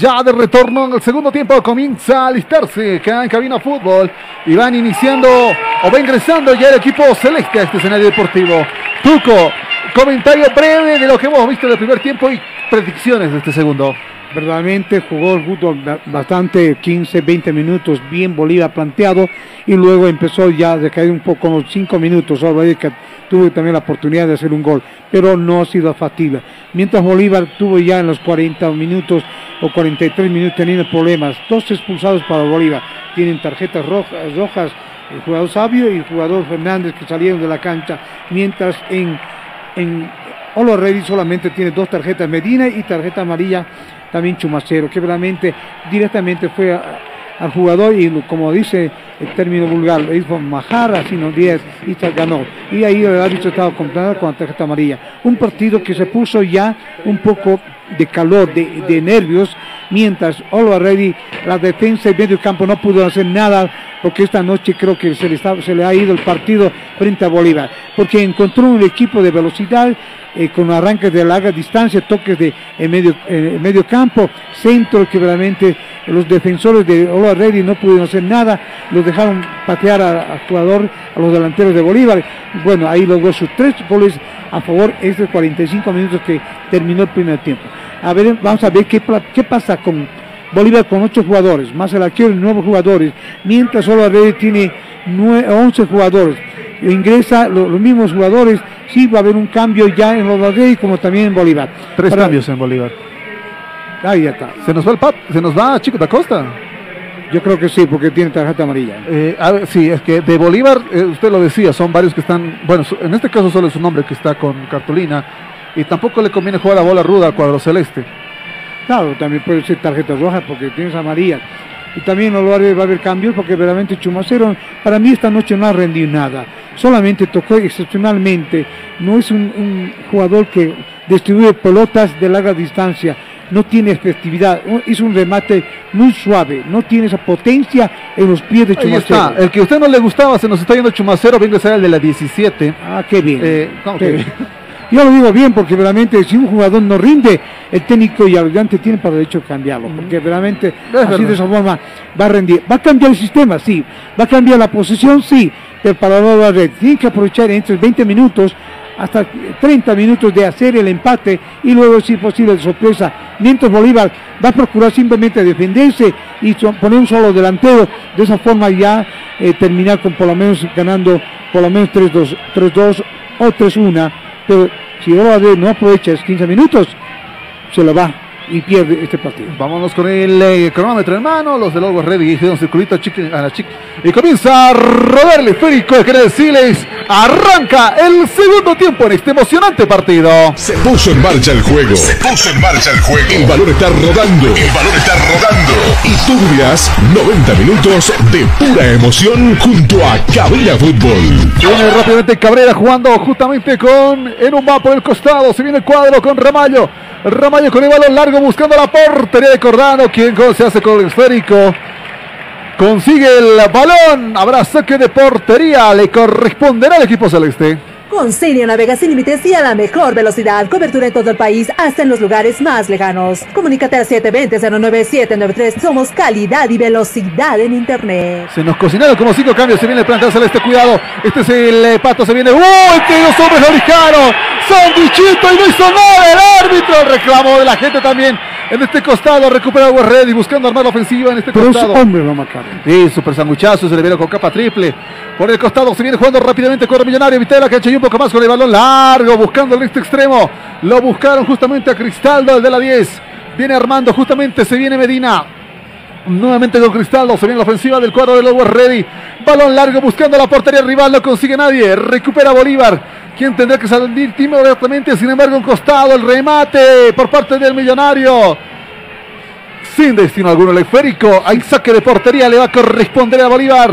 Ya de retorno en el segundo tiempo. Comienza a alistarse acá en Cabina Fútbol. Y van iniciando o va ingresando ya el equipo celeste a este escenario deportivo. Tuco, comentario breve de lo que hemos visto en el primer tiempo y predicciones de este segundo. verdaderamente jugó el fútbol ba- bastante 15, 20 minutos, bien Bolívar planteado y luego empezó ya a decaer un poco, unos 5 minutos, ahí que tuvo también la oportunidad de hacer un gol, pero no ha sido factible. Mientras Bolívar tuvo ya en los 40 minutos o 43 minutos teniendo problemas, dos expulsados para Bolívar, tienen tarjetas rojas, rojas el jugador Sabio y el jugador Fernández que salieron de la cancha, mientras en, en Olo Reddy solamente tiene dos tarjetas Medina y tarjeta amarilla también Chumacero, que realmente directamente fue a- al jugador y lo- como dice el término vulgar, le hizo majar así no 10 y ganó. Y ahí el árbitro estaba contando con la tarjeta amarilla. Un partido que se puso ya un poco de calor, de, de nervios, mientras Olo Reddy, la defensa y medio campo no pudo hacer nada porque esta noche creo que se le, ha ido el partido frente a Bolívar, porque encontró un equipo de velocidad eh, con arranques de larga distancia, toques de medio, medio campo, centro que realmente los defensores de Olo Reddy no pudieron hacer nada, los dejaron patear al jugador, a los delanteros de Bolívar. Bueno, ahí logró sus tres goles a favor, estos 45 minutos que terminó el primer tiempo. A ver, vamos a ver qué, qué pasa con Bolívar con ocho jugadores, más el arquero y nuevos jugadores, mientras solo Reddy tiene nue- 11 jugadores. Ingresa lo- los mismos jugadores, sí va a haber un cambio ya en los Reddy como también en Bolívar. Tres Para- cambios en Bolívar. Ahí ya está. Se nos va el pap, se nos va Chico da Costa. Yo creo que sí, porque tiene tarjeta amarilla. Eh, a ver, sí, es que de Bolívar, eh, usted lo decía, son varios que están, bueno, en este caso solo es un hombre que está con cartulina y tampoco le conviene jugar a bola ruda al cuadro celeste. Claro, también puede ser tarjeta roja porque tienes amarilla. Y también no lo va a haber, va a haber cambios porque verdaderamente Chumacero para mí esta noche no ha rendido nada. Solamente tocó excepcionalmente. No es un, un jugador que distribuye pelotas de larga distancia. No tiene efectividad. Hizo un remate muy suave. No tiene esa potencia en los pies de Ahí Chumacero. está, el que a usted no le gustaba, se nos está yendo Chumacero, va a ingresar el de la 17. Ah, qué bien. Eh, ¿cómo Qué que? bien. Yo lo digo bien porque realmente si un jugador no rinde, el técnico y ayudante tienen para derecho a cambiarlo, porque realmente así verdad. de esa forma va a rendir. Va a cambiar el sistema, sí. Va a cambiar la posición, sí. Pero para la red, tiene que aprovechar entre 20 minutos hasta 30 minutos de hacer el empate y luego, si es posible, de sorpresa. Mientras Bolívar va a procurar simplemente defenderse y poner un solo delantero, de esa forma ya eh, terminar con por lo menos ganando por lo menos 3-2 3-2 o 3-1. Pero si Bolívar no aprovecha esos 15 minutos, se lo va y pierde este partido. Vámonos con el eh, cronómetro en mano, los Always Ready, hicieron un circulito a, chiqui- a la chica y comienza a rodar el esférico de decirles, arranca el segundo tiempo en este emocionante partido. Se puso en marcha el juego. Se puso en marcha el juego. El balón está rodando. El balón está rodando. Y tú vivirás 90 minutos de pura emoción junto a Cabina Fútbol. Viene rápidamente Cabrera jugando justamente con en un va por el costado. Se viene el cuadro con Ramallo. Ramallo con el balón largo buscando la portería de Cordano. Quien se hace con el esférico. Consigue el balón. Habrá saque de portería. Le corresponderá al equipo celeste. Con Cirio navega sin límites y a la mejor velocidad. Cobertura en todo el país, hasta en los lugares más lejanos. Comunícate al 720-09793. Somos calidad y velocidad en Internet. Se nos cocinaron como cinco cambios. Se viene el plantel celeste. Cuidado. Este es el eh, pato. Se viene. ¡Uy! Que dos hombres lo. Sandichito y no hizo nada. El árbitro. El reclamo de la gente también. En este costado recupera Ready buscando armar la ofensiva en este Pero costado. lo marcaron. Sí, super sanguchazo, se le vieron con capa triple. Por el costado se viene jugando rápidamente con el millonario, mitad de la cancha y un poco más con el balón largo, buscando el este extremo. Lo buscaron justamente a Cristaldo, el de la 10. Viene armando justamente, se viene Medina. Nuevamente con Cristaldo, se viene la ofensiva del cuadro de los Ready. Balón largo buscando la portería rival, no consigue nadie. Recupera Bolívar. Quien tendrá que salir inmediatamente, sin embargo, un costado, el remate por parte del millonario sin destino alguno el esférico. Hay saque de portería, le va a corresponder a Bolívar.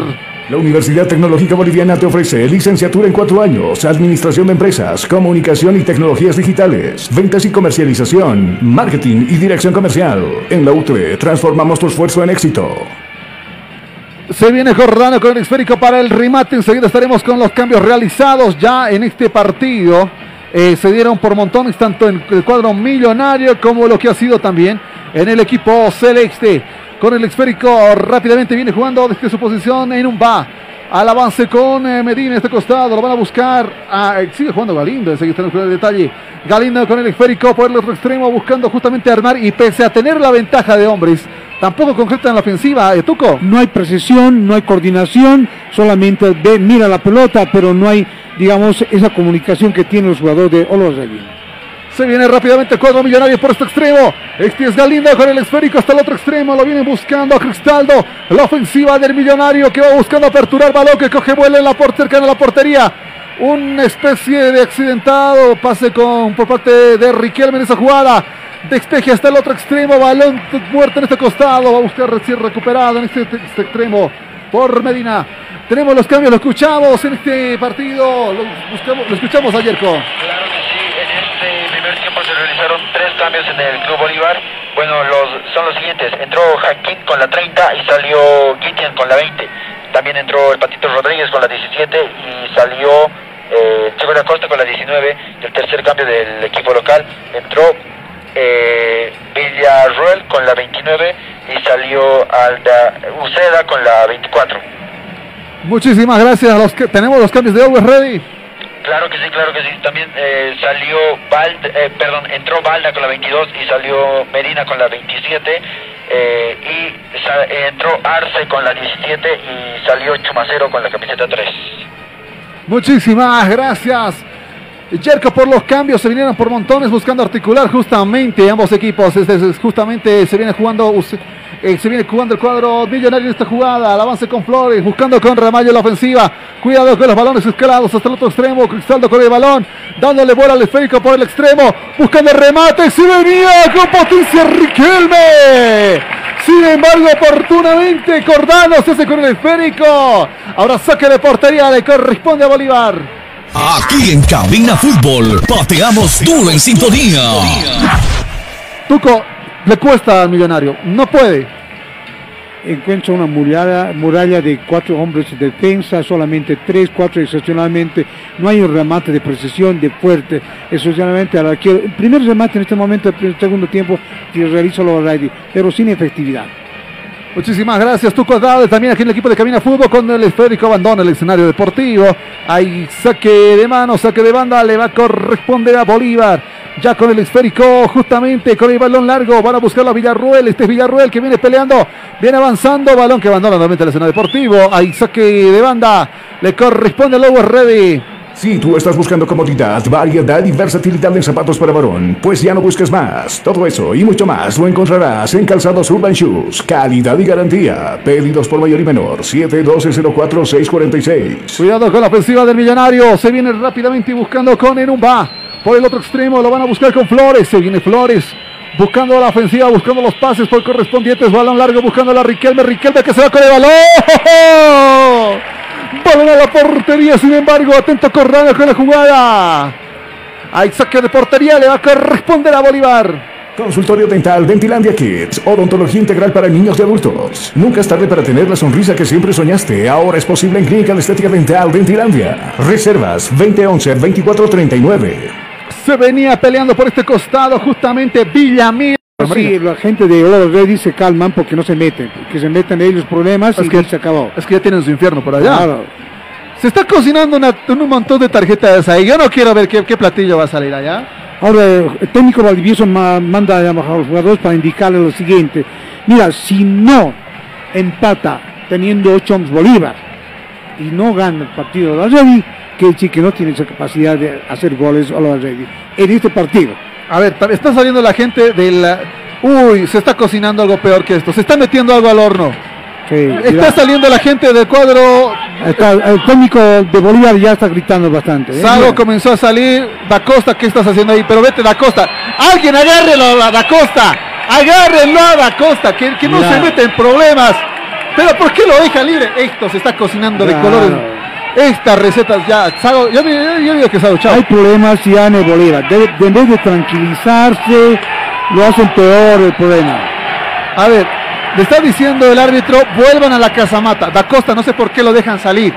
La Universidad Tecnológica Boliviana te ofrece licenciatura en cuatro años, administración de empresas, comunicación y tecnologías digitales, ventas y comercialización, marketing y dirección comercial. En la UTE transformamos tu esfuerzo en éxito. Se viene Jordano con el esférico para el remate. Enseguida estaremos con los cambios realizados ya en este partido. Eh, se dieron por montones tanto en el cuadro millonario como lo que ha sido también en el equipo celeste. Con el esférico rápidamente viene jugando desde su posición en un va. Al avance con eh, Medina, este costado, lo van a buscar. Eh, sigue jugando Galindo, sigue estando el detalle. Galindo con el esférico por el otro extremo, buscando justamente armar. Y pese a tener la ventaja de hombres, tampoco concreta en la ofensiva, eh, Tuco. No hay precisión, no hay coordinación, solamente ve, mira la pelota, pero no hay, digamos, esa comunicación que tienen los jugadores de Olo Ready. Se viene rápidamente el cuadro millonario por este extremo. Este es Galindo con el esférico hasta el otro extremo. Lo viene buscando a Cristaldo. La ofensiva del millonario que va buscando aperturar balón que coge vuelo en la por cercana a la portería. Una especie de accidentado pase con por parte de Riquelme en esa jugada. Despeje hasta el otro extremo. Balón muerto en este costado. Va a buscar recién recuperado en este, este extremo por Medina. Tenemos los cambios, lo escuchamos en este partido. Lo, escuchamos ayer con. Claro que sí, en este primer tiempo se realizaron tres cambios en el Club Bolívar. Bueno, los, son los siguientes. Entró Jaquín con la 30 y salió Guitian con la 20. También entró el Patito Rodríguez con la 17 y salió eh, Chico Acosta con la 19. Y el tercer cambio del equipo local entró eh, Villarruel con la 29 y salió Alda Uceda con la 24. Muchísimas gracias. a Los que, tenemos los cambios de Always Ready. Claro que sí, claro que sí. También eh, salió eh, perdón, entró Balda con la 22 y salió Medina con la 27. eh, y sa- entró Arce con la 17 y salió Chumacero con la camiseta 3. Muchísimas gracias. Jerko por los cambios, se vinieron por montones buscando articular justamente ambos equipos. Justamente se viene jugando eh, se viene jugando el cuadro millonario en esta jugada. Al avance con Flores, buscando con Ramallo la ofensiva. Cuidado con los balones escalados hasta el otro extremo. Cristaldo con el balón, dándole bola al esférico por el extremo, buscando el remate. Se venía con potencia Riquelme. Sin embargo, oportunamente Cordano se hace con el esférico. Ahora saque de portería, le corresponde a Bolívar. Aquí en Cabina Fútbol, pateamos duro en sintonía. Tuco, le cuesta al millonario, no puede. Encuentra una muralla, muralla de cuatro hombres de defensa, solamente tres, cuatro excepcionalmente. No hay un remate de precisión, de fuerte, excepcionalmente al arquero. El primer remate en este momento, el segundo tiempo, realiza Lorraine, pero sin efectividad. Muchísimas gracias, Tuco Dade, también aquí en el equipo de Cabina Fútbol con el esférico abandona el escenario deportivo. Hay saque de mano, saque de banda, le va a corresponder a Bolívar. Ya con el esférico, justamente con el balón largo, van a buscarlo a Villarruel. Este es Villarruel que viene peleando, viene avanzando, balón que abandona nuevamente el escenario deportivo. Hay saque de banda, le corresponde a Lobo Ready. Si tú estás buscando comodidad, variedad y versatilidad en zapatos para varón, pues ya no busques más. Todo eso y mucho más lo encontrarás en Calzados Urban Shoes. Calidad y garantía. Pedidos por mayor y menor. 712-04-646. Cuidado con la ofensiva del millonario. Se viene rápidamente buscando con Enumba. Por el otro extremo lo van a buscar con Flores. Se viene Flores. Buscando la ofensiva, buscando los pases por correspondientes. Balón largo buscando a la Riquelme. Riquelme que se va con el balón. Balón a la portería. Sin embargo, atento Cordano con la jugada. Hay saque de portería. Le va a corresponder a Bolívar. Consultorio Dental Dentilandia Kids. Odontología integral para niños y adultos. Nunca es tarde para tener la sonrisa que siempre soñaste. Ahora es posible en Clínica de Estética Dental Dentilandia. Reservas 2011-2439. Se venía peleando por este costado justamente Villamil. Sí, la gente de Olo Ready se calman porque no se meten, que se metan ellos problemas Es y que- se acabó. Es que ya tienen su infierno por allá. Claro. Se está cocinando una- un montón de tarjetas ahí. Yo no quiero ver qué, qué platillo va a salir allá. Ahora, el técnico Valdivieso ma- manda a los jugadores para indicarles lo siguiente. Mira, si no empata teniendo 8 hombres Bolívar y no gana el partido de la Ready, que decir que no tiene esa capacidad de hacer goles a la en este partido. A ver, está saliendo la gente del... Uy, se está cocinando algo peor que esto. Se está metiendo algo al horno. Está saliendo la gente del cuadro. Está- el técnico de Bolívar ya está gritando bastante. ¿eh? Mira. comenzó a salir. Da Costa, ¿qué estás haciendo ahí? Pero vete, Da Costa. Alguien agárrelo a Da Costa. Agárrenlo a Da Costa, que, que no se mete en problemas. Pero ¿por qué lo deja libre? Esto se está cocinando de colores. Estas recetas ya. Sago, yo, yo- yo digo que Sago, chao. Hay problemas el Bolívar. Debe- de en vez de tranquilizarse, lo hacen peor el problema. A ver, le está diciendo el árbitro, vuelvan a la casamata. Da Costa, no sé por qué lo dejan salir.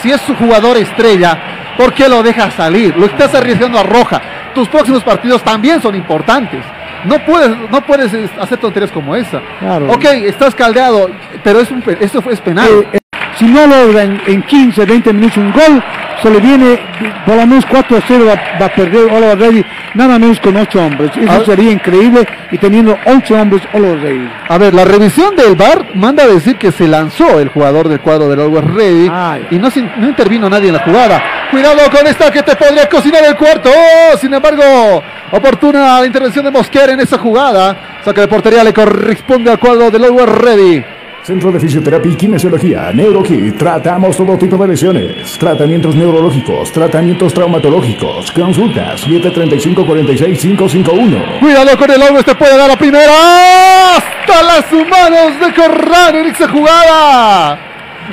Si es su jugador estrella, ¿por qué lo dejas salir? Lo estás arriesgando a roja. Tus próximos partidos también son importantes. No puedes, no puedes hacer tonterías como esa. Claro. Ok, estás caldeado, pero es un, eso fue es penal. Eh, si no logra en, en 15, 20 minutos un gol, se le viene por lo menos 4 a 0, va, va a perder Oliver Ready, nada menos con 8 hombres. Eso Ah. sería increíble y teniendo 8 hombres Oliver Ready. A ver, la revisión del VAR manda a decir que se lanzó el jugador del cuadro del Always Ready y no, intervino nadie en la jugada. Cuidado con esta que te podría cocinar el cuarto. Oh, sin embargo, oportuna la intervención de Mosquera en esa jugada. Saque de portería le corresponde al cuadro del Always Ready. Centro de Fisioterapia y Kinesiología, NeuroKit. Tratamos todo tipo de lesiones. Tratamientos neurológicos, tratamientos traumatológicos. Consultas 735-46551. Cuidado con el Always, te puede dar la primera. Hasta las manos de Corral en esa jugada.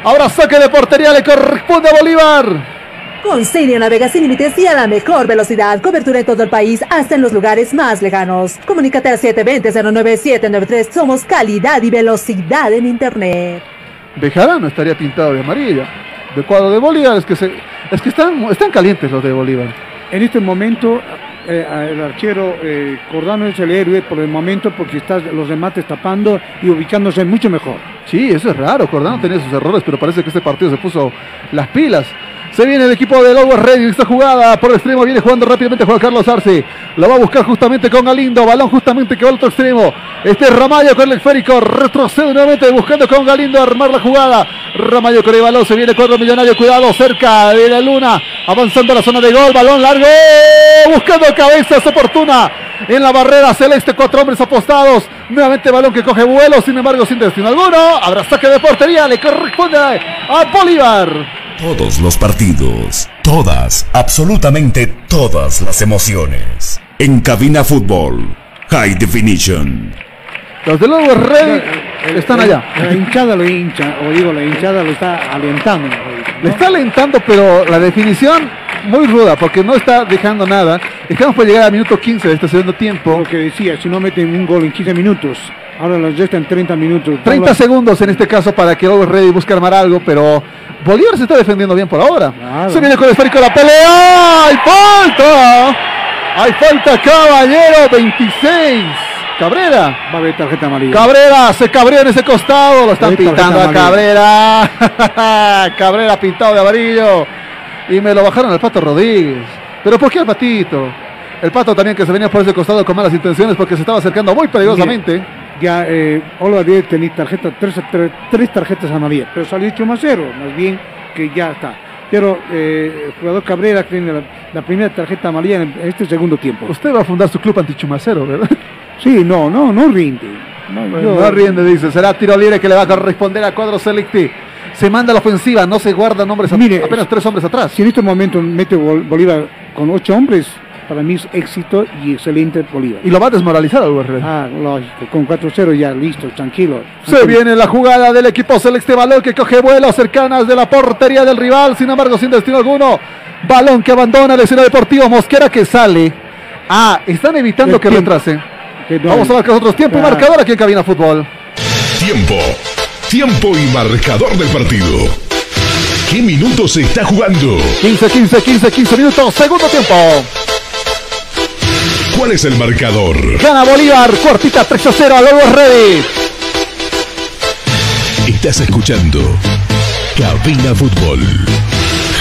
Ahora saque de portería le corresponde a Bolívar. Con Cinia navega sin límites y a la mejor velocidad. Cobertura en todo el país, hasta en los lugares más lejanos. Comunícate al 720-09793. Somos calidad y velocidad en Internet. Bejarano estaría pintado de amarillo. De cuadro de Bolívar es que se, es que están, están calientes los de Bolívar. En este momento, eh, el arquero eh, Cordano es el héroe por el momento porque está los remates tapando y ubicándose mucho mejor. Sí, eso es raro. Cordano tenía sus errores, pero parece que este partido se puso las pilas. Se viene el equipo de Lobo Ready esta jugada. Por el extremo viene jugando rápidamente Juan Carlos Arce. Lo va a buscar justamente con Galindo. Balón justamente que va al otro extremo. Este es Ramallo con el esférico. Retrocede nuevamente buscando con Galindo armar la jugada. Ramallo con el balón. Se viene cuadro millonario. Cuidado cerca de la luna. Avanzando a la zona de gol. Balón largo. Buscando cabezas oportuna. En la barrera celeste. Cuatro hombres apostados. Nuevamente balón que coge vuelo. Sin embargo, sin destino alguno. Habrá saque de portería. Le corresponde a Bolívar. Todos los partidos, todas, absolutamente todas las emociones. En Cabina Fútbol, High Definition. Los de Lobo Ready están allá. La hinchada lo hincha, o digo, la hinchada lo está alentando. Le está alentando, pero la definición muy ruda, porque no está dejando nada. Estamos por llegar al minuto 15 de este segundo tiempo. Lo que decía, si no meten un gol en 15 minutos, ahora los restan 30 minutos. 30 segundos en este caso para que Lobo Ready busque armar algo, pero Bolívar se está defendiendo bien por ahora. Se viene con el esférico la pelea. ¡Hay falta! ¡Hay falta, caballero! 26. Cabrera. Va a haber tarjeta amarilla. Cabrera se cabreó en ese costado. Lo están pintando a. Cabrera. Cabrera pintado de amarillo. Y me lo bajaron al Pato Rodríguez. ¿Pero por qué al Patito? El Pato también que se venía por ese costado con malas intenciones porque se estaba acercando muy peligrosamente. Ya, eh, Oliver debe tener tarjeta, tres, tres, tres tarjetas amarillas, pero salió 8 más 0, más bien que ya está. Pero eh, el jugador Cabrera tiene la, la primera tarjeta amarilla en este segundo tiempo. Usted va a fundar su club antichumacero, ¿verdad? Sí, no, no, no rinde. No, yo- rinde, dice. Será tiro libre que le va a corresponder a Cuadro Selecti. Se manda a la ofensiva, no se guardan hombres, Mire, apenas tres hombres atrás. Si en este momento mete Bol- Bolívar con 8 hombres, para mí es éxito y excelente Bolívar. Y lo va a desmoralizar al Guerrero. Ah, lógico, con 4-0 ya, listo, tranquilo. Se viene la jugada del equipo celeste balón que coge vuelo cercanas de la portería del rival, sin embargo sin destino alguno. Balón que abandona el escenario deportivo, Mosquera que sale. Ah, están evitando El que tiempo. retrase. Que no- Vamos a marcar otros tiempo y Ah. marcador aquí en Cabina Fútbol. Tiempo. Tiempo y marcador del partido. ¿Qué minutos se está jugando? 15, 15, 15, 15 minutos, segundo tiempo. ¿Cuál es el marcador? Gana Bolívar, cuartita 3 a 0, a Lobos Ready. Estás escuchando Cabina Fútbol.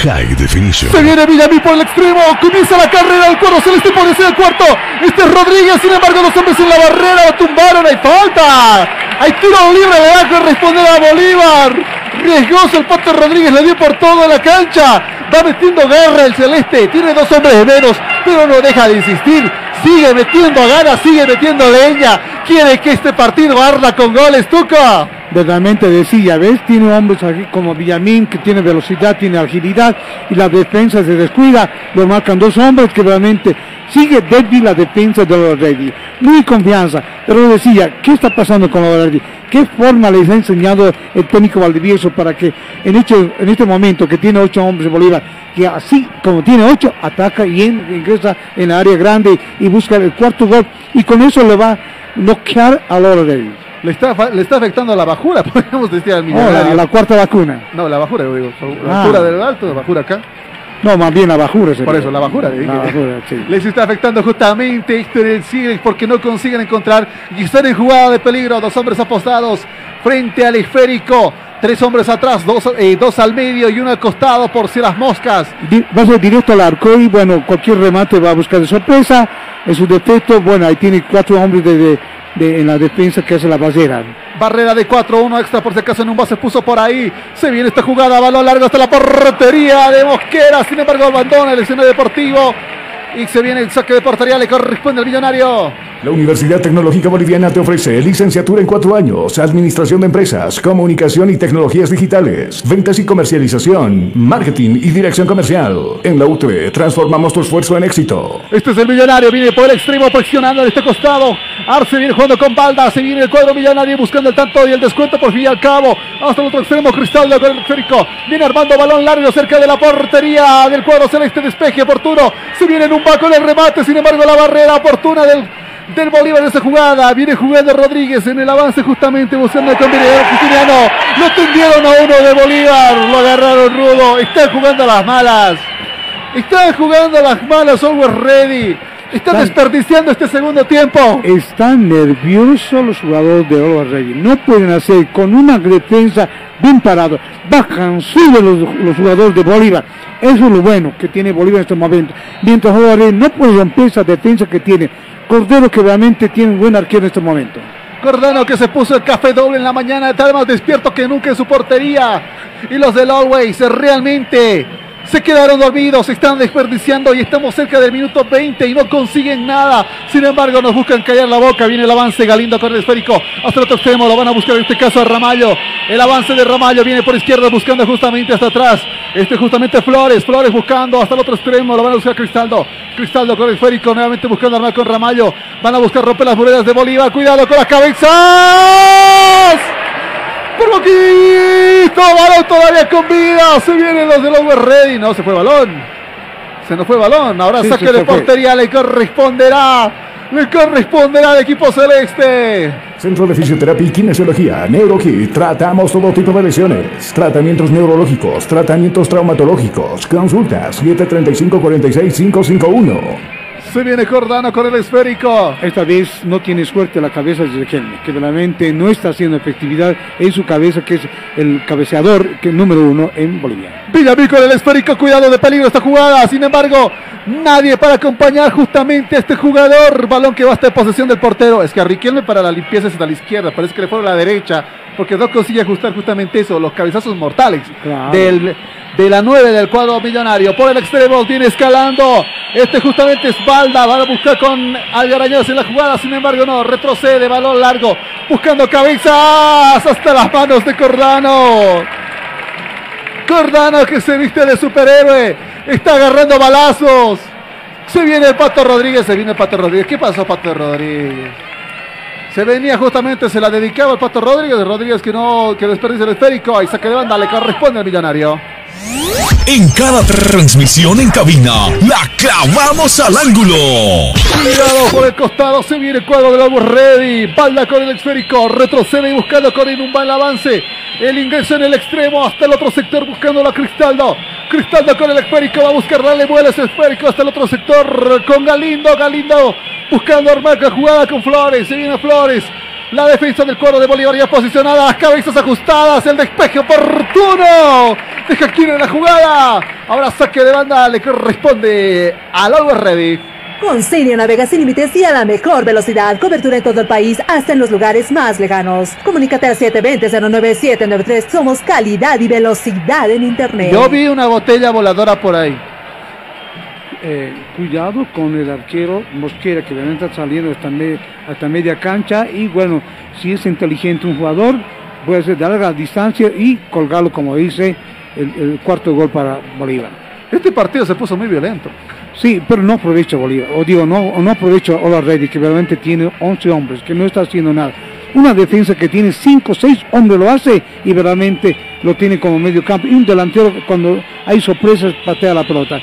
High Definition. Se viene Villamil por el extremo. Comienza la carrera del cuadro celeste por el cuarto. Este es Rodríguez. Sin embargo, dos hombres en la barrera. Lo tumbaron. Hay falta. Hay tiro libre. Le va a corresponder a Bolívar. Riesgoso el Pato Rodríguez. Le dio por toda la cancha. Va metiendo garra el celeste. Tiene dos hombres de menos. Pero no deja de insistir. Sigue metiendo ganas. Sigue metiendo leña. Quiere que este partido arda con goles. Tuca. Verdaderamente decía, ¿ves? Tiene hombres aquí como Villamín que tiene velocidad, tiene agilidad y la defensa se descuida, lo marcan dos hombres que realmente sigue débil la defensa de los Ready. Muy confianza, pero decía, ¿qué está pasando con los Ready? ¿Qué forma les ha enseñado el técnico Valdivieso para que en, hecho, en este momento que tiene ocho hombres Bolívar, que así como tiene ocho, ataca y en- ingresa en la área grande y busca el cuarto gol y con eso le va a noquear a los Ready. Le está, le está afectando la bajura, podríamos decir al Oh, millonario. la, la cuarta vacuna. No, la bajura, digo. La Ah. altura del alto, la bajura acá. No, más bien la bajura. Por eso, la bajura. La bajura, sí. Les está afectando justamente esto en el Silex porque no consiguen encontrar y están en jugada de peligro. Dos hombres apostados frente al esférico. Tres hombres atrás, dos, eh, dos al medio y uno al costado por si las moscas. Va a ser directo al arco y bueno, cualquier remate va a buscar de sorpresa. En su defecto, bueno, ahí tiene cuatro hombres de, de- de- en la defensa que hace la barrera. Barrera de 4-1 extra por si acaso en un base puso por ahí. Se viene esta jugada, balón largo hasta la portería de Mosquera. Sin embargo, abandona el escenario deportivo. Y se viene el saque de portería, le corresponde al millonario. La Universidad Tecnológica Boliviana te ofrece licenciatura en cuatro años, Administración de Empresas, Comunicación y Tecnologías Digitales, Ventas y Comercialización, Marketing y Dirección Comercial. En la UTE transformamos tu esfuerzo en éxito. Este es el millonario, viene por el extremo presionando de este costado. Arce viene jugando con balda, se viene el cuadro millonario buscando el tanto y el descuento por fin y al cabo. Hasta el otro extremo, el esférico. Viene armando balón largo cerca de la portería del cuadro celeste, despeje oportuno. Se viene en un baco del remate, sin embargo la barrera oportuna del, del Bolívar en esa jugada. Viene jugando Rodríguez en el avance justamente buscando el combinador Justiniano. Lo tendieron a uno de Bolívar, lo agarraron rudo. Están jugando las malas. Están jugando las malas, Always Ready. Están desperdiciando este segundo tiempo. Están nerviosos los jugadores de Always Ready. No pueden hacer con una defensa bien parado. Bajan, suben los, los jugadores de Bolívar. Eso es lo bueno que tiene Bolívar en estos momentos. Mientras Always Ready no puede romper esa defensa que tiene. Cordero que realmente tiene un buen arquero en este momento. Cordano que se puso el café doble en la mañana, está más despierto que nunca en su portería. Y los del Always realmente se quedaron dormidos, están desperdiciando y estamos cerca del minuto 20 y no consiguen nada. Sin embargo, nos buscan callar la boca. Viene el avance Galindo con el esférico hasta el otro extremo. Lo van a buscar en este caso a Ramallo. El avance de Ramallo viene por izquierda buscando justamente hasta atrás. Este justamente Flores, Flores buscando hasta el otro extremo. Lo van a buscar Cristaldo. Cristaldo con el esférico, nuevamente buscando armar con Ramallo. Van a buscar romper las monedas de Bolívar. Cuidado con las cabezas. Poquito, balón todavía con vida. Se vienen los de Lower Ready. No, se fue balón. Se nos fue balón. Ahora Sí, saque sí, de se fue. portería. Le corresponderá. Le corresponderá al equipo celeste. Centro de Fisioterapia y Kinesiología, NeuroKit. Tratamos todo tipo de lesiones. Tratamientos neurológicos, tratamientos traumatológicos. Consultas 735-46551. Se viene Cordano con el esférico. Esta vez no tiene suerte la cabeza de Riquelme, que realmente no está haciendo efectividad en su cabeza, que es el cabeceador que, número uno en Bolivia. Villamil con el esférico, cuidado de peligro esta jugada. Sin embargo, nadie para acompañar justamente a este jugador. Balón que va hasta en posesión del portero. Es que a Riquelme para la limpieza es a la izquierda. Parece que le fueron a la derecha. Porque no consigue ajustar justamente eso, los cabezazos mortales Claro. del, de la 9 del cuadro millonario. Por el extremo viene escalando. Este justamente es Balda. Van a buscar con Algarañaz en la jugada. Sin embargo, no, retrocede. Balón largo. Buscando cabezas hasta las manos de Cordano. Cordano que se viste de superhéroe. Está agarrando balazos. Se viene el Pato Rodríguez. Se viene el Pato Rodríguez. ¿Qué pasó, Pato Rodríguez? Se venía justamente, se la dedicaba al Pato Rodríguez. Rodríguez que no, que desperdicia el esférico. Y saque de banda le corresponde al millonario. En cada transmisión en cabina, la clavamos al ángulo. Cuidado por el costado, se viene el cuadro del Albo Ready. Balda con el esférico, retrocede y buscando con un mal avance. El ingreso en el extremo hasta el otro sector buscando a Cristaldo. Cristaldo con el esférico va a buscar darle vuelo ese esférico hasta el otro sector con Galindo. Galindo buscando armar la jugada con Flores. Se viene Flores. La defensa del cuadro de Bolívar ya posicionada, las cabezas ajustadas, el despeje oportuno. Deja quien en la jugada. Ahora saque de banda le corresponde al Always Ready. Con Senio navega sin límites y a la mejor velocidad. Cobertura en todo el país, hasta en los lugares más lejanos. Comunícate al 720-09793. Somos calidad y velocidad en Internet. Yo vi una botella voladora por ahí. Eh, cuidado con el arquero Mosquera, que realmente está saliendo hasta, me- hasta media cancha. Y bueno, si es inteligente un jugador, puede ser de larga distancia y colgarlo, como dice, el, el cuarto gol para Bolívar. Este partido se puso muy violento. Sí, pero no aprovecha Bolívar, o digo, no, o no aprovecha Ola Reddy, que realmente tiene 11 hombres, que no está haciendo nada. Una defensa que tiene 5 o 6 hombres lo hace y realmente lo tiene como medio campo. Y un delantero cuando hay sorpresas patea la pelota.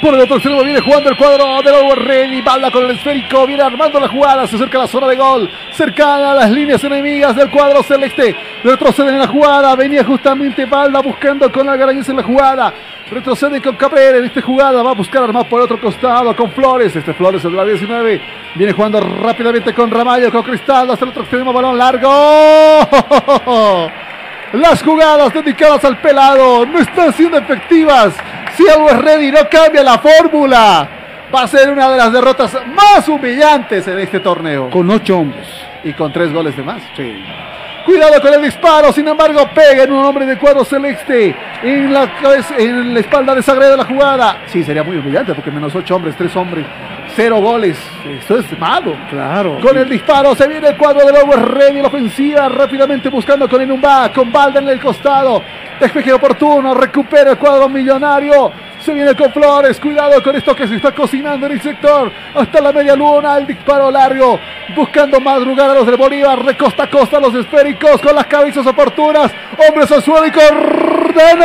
Por el otro extremo viene jugando el cuadro de Lower Ready. Balda con el esférico. Viene armando la jugada. Se acerca a la zona de gol. Cercana a las líneas enemigas del cuadro celeste. Retrocede en la jugada. Venía justamente Balda buscando con Algarañez en la jugada. Retrocede con Cabrera en esta jugada. Va a buscar armar por el otro costado con Flores. Este Flores el de la 19. Viene jugando rápidamente con Ramallo, con Cristal. Hasta el otro extremo, balón largo. Las jugadas dedicadas al pelado no están siendo efectivas. Si algo es ready, no cambia la fórmula. Va a ser una de las derrotas más humillantes en este torneo. Con ocho hombres. Y con tres goles de más. Cuidado con el disparo, sin embargo, pega en un hombre de cuadro celeste en la, en la espalda de Sagredo la jugada. Sí, sería muy humillante porque menos ocho hombres, tres hombres, cero goles. Esto es malo. Claro. Con el disparo se viene el cuadro de Lobo Ready, la ofensiva rápidamente buscando con Enumba, con Balda en el costado. Despeje oportuno, recupera el cuadro millonario. Se viene con Flores, cuidado con esto que se está cocinando en el sector. Hasta la media luna, el disparo largo. Buscando madrugar a los de Bolívar, de costa a costa los esféricos con las cabezas oportunas. Hombres al suelo y Cordano.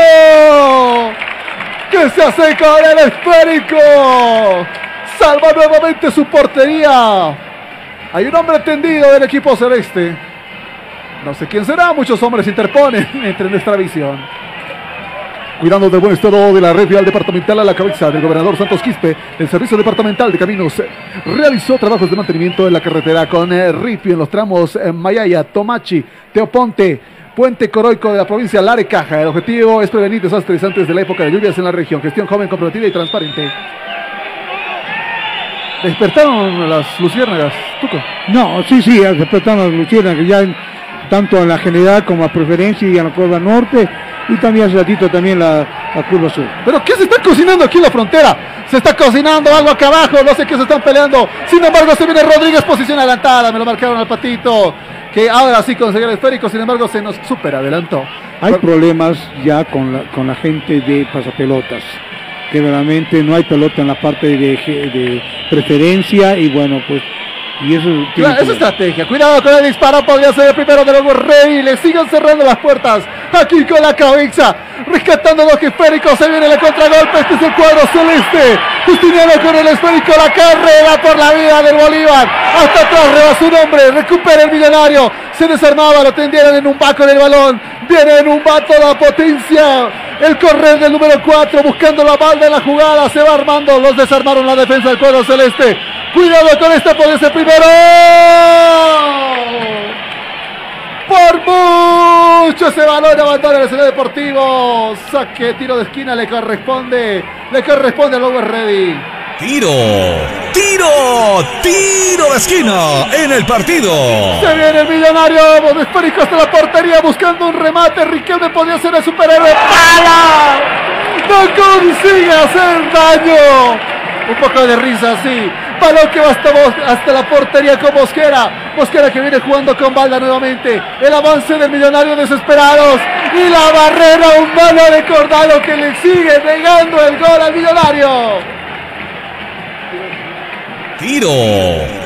Que se hace con el esférico. Salva nuevamente su portería. Hay un hombre tendido del equipo celeste. No sé quién será, muchos hombres interponen entre nuestra visión. Cuidando del buen estado de la red vial departamental a la cabeza del gobernador Santos Quispe, el Servicio Departamental de Caminos realizó trabajos de mantenimiento en la carretera con eh, ripio en los tramos eh, Mayaya, Tomachi, Teoponte, Puente Coroico de la provincia de Larecaja. El objetivo es prevenir desastres antes de la época de lluvias en la región. Gestión joven, comprometida y transparente. Despertaron las luciérnagas, Tuco. No, sí, sí, respetando a Luciana, que ya en- tanto en la general como a preferencia y en la curva norte, y también hace ratito también la, la curva sur. ¿Pero qué se está cocinando aquí en la frontera? Se está cocinando algo acá abajo, no sé qué se están peleando. Sin embargo, se viene Rodríguez, posición adelantada, me lo marcaron al patito. Que ahora sí consiguió el esférico, sin embargo, se nos super adelantó. Hay problemas ya con la, con la gente de pasapelotas, que realmente no hay pelota en la parte de, de preferencia y bueno, pues, y eso Claro, ver. estrategia. Cuidado con el disparo. Podría ser el primero de los. Le siguen cerrando las puertas. Aquí con la cabeza. Rescatando los esféricos. Se viene el contragolpe. Este es el cuadro celeste. Justiniano con el esférico. La carrera por la vida del Bolívar. Hasta atrás reba su nombre. Recupera el millonario. Se desarmaba. Lo tendieron en un vaco en el balón. Viene en un vato la potencia. El correr del número 4. Buscando la balda en la jugada. Se va armando. Los desarmaron la defensa del cuadro celeste. Cuidado con este, puede ser primero. Por mucho ese balón abandona el escenario deportivo. Saque, tiro de esquina le corresponde. Le corresponde al Lower Ready. Tiro, tiro, tiro de esquina en el partido. Se viene el millonario. Esférico hasta la portería buscando un remate. Riquelme podía ser el superhéroe. ¡Pala! No consigue hacer daño. Un poco de risa, sí. Balón que va hasta, hasta la portería con Mosquera. Mosquera que viene jugando con balda nuevamente. El avance del millonario desesperados. Y la barrera humana de Cordalo que le sigue negando el gol al millonario. Tiro,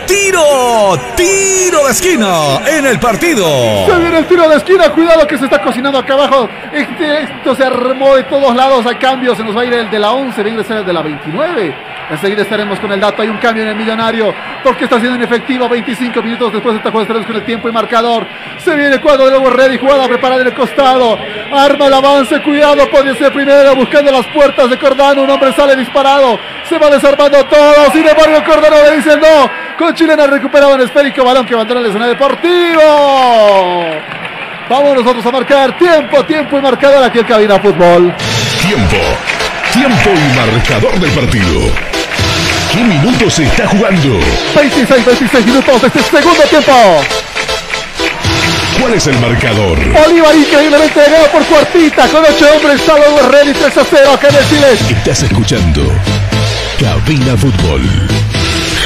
tiro, tiro de esquina en el partido. Se viene el tiro de esquina, cuidado que se está cocinando acá abajo. Este, esto se armó de todos lados, hay cambios, se nos va a ir el de la 11, va a ingresar el de la 29. Enseguida estaremos con el dato, hay un cambio en el millonario, porque está siendo inefectivo 25 minutos después de esta jugada, estaremos con el tiempo y marcador. Se viene el cuadro de Lobo Ready, jugada preparada en el costado. Arma el avance, cuidado, podría ser primero, buscando las puertas de Cordano, un hombre sale disparado. Se va desarmando todo, sin embargo Cordano le dice no. Con Chilena recuperado en esférico, balón que abandona el escenario deportivo. Vamos nosotros a marcar tiempo, tiempo y marcador aquí en Cabina Fútbol. Tiempo. Tiempo y marcador del partido. ¿Qué minutos se está jugando? 26, 26 minutos este segundo tiempo. ¿Cuál es el marcador? Bolívar increíblemente ganado por cuartita con 8 hombres. Salvador Ready 3 a 0. ¿Qué decirles? Estás escuchando Cabina Fútbol.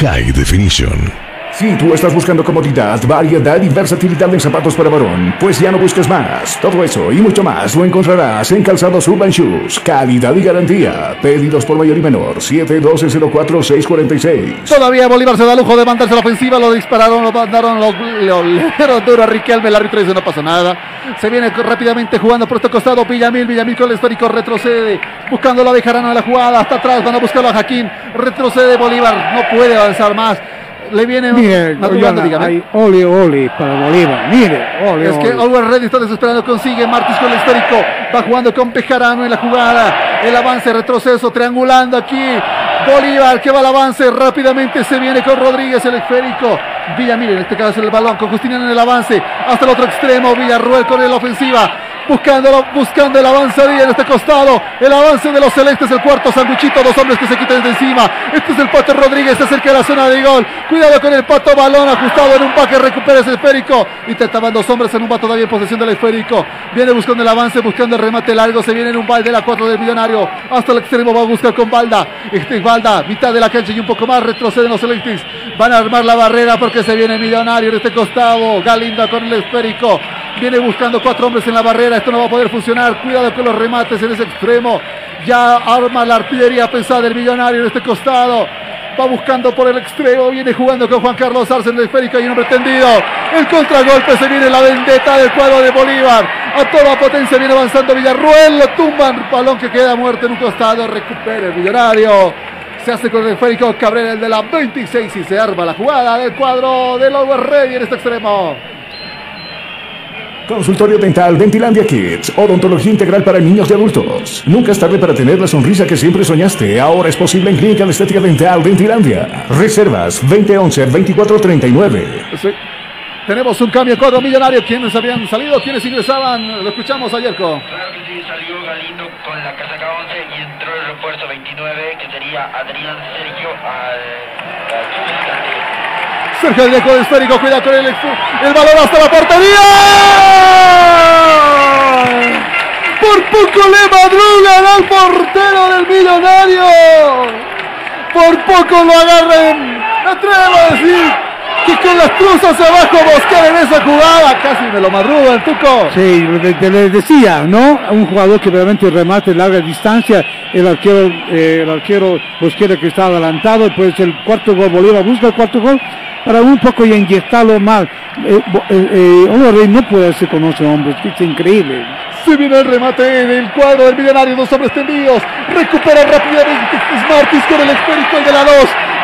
High Definition. Si tú estás buscando comodidad, variedad y versatilidad en zapatos para varón, pues ya no busques más. Todo eso y mucho más lo encontrarás en Calzados Urban Shoes. Calidad y garantía. Pedidos por mayor y menor. 712-04-646. Todavía Bolívar se da lujo de mandarse la ofensiva, lo dispararon, lo mandaron, lo, lo, duro a Riquelme, el árbitro dice no pasa nada. Se viene rápidamente jugando por este costado Villamil, Villamil con el histórico retrocede, buscando la Bejarano de la jugada, hasta atrás van a buscarlo a Jaquín, retrocede Bolívar, no puede avanzar más. Le viene Mire, hay ole, ole para Bolívar. Mire, ole, Es que. Oliver Ready está desesperando, consigue Martins con el histórico, va jugando con Pejarano en la jugada, El avance, retroceso, triangulando aquí. Bolívar que va al avance rápidamente. Se viene con Rodríguez, el esférico. Villamil en este caso el balón con Justiniano en el avance. Hasta el otro extremo. Villarruel con la ofensiva. Buscando, buscando el avanzadilla en este costado. El avance de los celestes, el cuarto sanduchito. Dos hombres que se quitan de encima. Este es el Pato Rodríguez, se acerca a la zona de gol. Cuidado con el Pato, balón ajustado en un paque. Recupera ese esférico. Intentaban dos hombres en un va todavía en posesión del esférico. Viene buscando el avance, buscando el remate largo. Se viene en un balde la 4 del millonario. Hasta el extremo va a buscar con Balda. Este es Balda, mitad de la cancha y un poco más. Retroceden los celestes. Van a armar la barrera porque se viene millonario en este costado. Galinda con el esférico. Viene buscando cuatro hombres en la barrera. Esto no va a poder funcionar. Cuidado con los remates en ese extremo. Ya arma la artillería pesada del millonario en este costado. Va buscando por el extremo. Viene jugando con Juan Carlos Arce en el esférico. Y un hombre tendido. El contragolpe se viene la vendetta del cuadro de Bolívar. A toda potencia viene avanzando Villarruel. Lo tumban. Balón que queda muerto en un costado. Recupera el millonario. Se hace con el esférico Cabrera, el de la 26. Y se arma la jugada del cuadro de Lower Ready en este extremo. Consultorio Dental Dentilandia Kids. Odontología integral para niños y adultos. Nunca es tarde para tener la sonrisa que siempre soñaste. Ahora es posible en Clínica de Estética Dental Dentilandia. Reservas 2011-2439. Sí. Tenemos un cambio cuadro millonario. ¿Quiénes habían salido? ¿Quiénes ingresaban? Lo escuchamos ayer. Claro que sí, salió Galindo con la casaca 11 y entró el refuerzo 29 que sería Adrián Sergio Greco de esférico, cuida con el, el balón hasta la portería. Por poco le madrugan al portero del millonario. Por poco lo agarren. Me atrevo a decir que con las cruzas abajo buscar en esa jugada. Casi me lo madruga el Tuco. Sí, te les decía, ¿no? Un jugador que realmente remate larga distancia, el arquero, eh, arquero que está adelantado, pues el cuarto gol, Bolívar busca el cuarto gol para un poco ya inyectarlo mal. Eh, eh, eh, no puede hacer con 11 hombres, es increíble. Se viene el remate del cuadro del millonario, dos hombres tendidos. Recupera rápidamente Martins con el esférico el de la 2.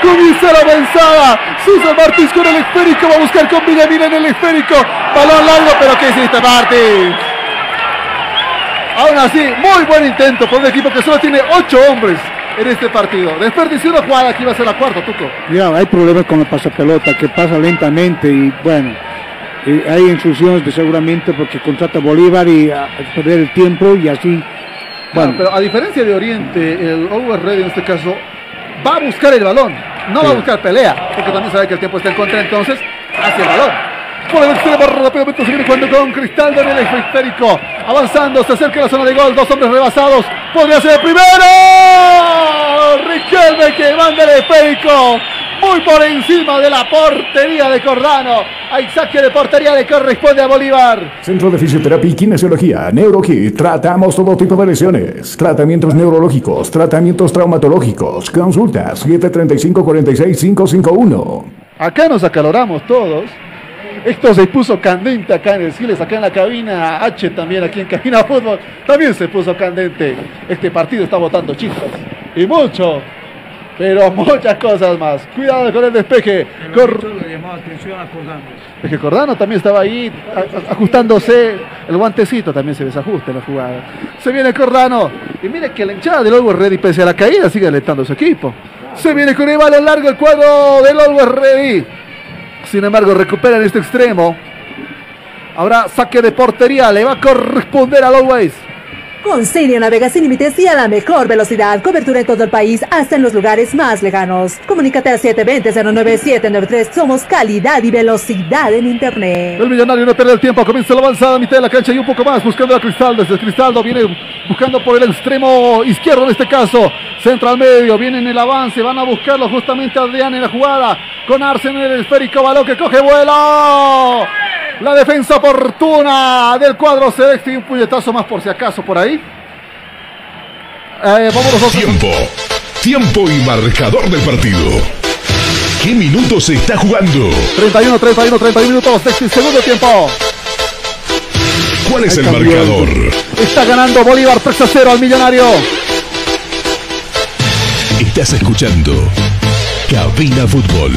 Comienza la avanzada. Susan Martins con el esférico. Va a buscar con Villamil en el esférico. Balón largo, pero ¿qué hiciste, Martins? Aún así, muy buen intento por un equipo que solo tiene 8 hombres en este partido. Desperdició una jugada que iba a ser la cuarta, Tuco. Ya, hay problemas con el pasapelota que pasa lentamente y bueno, eh, hay instrucciones de seguramente porque contrata Bolívar y a, a perder el tiempo y así. Bueno, Bueno, pero a diferencia de Oriente, el Over Ready en este caso va a buscar el balón, no va a buscar pelea, porque también sabe que el tiempo está en contra, entonces hacia el balón. Por el extremo rápidamente se viene jugando con Cristaldo en el esférico, avanzando, se acerca a la zona de gol, dos hombres rebasados, podría ser el primero. Riquelme que manda el esférico, muy por encima de la portería de Cordano. Hay saque de portería le corresponde a Bolívar. Centro de Fisioterapia y Kinesiología, NeuroKit. Tratamos todo tipo de lesiones. Tratamientos neurológicos, tratamientos traumatológicos. Consultas 735-46551. Acá nos acaloramos todos. Esto se puso candente acá en el Siles, acá en la cabina H también, aquí en Cabina Fútbol, también se puso candente. Este partido está botando chispas. Y mucho, pero muchas cosas más. Cuidado con el despeje. Cor- es que Cordano también estaba ahí ajustándose el guantecito, también se desajusta en la jugada. Se viene Cordano y mire que la hinchada del Always Ready, pese a la caída, sigue alentando a su equipo. Se viene con el balón largo el cuadro del Always Ready. Sin embargo, recuperan este extremo. Ahora saque de portería, le va a corresponder al Always. Con Cinia navega sin límites y a la mejor velocidad. Cobertura en todo el país, hasta en los lugares más lejanos. Comunícate al 720-09793. Somos calidad y velocidad en Internet. El millonario no pierde el tiempo, comienza la avanzada a mitad de la cancha y un poco más buscando a Cristaldo. Desde Cristaldo viene buscando por el extremo izquierdo en este caso. Centra al medio, viene en el avance, van a buscarlo justamente a Adrián en la jugada. Con Arsen en el esférico, balón que coge vuelo. La defensa oportuna del cuadro celeste y un puñetazo más por si acaso por ahí. Eh, vámonos a- Tiempo. Tiempo y marcador del partido. ¿Qué minutos se está jugando? 31, 31, 31 minutos este segundo tiempo. ¿Cuál es Ahí el marcador? Está ganando Bolívar 3 a 0 al millonario. Estás escuchando Cabina Fútbol.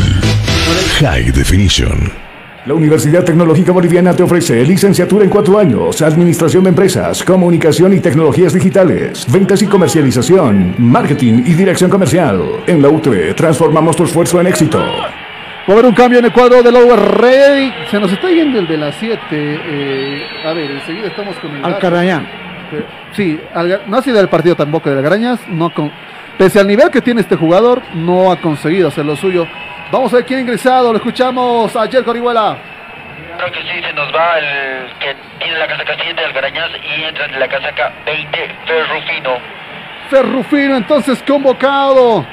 High Definition. La Universidad Tecnológica Boliviana te ofrece licenciatura en cuatro años, Administración de Empresas, Comunicación y Tecnologías Digitales, Ventas y Comercialización, Marketing y Dirección Comercial. En la UTE transformamos tu esfuerzo en éxito. Va a haber un cambio en el cuadro del Lower Ready. Se nos está yendo el de las 7. eh, a ver, enseguida estamos con el. Alcarañán. Eh, Sí, Alga- no ha sido el partido tampoco de Algarañas. No con, pese al nivel que tiene este jugador, no ha conseguido hacer lo suyo. Vamos a ver quién ha ingresado. Lo escuchamos ayer Orihuela. Creo que sí, se nos va el que tiene la casaca 7 de Algarañaz y entra en la casaca 20 Ferrufino. Ferrufino entonces convocado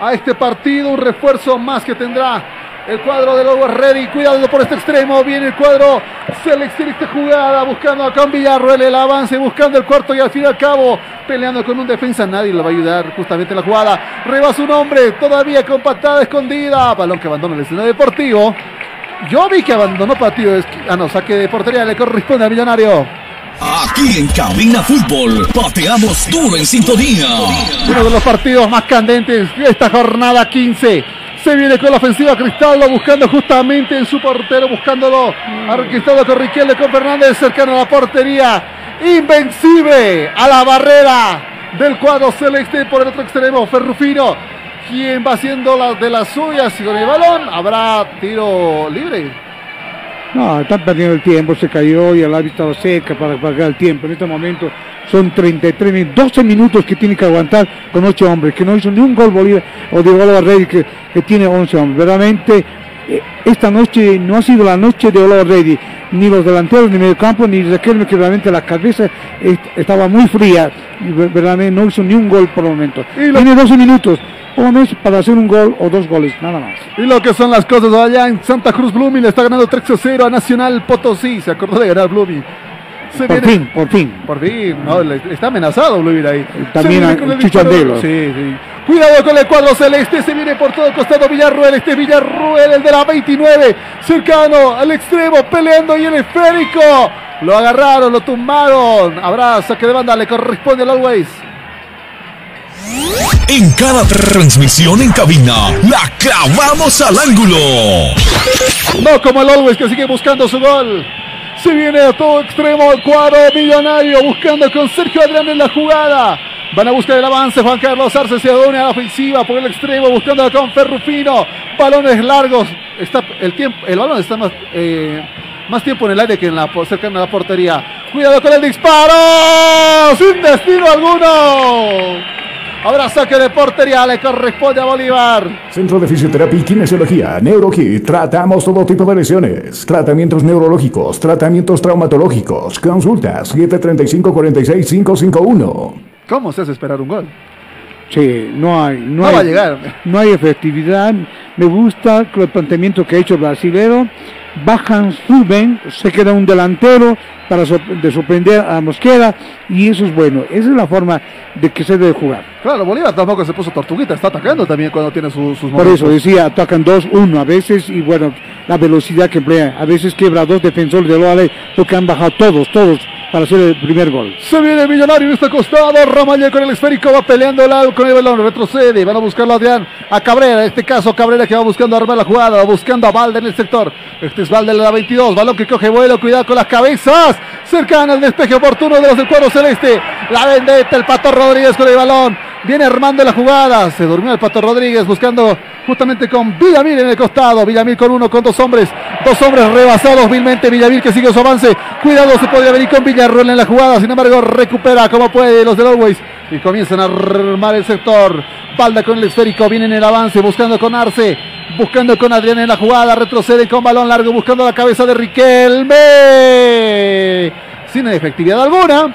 a este partido, un refuerzo más que tendrá el cuadro de Lower Ready. Cuidado por este extremo, viene el cuadro selección esta jugada, buscando con Villarroel el avance, buscando el cuarto y al fin y al cabo peleando con un defensa. Nadie le va a ayudar justamente en la jugada. Reba su nombre, todavía con patada escondida. Balón que abandona el escenario deportivo. Yo vi que abandonó partido. Ah, no, saque de portería le corresponde al millonario. Aquí en Cabina Fútbol, pateamos duro en sintonía. Uno de los partidos más candentes de esta jornada 15. Se viene con la ofensiva Cristaldo buscando justamente en su portero, buscándolo a Cristaldo con Riquelme, con Fernández cercano a la portería. Invencible a la barrera del cuadro celeste por el otro extremo, Ferrufino. Quien va haciendo las de las suyas y con el balón habrá tiro libre. No, están perdiendo el tiempo, se cayó y el árbitro estaba cerca para pagar el tiempo. En este momento son 33 minutos, 12 minutos que tiene que aguantar con 8 hombres, que no hizo ni un gol Bolívar o de Oliver Rey que, que tiene 11 hombres. Verdaderamente, eh, esta noche no ha sido la noche de Oliver Ready, ni los delanteros, ni medio campo, ni Riquelme, que realmente la cabeza est- estaba muy fría. Verdaderamente no hizo ni un gol por el momento. Tiene 12 minutos, menos para hacer un gol o dos goles, nada más. Y lo que son las cosas allá en Santa Cruz Blooming le está ganando 3 a 0 a Nacional Potosí. Se acordó de ganar Blooming. Se Por viene- fin, por fin. Por fin, no, le- está amenazado Blooming ahí. También a- el Chucho disparo. Andelo. Sí, sí. Cuidado con el cuadro celeste, se viene por todo costado Villarruel, este Villarruel, el de la 29, cercano al extremo, peleando y el esférico. Lo agarraron, lo tumbaron. Habrá saque de banda, le corresponde al Always. En cada transmisión en cabina, la clavamos al ángulo. No como el Always que sigue buscando su gol. Se viene a todo extremo el cuadro millonario buscando con Sergio Adrián en la jugada. Van a buscar el avance. Juan Carlos Arce se une a la ofensiva por el extremo buscando con Ferrufino. Balones largos. Está el tiempo, el balón está más, eh, más tiempo en el aire que en la cercana a la portería. Cuidado con el disparo. Sin destino alguno. Habrá saque de portería. Le corresponde a Bolívar. Centro de Fisioterapia y Kinesiología, NeuroKit. Tratamos todo tipo de lesiones. Tratamientos neurológicos, tratamientos traumatológicos. Consultas 735-46551. ¿Cómo se hace esperar un gol? Sí, no hay. No, No hay, va a llegar. No hay efectividad. Me gusta el planteamiento que ha hecho el brasilero. Bajan, suben, se queda un delantero para sor- de sorprender a Mosquera y eso es bueno. Esa es la forma de que se debe jugar. Claro, Bolívar tampoco se puso tortuguita, está atacando también cuando tiene su- sus Por momentos. eso decía, atacan dos, uno a veces y bueno, la velocidad que emplea. A veces quebra dos defensores de Loale porque han bajado todos, todos para hacer el primer gol. Se viene Millonario en este costado, Ramallo con el esférico va peleando el al- con el balón, retrocede, van a buscarlo a Adrián, a Cabrera, en este caso Cabrera que va buscando armar la jugada, va buscando a Valde en el sector, este es Valde de la 22, balón que coge vuelo, cuidado con las cabezas, cercana al despeje oportuno de los del cuadro celeste, la vendetta, el Pato Rodríguez con el balón, viene armando la jugada, se durmió el Pato Rodríguez buscando justamente con Villamil en el costado, Villamil con uno, con dos hombres, dos hombres rebasados vilmente, Villamil que sigue su avance, cuidado se podría venir con Villarroel en la jugada, sin embargo recupera como puede los del Always. Y comienzan a armar el sector, Balda con el esférico, viene en el avance buscando con Arce, buscando con Adrián en la jugada, retrocede con balón largo buscando la cabeza de Riquelme, sin efectividad alguna,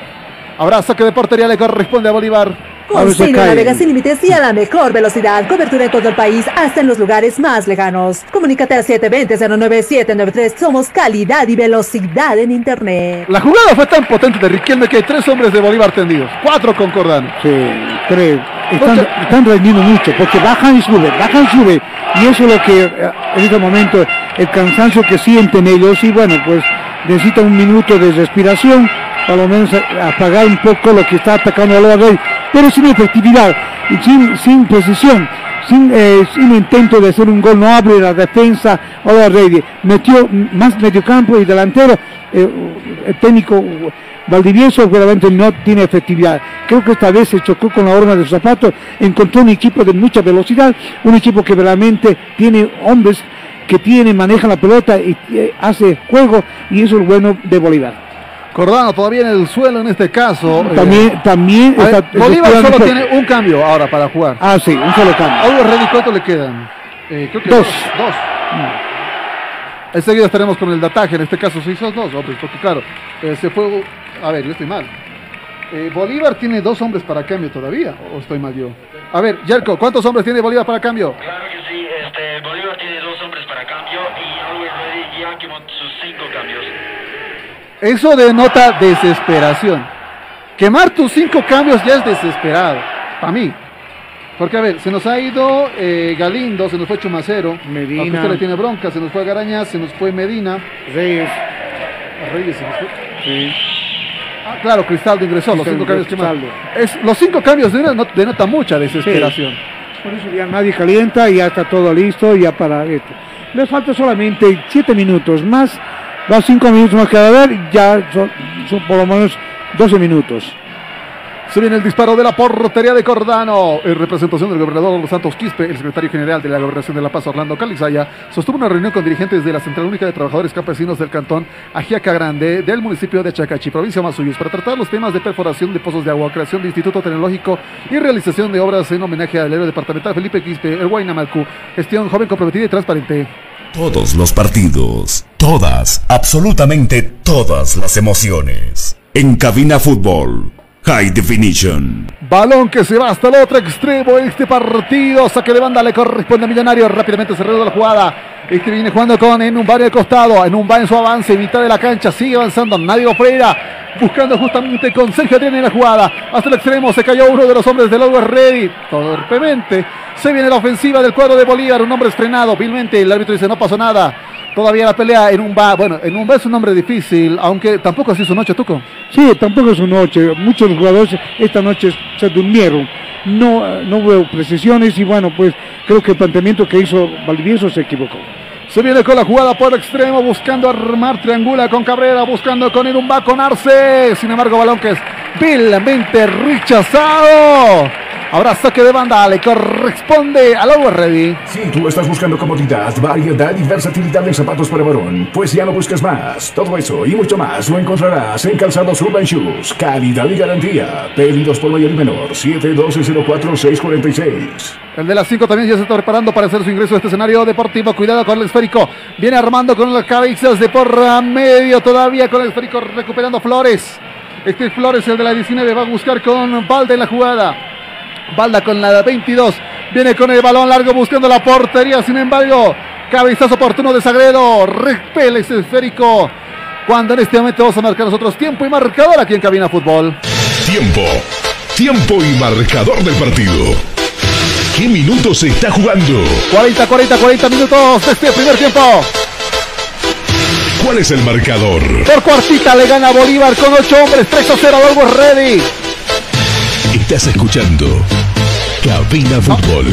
habrá saque de portería, le corresponde a Bolívar. Con Cine navega sin límites y a la mejor velocidad. Cobertura en todo el país, hasta en los lugares más lejanos. Comunícate al 720-09793. Somos calidad y velocidad en Internet. La jugada fue tan potente de Riquelme que hay tres hombres de Bolívar tendidos, cuatro concordando. Sí, tres. Están, están rendiendo mucho porque bajan y suben, bajan y suben. Y eso es lo que eh, en este momento el cansancio que sienten ellos. Y bueno, pues necesitan un minuto de respiración, por lo menos eh, apagar un poco lo que está atacando a Loa Rey, pero sin efectividad y sin, sin precisión. sin, eh, sin intento de hacer un gol, no abre la defensa. Ahora Reyes metió más mediocampo y delantero. eh, el técnico Valdivieso realmente no tiene efectividad. Creo que esta vez se chocó con la horma de zapatos, encontró un equipo de mucha velocidad, un equipo que realmente tiene hombres que tiene, maneja la pelota y hace juego y eso es bueno de Bolívar. Cordano todavía en el suelo en este caso. eh, También, también ver, está- Bolívar solo tiene un cambio ahora para jugar. Ah, sí, un solo cambio. A Hugo Reddy, ¿cuánto le quedan? Eh, creo que Dos. Dos. Enseguida estaremos con el dataje, en este caso sí son dos hombres, porque claro, eh, se fue... A ver, yo estoy mal. Eh, Bolívar tiene dos hombres para cambio todavía, o estoy mal yo. A ver, Yerko, ¿cuántos hombres tiene Bolívar para cambio? Claro que sí, este, Bolívar tiene dos hombres para cambio y Always Ready ya quemó sus cinco cambios. Eso denota desesperación. Quemar tus cinco cambios ya es desesperado, para mí. Porque a ver, se nos ha ido eh, Galindo, se nos fue Chumacero, Medina. usted le tiene bronca, se nos fue Garañaz, se nos fue Medina. Reyes. Reyes se nos fue. Ah, claro, Cristaldo ingresó, los cinco cambios que. Es, los cinco cambios denota, denota mucha desesperación. Por eso ya nadie calienta, ya está todo listo, ya para esto. Les falta solamente 7 minutos más, va 5 minutos más que a ver, ya son, por lo menos 12 minutos. Se viene el disparo de la portería de Cordano. En representación del gobernador Los Santos Quispe, el secretario general de la Gobernación de La Paz, Orlando Calizaya, sostuvo una reunión con dirigentes de la Central Única de Trabajadores Campesinos del Cantón Ajiaca Grande del municipio de Chacachi, provincia de para tratar los temas de perforación de pozos de agua, creación de instituto tecnológico y realización de obras en homenaje al héroe departamental Felipe Quispe, el Huaynamalcu. Gestión joven, comprometida y transparente. Todos los partidos, todas, absolutamente todas las emociones. En Cabina Fútbol, High Definition. Balón que se va hasta el otro extremo este partido. Saque de banda le corresponde a Millonario. Rápidamente se reanuda la jugada. Este viene jugando con en un barrio al costado. En un en su avance, mitad de la cancha. Sigue avanzando Nadio Freira. Buscando justamente con Sergio Adrián en la jugada. Hasta el extremo se cayó uno de los hombres del Always Ready. Torpemente. Se viene la ofensiva del cuadro de Bolívar. Un hombre estrenado. Vilmente el árbitro dice no pasó nada. Todavía la pelea en un va. Bueno, en un va es un nombre difícil. Aunque tampoco así su noche, Tuco. Sí, tampoco es una noche, muchos jugadores esta noche se durmieron, no, no hubo precisiones y bueno, pues creo que el planteamiento que hizo Valdivieso se equivocó. Se viene con la jugada por extremo, buscando armar triangula con Cabrera, buscando con Irumba, con Arce. Sin embargo, balón que es vilmente rechazado. Habrá saque de banda, le corresponde al Always Ready. Si tú estás buscando comodidad, variedad y versatilidad en zapatos para varón, pues ya no busques más. Todo eso y mucho más lo encontrarás en Calzados Urban Shoes. Calidad y garantía. Pedidos por mayor y menor. 712-04-646. El de las 5 también ya se está preparando para hacer su ingreso a este escenario deportivo. Cuidado con el esférico. Viene armando con las cabezas de por medio. Todavía con el esférico recuperando Flores. Este es Flores, el de la 19, va a buscar con Valda en la jugada. Valda con la 22. Viene con el balón largo buscando la portería. Sin embargo, cabezazo oportuno de Sagredo. Repele ese esférico. Cuando en este momento vamos a marcar nosotros tiempo y marcador aquí en Cabina Fútbol. Tiempo. Tiempo y marcador del partido. ¿Qué minutos se está jugando? 40, 40, 40 minutos de este primer tiempo. ¿Cuál es el marcador? Por cuartita le gana Bolívar con 8 hombres. 3 a 0. Always ready. Estás escuchando Cabina Fútbol.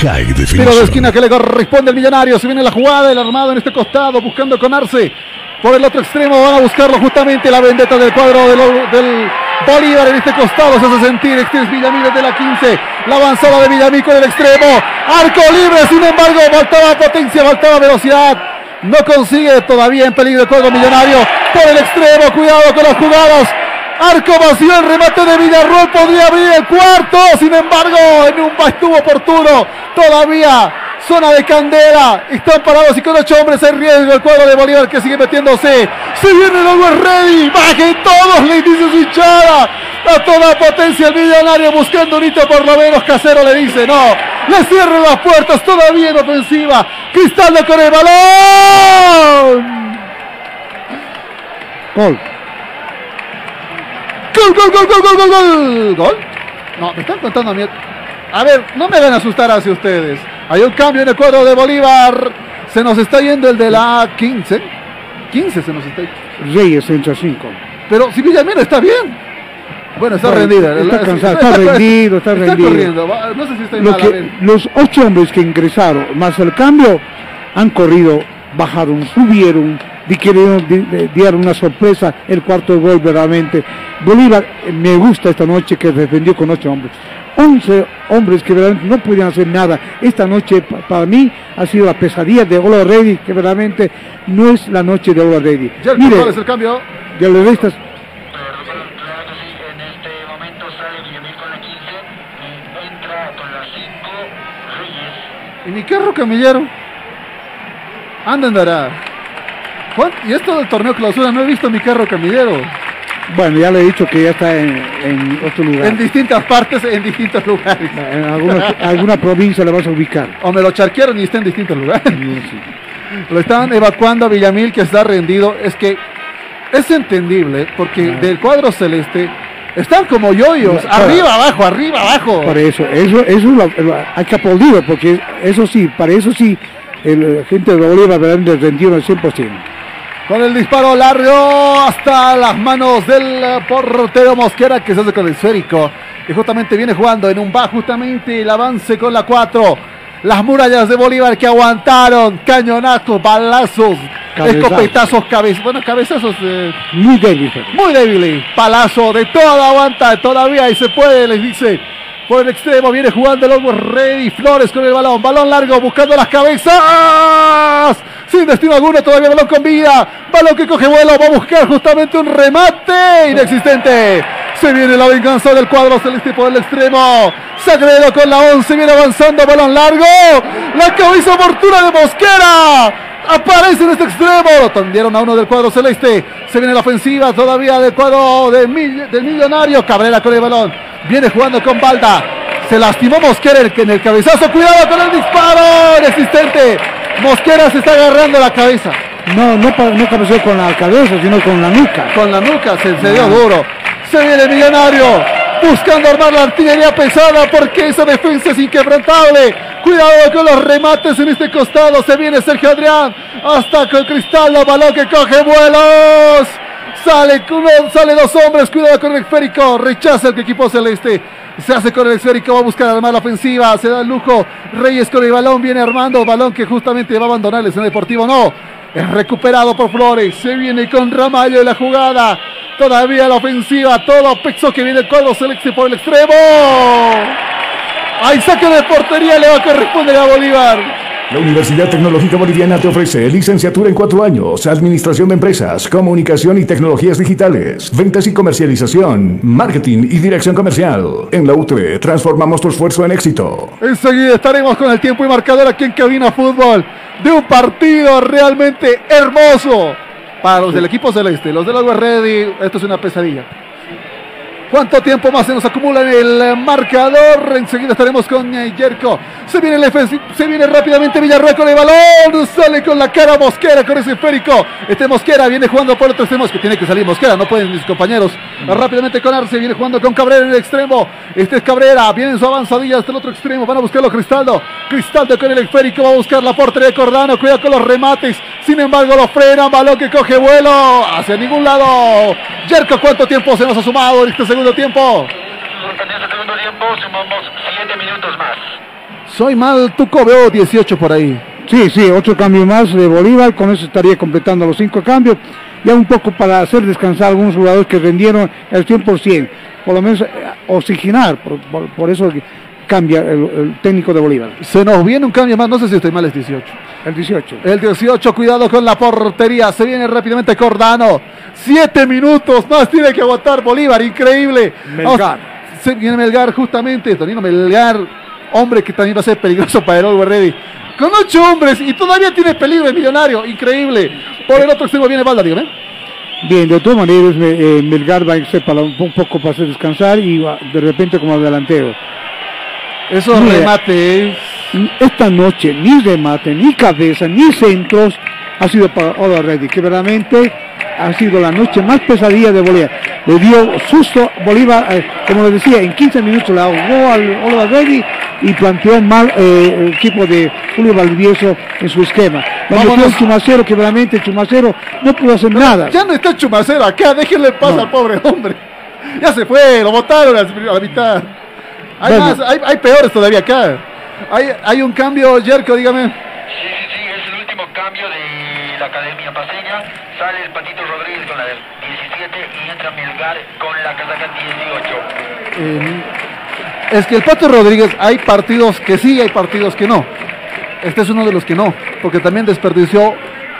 High Tiro de Definition. esquina que le corresponde al millonario. Se viene la jugada, el armado en este costado, buscando con Arce. Por el otro extremo van a buscarlo justamente la vendetta del cuadro del, del Bolívar en este costado. Se hace sentir. Es Villamil de la 15. La avanzada de Villamil con el extremo. Arco libre, sin embargo, faltaba potencia, faltaba velocidad. No consigue todavía en peligro el cuadro millonario. Por el extremo, cuidado con las jugadas. Arco vacío, el remate de Villarroel podría abrir el cuarto. Sin embargo, en un estuvo oportuno. Todavía zona de candela. Están parados y con ocho hombres en riesgo el cuadro de Bolívar que sigue metiéndose. Se viene el Always ready. Bajen todos, le dice su hinchada. A toda potencia el millonario buscando un hito por lo menos. Casero le dice no. Le cierran las puertas todavía en ofensiva. Cristaldo con el balón. Gol. Gol, gol, gol, gol, gol, gol, gol. ¿Gol? No, me están contando a mí. A ver, no me hagan asustar hacia ustedes. Hay un cambio en el cuadro de Bolívar. Se nos está yendo el de la 15. 15 se nos está yendo. Reyes entra 5. Pero si Villamil está bien. Bueno, está Bueno, rendido. Está cansado, está rendido, está rendido. corriendo. No sé si está Lo a que- los ocho hombres que ingresaron, más el cambio, han corrido, bajaron, subieron, di- dar una sorpresa el cuarto gol verdaderamente. Bolívar eh, me gusta esta noche que defendió con ocho hombres. 11 hombres que verdaderamente no podían hacer nada. Esta noche pa- para mí ha sido la pesadilla de Ola Reddy, que verdaderamente no es la noche de Ola Reddy. Mire, ¿cuál es el cambio? de los restas, Claro que sí, en este momento sale Villamil con la 15 y entra con la 5 Reyes. ¿Y mi carro camillero? Anda, andará. Juan, y esto del torneo clausura, no he visto mi carro camillero. bueno, ya le he dicho que ya está en, en otro lugar. En distintas partes, en distintos lugares. En alguna, alguna provincia le vas a ubicar. O me lo charquearon y está en distintos lugares. Lo están evacuando a Villamil, que está rendido. Es que es entendible, porque del cuadro celeste están como yoyos. Arriba, abajo, arriba, abajo. Por eso, eso, eso lo- lo- hay que aplaudirlo, porque eso sí, para eso sí, el eh, gente de Bolívar verdaderamente rendieron al 100%. Con el disparo largo hasta las manos del portero Mosquera que se hace con el esférico. Que justamente viene jugando en un va justamente el avance con la 4. Las murallas de Bolívar que aguantaron. Cañonazos, balazos, escopetazos, cabezazos. Bueno, cabezazos eh, Muy débil. muy débiles. Palazo de todo aguanta todavía y se puede, les dice. Por el extremo viene jugando el Always Ready Flores con el balón. Balón largo buscando las cabezas. Sin destino alguno, todavía balón con vida. Balón que coge vuelo. Va a buscar justamente un remate inexistente. Se viene la venganza del cuadro celeste por el extremo. Sagredo con la 11. Viene avanzando. Balón largo. La cabeza oportuna de Mosquera. Aparece en este extremo. Lo tendieron a uno del cuadro celeste. Se viene la ofensiva todavía del cuadro de Mill- del millonario. Cabrera con el balón. Viene jugando con Balda. Se lastimó Mosquera el en el cabezazo. Cuidado con el disparo inexistente. Mosquera se está agarrando la cabeza. No, no, no cabeceó con la cabeza, sino con la nuca. Con la nuca se, se dio duro. Se viene el millonario. Buscando armar la artillería pesada porque esa defensa es inquebrantable. Cuidado con los remates en este costado. Se viene Sergio Adrián. Hasta con Cristaldo. Balón que coge vuelos. Sale, uno- sale dos hombres. Cuidado con el esférico. Rechaza el equipo celeste. Se hace con el esférico. Va a buscar armar la ofensiva. Se da el lujo. Reyes con el balón. Viene armando. Balón que justamente va a abandonar el escenario deportivo. No. Es recuperado por Flores. Se viene con Ramallo la jugada. Todavía la ofensiva. Todo peso que viene cuadro celeste por el extremo. Hay saque de portería. Le va a corresponder a Bolívar. La Universidad Tecnológica Boliviana te ofrece licenciatura en cuatro años, administración de empresas, comunicación y tecnologías digitales, ventas y comercialización, marketing y dirección comercial. En la UTE transformamos tu esfuerzo en éxito. Enseguida estaremos con el tiempo y marcador aquí en Cabina Fútbol de un partido realmente hermoso para los del equipo celeste. Los del Always Ready, esto es una pesadilla. ¿Cuánto tiempo más se nos acumula en el eh, marcador? Enseguida estaremos con eh, Yerko. Se viene el ofensi- se viene rápidamente Villarreal con el balón. Sale con la cara Mosquera con ese esférico. Este Mosquera viene jugando por otro extremo. Es que tiene que salir Mosquera, no pueden mis compañeros. Rápidamente con Arce, viene jugando con Cabrera en el extremo. Este es Cabrera, viene en su avanzadilla hasta el otro extremo. Van a buscarlo Cristaldo. Cristaldo con el esférico, va a buscar la portería de Cordano. Cuida con los remates. Sin embargo, lo frenan. Balón que coge vuelo hacia ningún lado. Yerko, ¿cuánto tiempo se nos ha sumado en este segundo tiempo? Segundo tiempo sumamos 7 minutos más. Soy mal, Tuco, veo 18 por ahí. Sí, sí, otro cambio más de Bolívar, con eso estaría completando los cinco cambios. Ya un poco para hacer descansar a algunos jugadores que rendieron el 100%, por lo menos eh, oxigenar, por, por- por eso cambia el, el técnico de Bolívar. Se nos viene un cambio más, no sé si estoy mal, es 18. El 18. El 18, cuidado con la portería. Se viene rápidamente Cordano. Siete minutos más tiene que aguantar Bolívar. Increíble. Melgar. Se viene Melgar justamente. Tonino Melgar. Hombre que también va a ser peligroso para el Always Ready. Con ocho hombres y todavía tiene peligro el millonario. Increíble. Por el otro extremo viene Balda, dígame. Bien, de todas maneras, eh, Melgar va a ser para un, poco para hacer descansar y de repente como delantero. Esos Mira, remates. Esta noche ni remate, ni cabeza, ni centros ha sido para Ola Reddy, que verdaderamente ha sido la noche más pesadilla de Bolívar. Le dio susto Bolívar, eh, como les decía, en 15 minutos le ahogó al Ola Reddy y planteó mal eh, el equipo de Julio Valdivieso en su esquema. El Chumacero, que verdaderamente el Chumacero no pudo hacer nada. Ya no está Chumacero acá. Déjenle No. al pobre hombre. ya se fue, lo botaron a la mitad. Hay Bueno. más, hay, hay peores todavía acá. Hay, hay un cambio, Jerko, dígame. Sí, sí, sí, es el último cambio de la Academia Paseña. Sale el Patito Rodríguez con la del 17 y entra Melgar con la casaca 18. Eh, es que el Pato Rodríguez, hay partidos que sí, hay partidos que no. Este es uno de los que no, porque también desperdició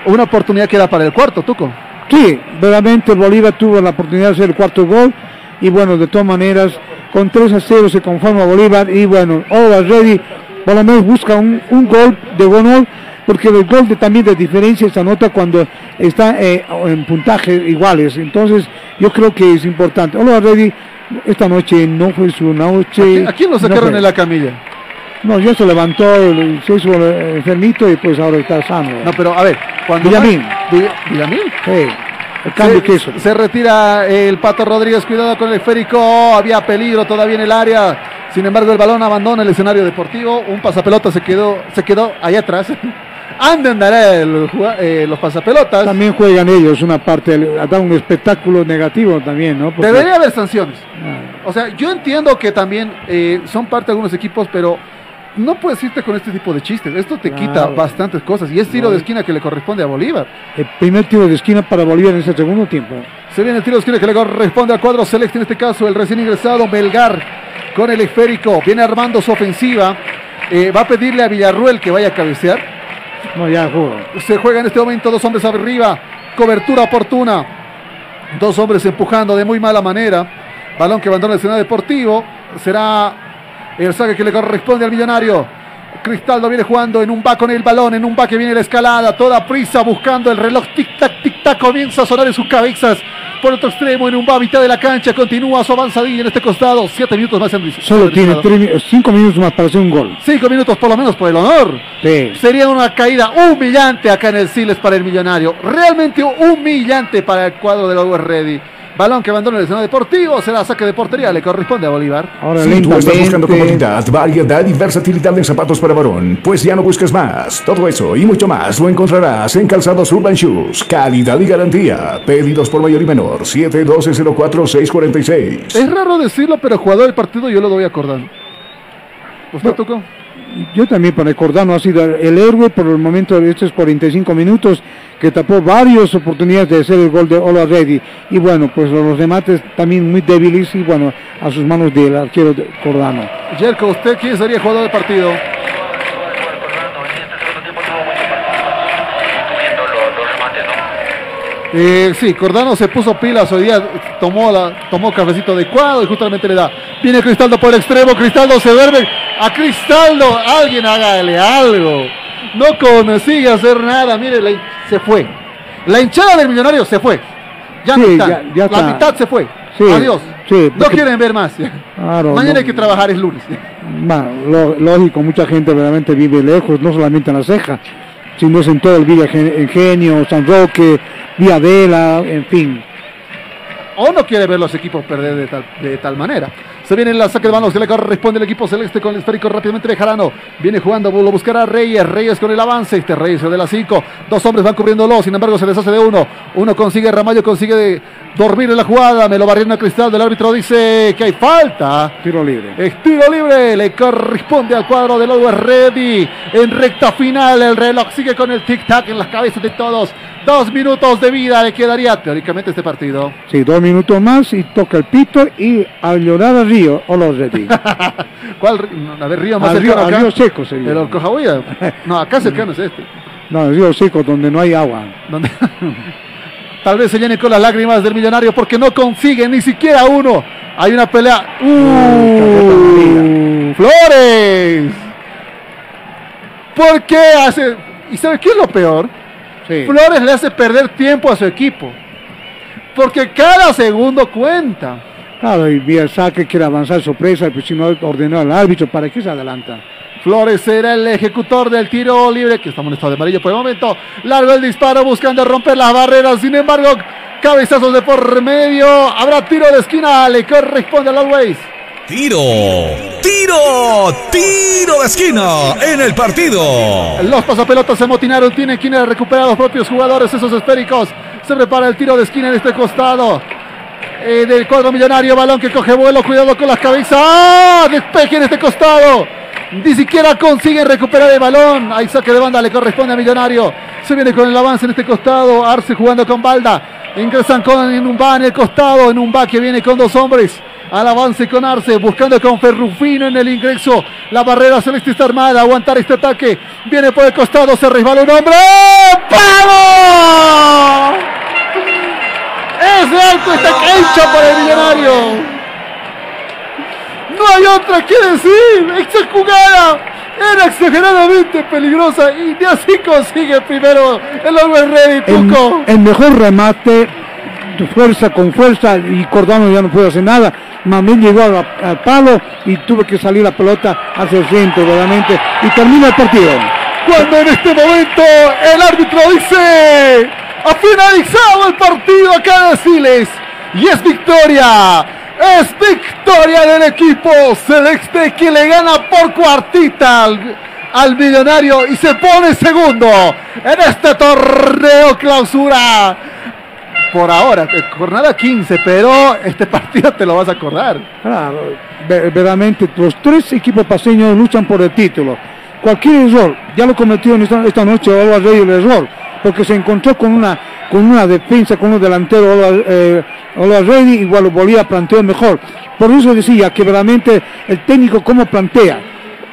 una oportunidad que era para el cuarto, Tuco. Sí, verdaderamente Bolívar tuvo la oportunidad de hacer el cuarto gol y bueno, de todas maneras, con 3 a 0 se conforma Bolívar y bueno, Always Ready por lo menos busca un, un gol de gol porque el gol de, también de diferencia se anota cuando está eh, en puntajes iguales. Entonces, yo creo que es importante. Always Ready esta noche no fue su noche. ¿A quién lo sacaron en la camilla? No, ya se levantó, se hizo eh, enfermito y pues ahora está sano. No, pero a ver, cuando... Villamín. Vi- ¿Villamín? Sí, el cambio se, que hizo. se retira el Pato Rodríguez, cuidado con el esférico, había peligro todavía en el área. Sin embargo, el balón abandona el escenario deportivo. Un pasapelota se quedó, se quedó ahí atrás. Ande andará el eh, los pasapelotas. También juegan ellos una parte, da un espectáculo negativo también, ¿no? Porque- Debería haber sanciones. O sea, yo entiendo que también eh, son parte de algunos equipos, pero no puedes irte con este tipo de chistes. Esto te quita bastantes cosas. Y es tiro de esquina que le corresponde a Bolívar. El primer tiro de esquina para Bolívar en ese segundo tiempo. Se viene el tiro de esquina que le corresponde al cuadro celeste, en este caso el recién ingresado Melgar con el esférico. Viene armando su ofensiva. Eh, va a pedirle a Villarruel que vaya a cabecear. No, ya juro. Se juega en este momento dos hombres arriba. Cobertura oportuna. Dos hombres empujando de muy mala manera. Balón que abandona el escenario deportivo. Será el saque que le corresponde al millonario. Cristaldo viene jugando en un va con el balón, en un va que viene la escalada, toda prisa buscando el reloj, tic-tac, tic-tac, comienza a sonar en sus cabezas. Por otro extremo, en un va a mitad de la cancha, continúa su avanzadilla en este costado. Siete minutos más en Solo tiene tres cinco minutos más para hacer un gol. Cinco minutos por lo menos por el honor. Sí. Sería una caída humillante acá en el Siles para el millonario. Realmente humillante para el cuadro del Always Ready. Balón que abandona el escenario deportivo. Será saque de portería. Le corresponde a Bolívar. Ahora Si tú estás buscando comodidad, variedad y versatilidad en zapatos para varón, pues ya no busques más. Todo eso y mucho más lo encontrarás en Calzados Urban Shoes. Calidad y garantía. Pedidos por mayor y menor. 712-04-646. Es raro decirlo, pero jugador del partido yo lo doy acordando. ¿Usted tocó? Yo también para Cordano ha sido el héroe por el momento de estos 45 minutos que tapó varias oportunidades de hacer el gol de Ola Ready. Y bueno, pues los remates también muy débiles y bueno, a sus manos del arquero de Cordano. Jerko, ¿usted quién sería jugador del partido? Eh, sí, Cordano se puso pilas hoy día, tomó, la, tomó cafecito adecuado y justamente le da. Viene Cristaldo por el extremo, Cristaldo se duerme. A Cristaldo, alguien hágale algo. No consigue hacer nada, mire, la se fue. La hinchada del millonario se fue. Ya Sí, está. ya- ya la está. mitad se fue. Sí, Adiós. sí, no quieren ver más. Claro, Mañana no- hay que trabajar, es lunes. Lo- lógico, mucha gente realmente vive lejos, no solamente en la ceja, sino es en todo el Villa Gen- Ingenio, San Roque, Villa Vela, en fin. o no quiere ver los equipos perder de tal, de tal manera. Se viene la saque de manos que le corresponde al equipo celeste con el esférico rápidamente de Jarano. Viene jugando, lo buscará Reyes. Reyes con el avance. Este Reyes es de las 5. Dos hombres van cubriéndolo. Sin embargo, se deshace de uno. Uno consigue, Ramallo consigue de dormir en la jugada. Me lo barriendo a cristal. del árbitro dice que hay falta. Tiro libre. Es tiro libre, le corresponde al cuadro del Always Ready. En recta final, el reloj sigue con el tic-tac en las cabezas de todos. Dos minutos de vida le quedaría teóricamente este partido. Sí, dos minutos más y toca el pito y al llorar a Río, o los Ready. ¿Cuál? ri- A ver, Río más Al río, cercano al acá. río seco sería. El Orcojahuía. No, acá cercano es este. No, el río seco donde no hay agua. Donde- Tal vez se llene con las lágrimas del millonario porque no consigue ni siquiera uno. Hay una pelea. ¡Uh! ¡Flores! ¿Por qué hace.? ¿Y sabe qué es lo peor? Sí. Flores le hace perder tiempo a su equipo. Porque cada segundo cuenta. Claro, y vía el saque quiere avanzar sorpresa, pues si no ordenó al árbitro, ¿para qué se adelanta? Flores será el ejecutor del tiro libre, que estamos en estado de amarillo por el momento. Largo el disparo buscando romper las barreras. Sin embargo, cabezazos de por medio. Habrá tiro de esquina. Le corresponde al Always. Tiro, tiro, tiro de esquina en el partido. Los pasapelotas se motinaron. Tienen que recuperar los propios jugadores, esos esféricos. Se prepara el tiro de esquina en este costado. eh, del cuadro millonario. Balón que coge vuelo. Cuidado con las cabezas. ¡Ah! Despeje en este costado. Ni siquiera consiguen recuperar el balón. Hay saque de banda, le corresponde a Millonario. Se viene con el avance en este costado. Arce jugando con Balda. Ingresan con en un va en el costado. En un va que viene con dos hombres. Al avance con Arce, buscando con Ferrufino en el ingreso. La barrera celeste está armada. Aguantar este ataque. Viene por el costado. Se resbala un hombre. ¡Pavo! Ese alto está hecho por el millonario. No hay otra que decir. Esa jugada era exageradamente peligrosa y de así consigue primero el Always Ready, El, Tuco. el mejor remate, fuerza con fuerza y Cordano ya no puede hacer nada. Mamén llegó al, al palo y tuve que salir la pelota hacia el centro, verdaderamente. Y termina el partido. Cuando en este momento el árbitro dice ha finalizado el partido acá de Siles y es victoria. Es victoria del equipo celeste que le gana por cuartita al, al millonario y se pone segundo en este torneo clausura. Por ahora, eh, jornada 15, pero este partido te lo vas a acordar. Claro, ve- verdaderamente los tres equipos paseños luchan por el título. Cualquier error, ya lo cometió esta, esta noche Álvaro Rey el error, porque se encontró con una con una defensa, con un delantero Álvaro, eh, Álvaro Rey, igual Bolívar planteó mejor. Por eso decía que verdaderamente el técnico cómo plantea,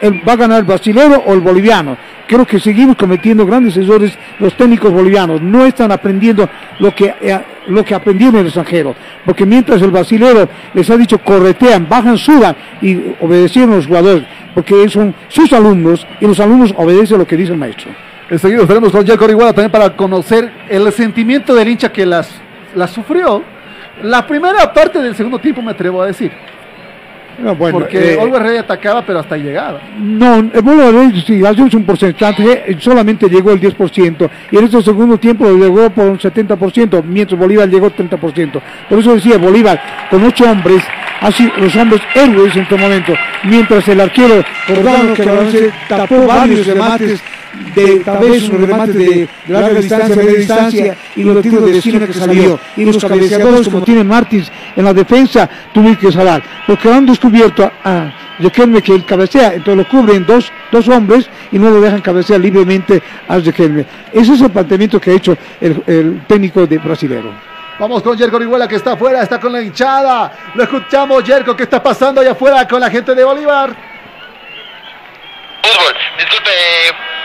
va a ganar el brasilero o el boliviano. Creo que seguimos cometiendo grandes errores los técnicos bolivianos. No están aprendiendo lo que, eh, lo que aprendieron en el extranjero. Porque mientras el brasilero les ha dicho corretean, bajan, suban y obedecieron los jugadores. Porque son sus alumnos y los alumnos obedecen lo que dice el maestro. Enseguida estaremos con Jaco Iguala también para conocer el sentimiento del hincha que las, las sufrió. La primera parte del segundo tiempo me atrevo a decir. No, bueno, porque eh, Oliver Rey atacaba, pero hasta ahí llegaba. No, el Bolívar Rey, sí, hace un porcentaje, eh, solamente llegó el 10%, y en este segundo tiempo llegó por un 70%, mientras Bolívar llegó 30%. Por eso decía, Bolívar, con ocho hombres, así los hombres héroes en este momento, mientras el arquero Cordano que avance, tapó varios remates de tal vez un remate de, de larga distancia, media distancia y los tiros de esquina que salió. Y los cabeceadores como tiene Martins en la defensa tuvieron que salar, porque han descubierto a, a Riquelme que él cabecea, entonces lo cubren dos, dos hombres y no lo dejan cabecear libremente a Riquelme. Ese es el planteamiento que ha hecho el, el técnico de brasilero. Vamos con Jerko Orihuela que está afuera, está con la hinchada. Lo escuchamos, Jerko, ¿qué está pasando allá afuera con la gente de Bolívar? Fútbol, disculpe,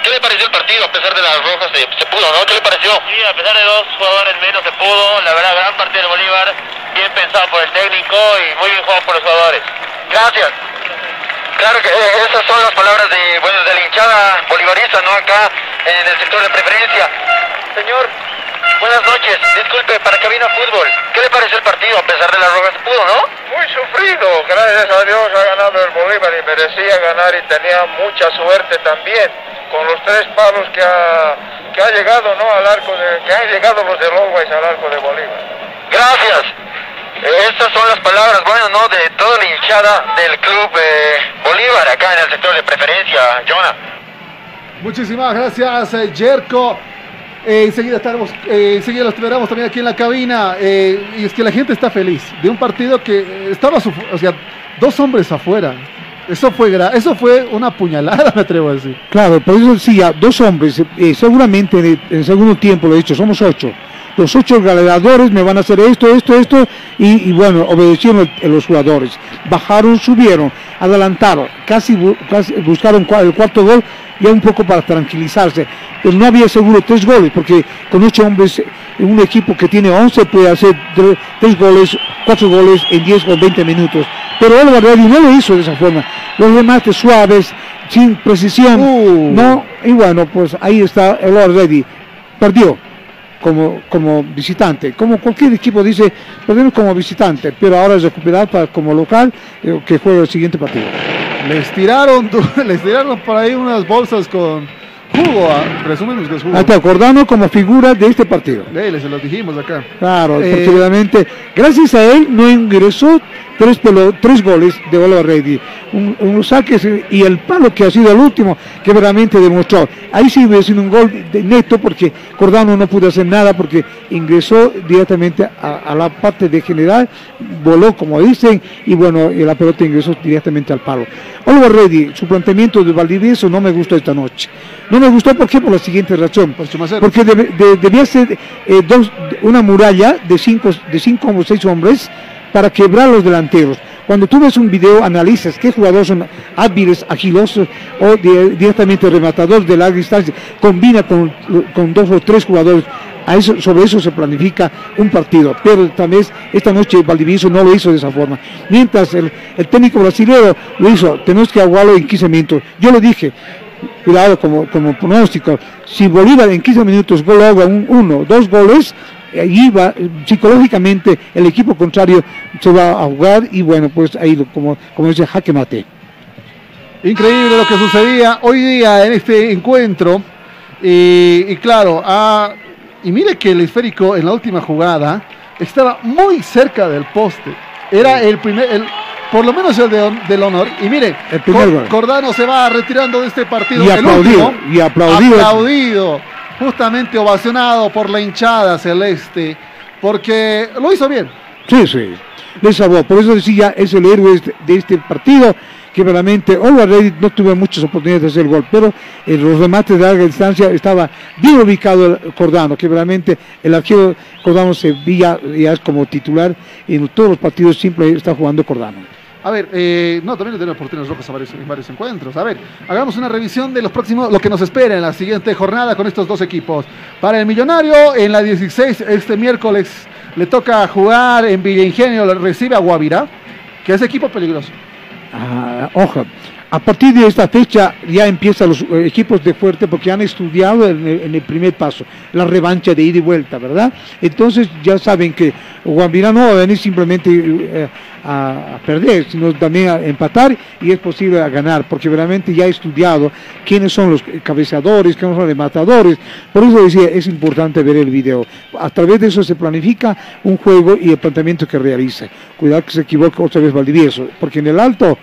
¿qué le pareció el partido a pesar de las rojas? Se, se pudo, ¿no? ¿Qué le pareció? Sí, a pesar de dos jugadores menos se pudo, la verdad, gran partido de Bolívar, bien pensado por el técnico y muy bien jugado por los jugadores. Gracias. Claro que eh, esas son las palabras de, bueno, de la hinchada bolivarista, ¿no? Acá en el sector de preferencia. Señor, buenas noches, disculpe, para Cabina Fútbol, ¿qué le pareció el partido a pesar de las rojas? Se pudo, ¿no? Muy sufrido, gracias a Dios ha ganado el Bolívar y merecía ganar y tenía mucha suerte también con los tres palos que ha, que ha llegado, ¿no? Al arco de, que han llegado los de Lowes al arco de Bolívar. Gracias. Eh, estas son las palabras, bueno, ¿no? De toda la hinchada del club eh, Bolívar acá en el sector de preferencia, Jonah. Muchísimas gracias, eh, Jerko. Eh, enseguida, estaremos, eh, enseguida los esperamos también aquí en la cabina. eh, y es que la gente está feliz de un partido que estaba, su- o sea, dos hombres afuera. Eso fue, eso fue una puñalada, me atrevo a decir. Claro, por eso decía, dos hombres, eh, seguramente en el, en el segundo tiempo, lo he dicho, somos ocho. Los ocho gladiadores me van a hacer esto, esto, esto, y, y bueno, obedecieron el- los jugadores. Bajaron, subieron, adelantaron, casi, casi buscaron el cuarto gol, ya un poco para tranquilizarse. Pero no había seguro tres goles, porque con ocho hombres, un equipo que tiene 11 puede hacer tre- tres goles, cuatro goles en 10 o 20 minutos. Pero Álvaro Reyes no lo hizo de esa forma. Los remates suaves, sin precisión. No, y bueno, pues ahí está el Ready. Perdió como, como visitante. Como cualquier equipo dice, perdemos como visitante, pero ahora es recuperar para, como local eh, que juegue el siguiente partido. Les tiraron, les tiraron por ahí unas bolsas con, jugo, presumimos que es jugo. Hasta Cordano como figura de este partido. Dele, se lo dijimos acá. Claro, Eh, gracias a él, no ingresó tres, tres goles de Oliver Ready. Un, unos saques y el palo que ha sido el último, que realmente demostró. Ahí sí hubiera sido un gol de neto porque Cordano no pudo hacer nada porque ingresó directamente a, a la parte de general, voló como dicen, y bueno, la pelota ingresó directamente al palo. Oliver Ready, su planteamiento de Valdivieso no me gustó esta noche. No me gustó ¿por qué? por la siguiente razón. Porque de- debía ser eh, dos, una muralla de cinco, de cinco o seis hombres para quebrar los delanteros. Cuando tú ves un video, analizas qué jugadores son hábiles, agilosos o di- directamente rematadores de larga distancia, combina con, con dos o tres jugadores. A eso, sobre eso se planifica un partido, pero también esta noche Valdivieso no lo hizo de esa forma. Mientras el, técnico brasileño lo hizo, tenemos que aguarlo en 15 minutos. Yo lo dije, cuidado como, como pronóstico, si Bolívar en 15 minutos gol haga un, uno, dos goles, ahí va, psicológicamente el equipo contrario se va a jugar y bueno, pues ahí lo- como, como dice jaque mate. Increíble lo que sucedía hoy día en este encuentro. Y, y claro, ah, y mire que el esférico en la última jugada estaba muy cerca del poste. Era el primer, el, por lo menos el de- del honor. Y mire, El primer. Cordano se va retirando de este partido. Y el aplaudido, último. y aplaudido. Aplaudido, Justamente ovacionado por la hinchada celeste. Porque lo hizo bien. Sí, sí, le salvó. Por eso decía, es el héroe este- de este partido, que realmente Oliver Ready no tuvo muchas oportunidades de hacer el gol, pero en los remates de larga distancia estaba bien ubicado el Cordano, que realmente el arquero Cordano se veía ya como titular en todos los partidos, siempre está jugando Cordano. A ver, eh, no, también le tenemos oportunidades rojas a varios, en varios encuentros. A ver, hagamos una revisión de los próximos, lo que nos espera en la siguiente jornada con estos dos equipos. Para el Millonario, en la 16, este miércoles, le toca jugar en Villa Ingenio, recibe a Guavirá, que es equipo peligroso. Ah, ojo, a partir de esta fecha ya empiezan los eh, equipos de fuerte porque han estudiado en el, primer paso, la revancha de ida y vuelta, ¿verdad? Entonces ya saben que Guambira no va a venir simplemente eh, a, perder, sino también a empatar y es posible a ganar, porque realmente ya ha estudiado quiénes son los cabeceadores, quiénes son los rematadores. Por eso decía, es importante ver el video. A través de eso se planifica un juego y el planteamiento que realiza. Cuidado que se equivoque otra vez Valdivieso, porque en el alto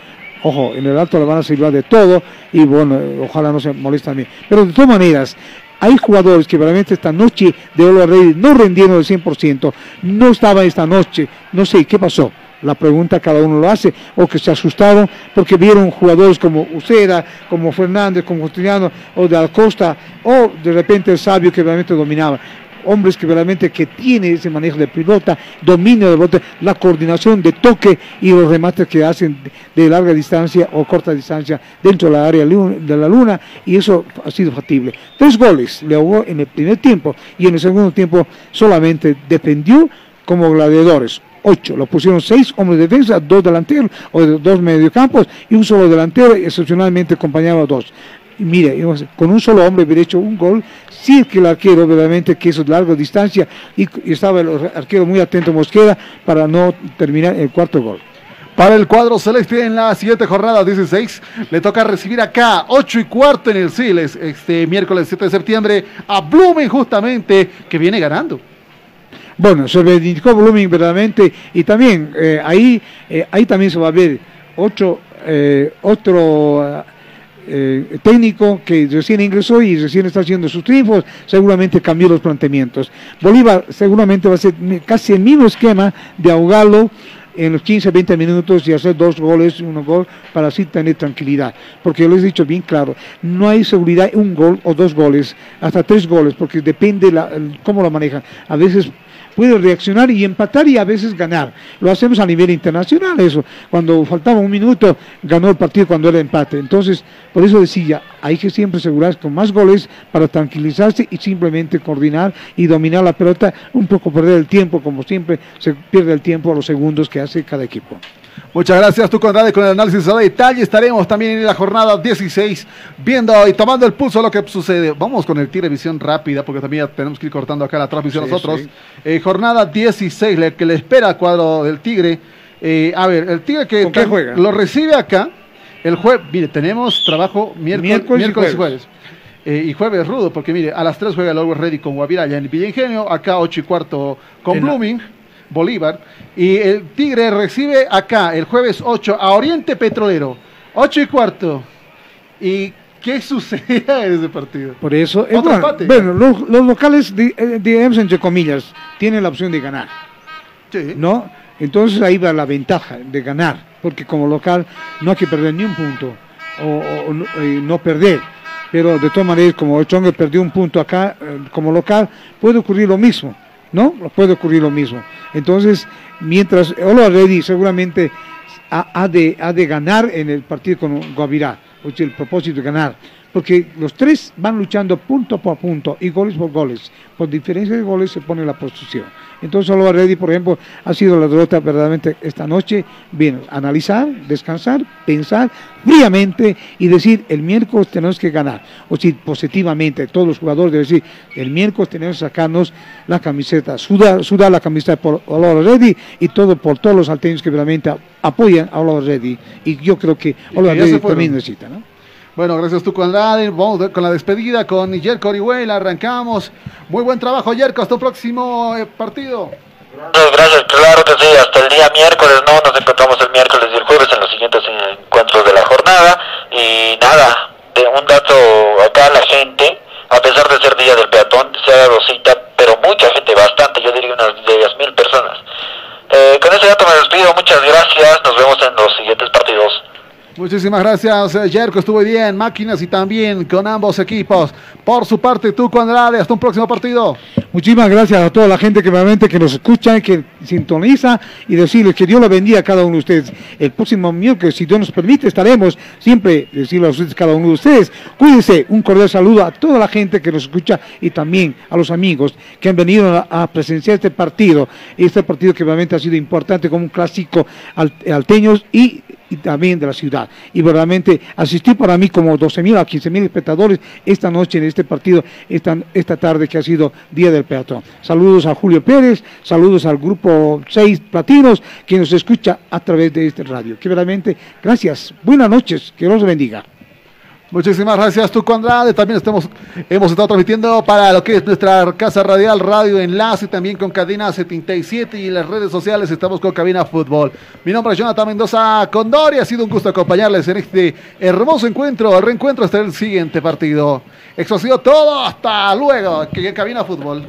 Ojo, en el alto le van a silbar de todo y bueno, ojalá no se moleste a mí. Pero de todas maneras, hay jugadores que realmente esta noche de Ola Rey no rendieron el 100%, no estaban esta noche, no sé qué pasó. La pregunta cada uno lo hace, o que se asustaron porque vieron jugadores como Ucera, como Fernández, como Justiniano, o de Acosta, o de repente el sabio que realmente dominaba hombres que realmente que tiene ese manejo de pelota, dominio de pelota, la coordinación de toque y los remates que hacen de, larga distancia o corta distancia dentro de la área de la luna y eso ha sido factible. Tres goles le ahogó en el primer tiempo y en el segundo tiempo solamente defendió como gladiadores. Ocho, lo pusieron seis hombres de defensa, dos delanteros o dos mediocampos y un solo delantero, excepcionalmente acompañado a dos. Y mire, digamos, con un solo hombre hubiera hecho un gol, sí que el arquero verdaderamente que eso de larga distancia y, y estaba el arquero muy atento Mosquera para no terminar el cuarto gol. Para el cuadro celeste en la siguiente jornada 16 le toca recibir acá 8 y cuarto en el Siles este miércoles 7 de septiembre a Blumen justamente que viene ganando. Bueno, se reivindicó Blooming verdaderamente y también eh, ahí, eh, ahí también se va a ver otro, eh, otro eh, técnico que recién ingresó y recién está haciendo sus triunfos, seguramente cambió los planteamientos. Bolívar seguramente va a ser casi el mismo esquema de ahogarlo en los 15, 20 minutos y hacer dos goles, uno gol, para así tener tranquilidad. Porque yo les he dicho bien claro, no hay seguridad en un gol o dos goles, hasta tres goles, porque depende la, cómo lo manejan. A veces puede reaccionar y empatar y a veces ganar. Lo hacemos a nivel internacional eso. Cuando faltaba un minuto, ganó el partido cuando era empate. Entonces, por eso decía, hay que siempre asegurarse con más goles para tranquilizarse y simplemente coordinar y dominar la pelota, un poco perder el tiempo, como siempre se pierde el tiempo a los segundos que hace cada equipo. Muchas gracias, tu Conrad, con el análisis a detalle. Estaremos también en la jornada 16 viendo y tomando el pulso de lo que sucede. Vamos con el Tigre Visión rápida, porque también ya tenemos que ir cortando acá la transmisión Sí, nosotros. sí. Eh, jornada 16, le- que le espera al cuadro del Tigre. Eh, a ver, el Tigre que ¿Con qué que juega? lo recibe acá. El jueves, mire, tenemos trabajo miércoles, Miércoles y miércoles y jueves. eh, y jueves rudo, porque mire, a las 3 juega el Always Ready con Guavirá en Villa Ingenio, acá 8 y cuarto con En la- Blooming, Bolívar, y el Tigre recibe acá el jueves 8 a Oriente Petrolero, 8 y cuarto. ¿Y qué sucederá en ese partido? Por eso, Otro bueno, empate. bueno, los, los locales, di- eh, digamos entre comillas, tienen la opción de ganar. ¿No? Entonces ahí va la ventaja de ganar, porque como local no hay que perder ni un punto, o, o- o no, eh, no perder. Pero de todas maneras, como el Chongue perdió un punto acá eh, como local, puede ocurrir lo mismo, ¿no? Puede ocurrir lo mismo. Entonces, mientras Olo Ready seguramente ha, ha de, ha de ganar en el partido con Guavirá, o sea, el propósito de ganar, porque los tres van luchando punto por punto y goles por goles. Por diferencia de goles se pone la posición. Entonces, Olo Ready, por ejemplo, ha sido la derrota verdaderamente esta noche. Bien, analizar, descansar, pensar fríamente y decir el miércoles tenemos que ganar. O si positivamente todos los jugadores deben decir el miércoles tenemos que sacarnos la camiseta, sudar, sudar la camiseta por Olo Ready y todo por todos los salteños que realmente apoyan a Olo Ready. Y yo creo que Olo que ya se Ready fueron. también necesita, ¿no? Bueno, gracias tú con Andrade. Vamos de- con la despedida con Yerko Orihuela. Arrancamos. Muy buen trabajo, Yerko. Hasta un próximo eh, partido. Gracias, claro que sí, hasta el día miércoles, ¿no? Nos encontramos el miércoles y el jueves en los siguientes encuentros de la jornada. Y nada, de un dato acá la gente, a pesar de ser día del peatón, se ha dado cita, pero mucha gente, bastante, yo diría unas 10.000 personas. Eh, con ese dato me despido, muchas gracias, nos vemos en los siguientes partidos. Muchísimas gracias, eh, Yerko. Estuvo bien. Máquinas y también con ambos equipos. Por su parte, tú con Andrade. Hasta un próximo partido. Muchísimas gracias a toda la gente que realmente que nos escucha, que sintoniza y decirles que Dios lo bendiga a cada uno de ustedes. El próximo miércoles, si Dios nos permite, estaremos siempre, decirle a ustedes, cada uno de ustedes, cuídense, un cordial saludo a toda la gente que nos escucha y también a los amigos que han venido a, a presenciar este partido, este partido que realmente ha sido importante como un clásico al- alteños y y también de la ciudad. Y verdaderamente asistí para mí como 12 mil a 15 mil espectadores esta noche en este partido, esta, esta tarde que ha sido Día del Peatón. Saludos a Julio Pérez, saludos al grupo 6 Platinos que nos escucha a través de este radio. Que verdaderamente, gracias, buenas noches, que Dios los bendiga. Muchísimas gracias, tú con Andrade. También estamos, hemos estado transmitiendo para lo que es nuestra casa radial, Radio Enlace, también con Cadena 77 y las redes sociales estamos con Cabina Fútbol. Mi nombre es Jonathan Mendoza Condori. Ha sido un gusto acompañarles en este hermoso encuentro, el reencuentro hasta el siguiente partido. Eso ha sido todo. Hasta luego, aquí en Cabina Fútbol.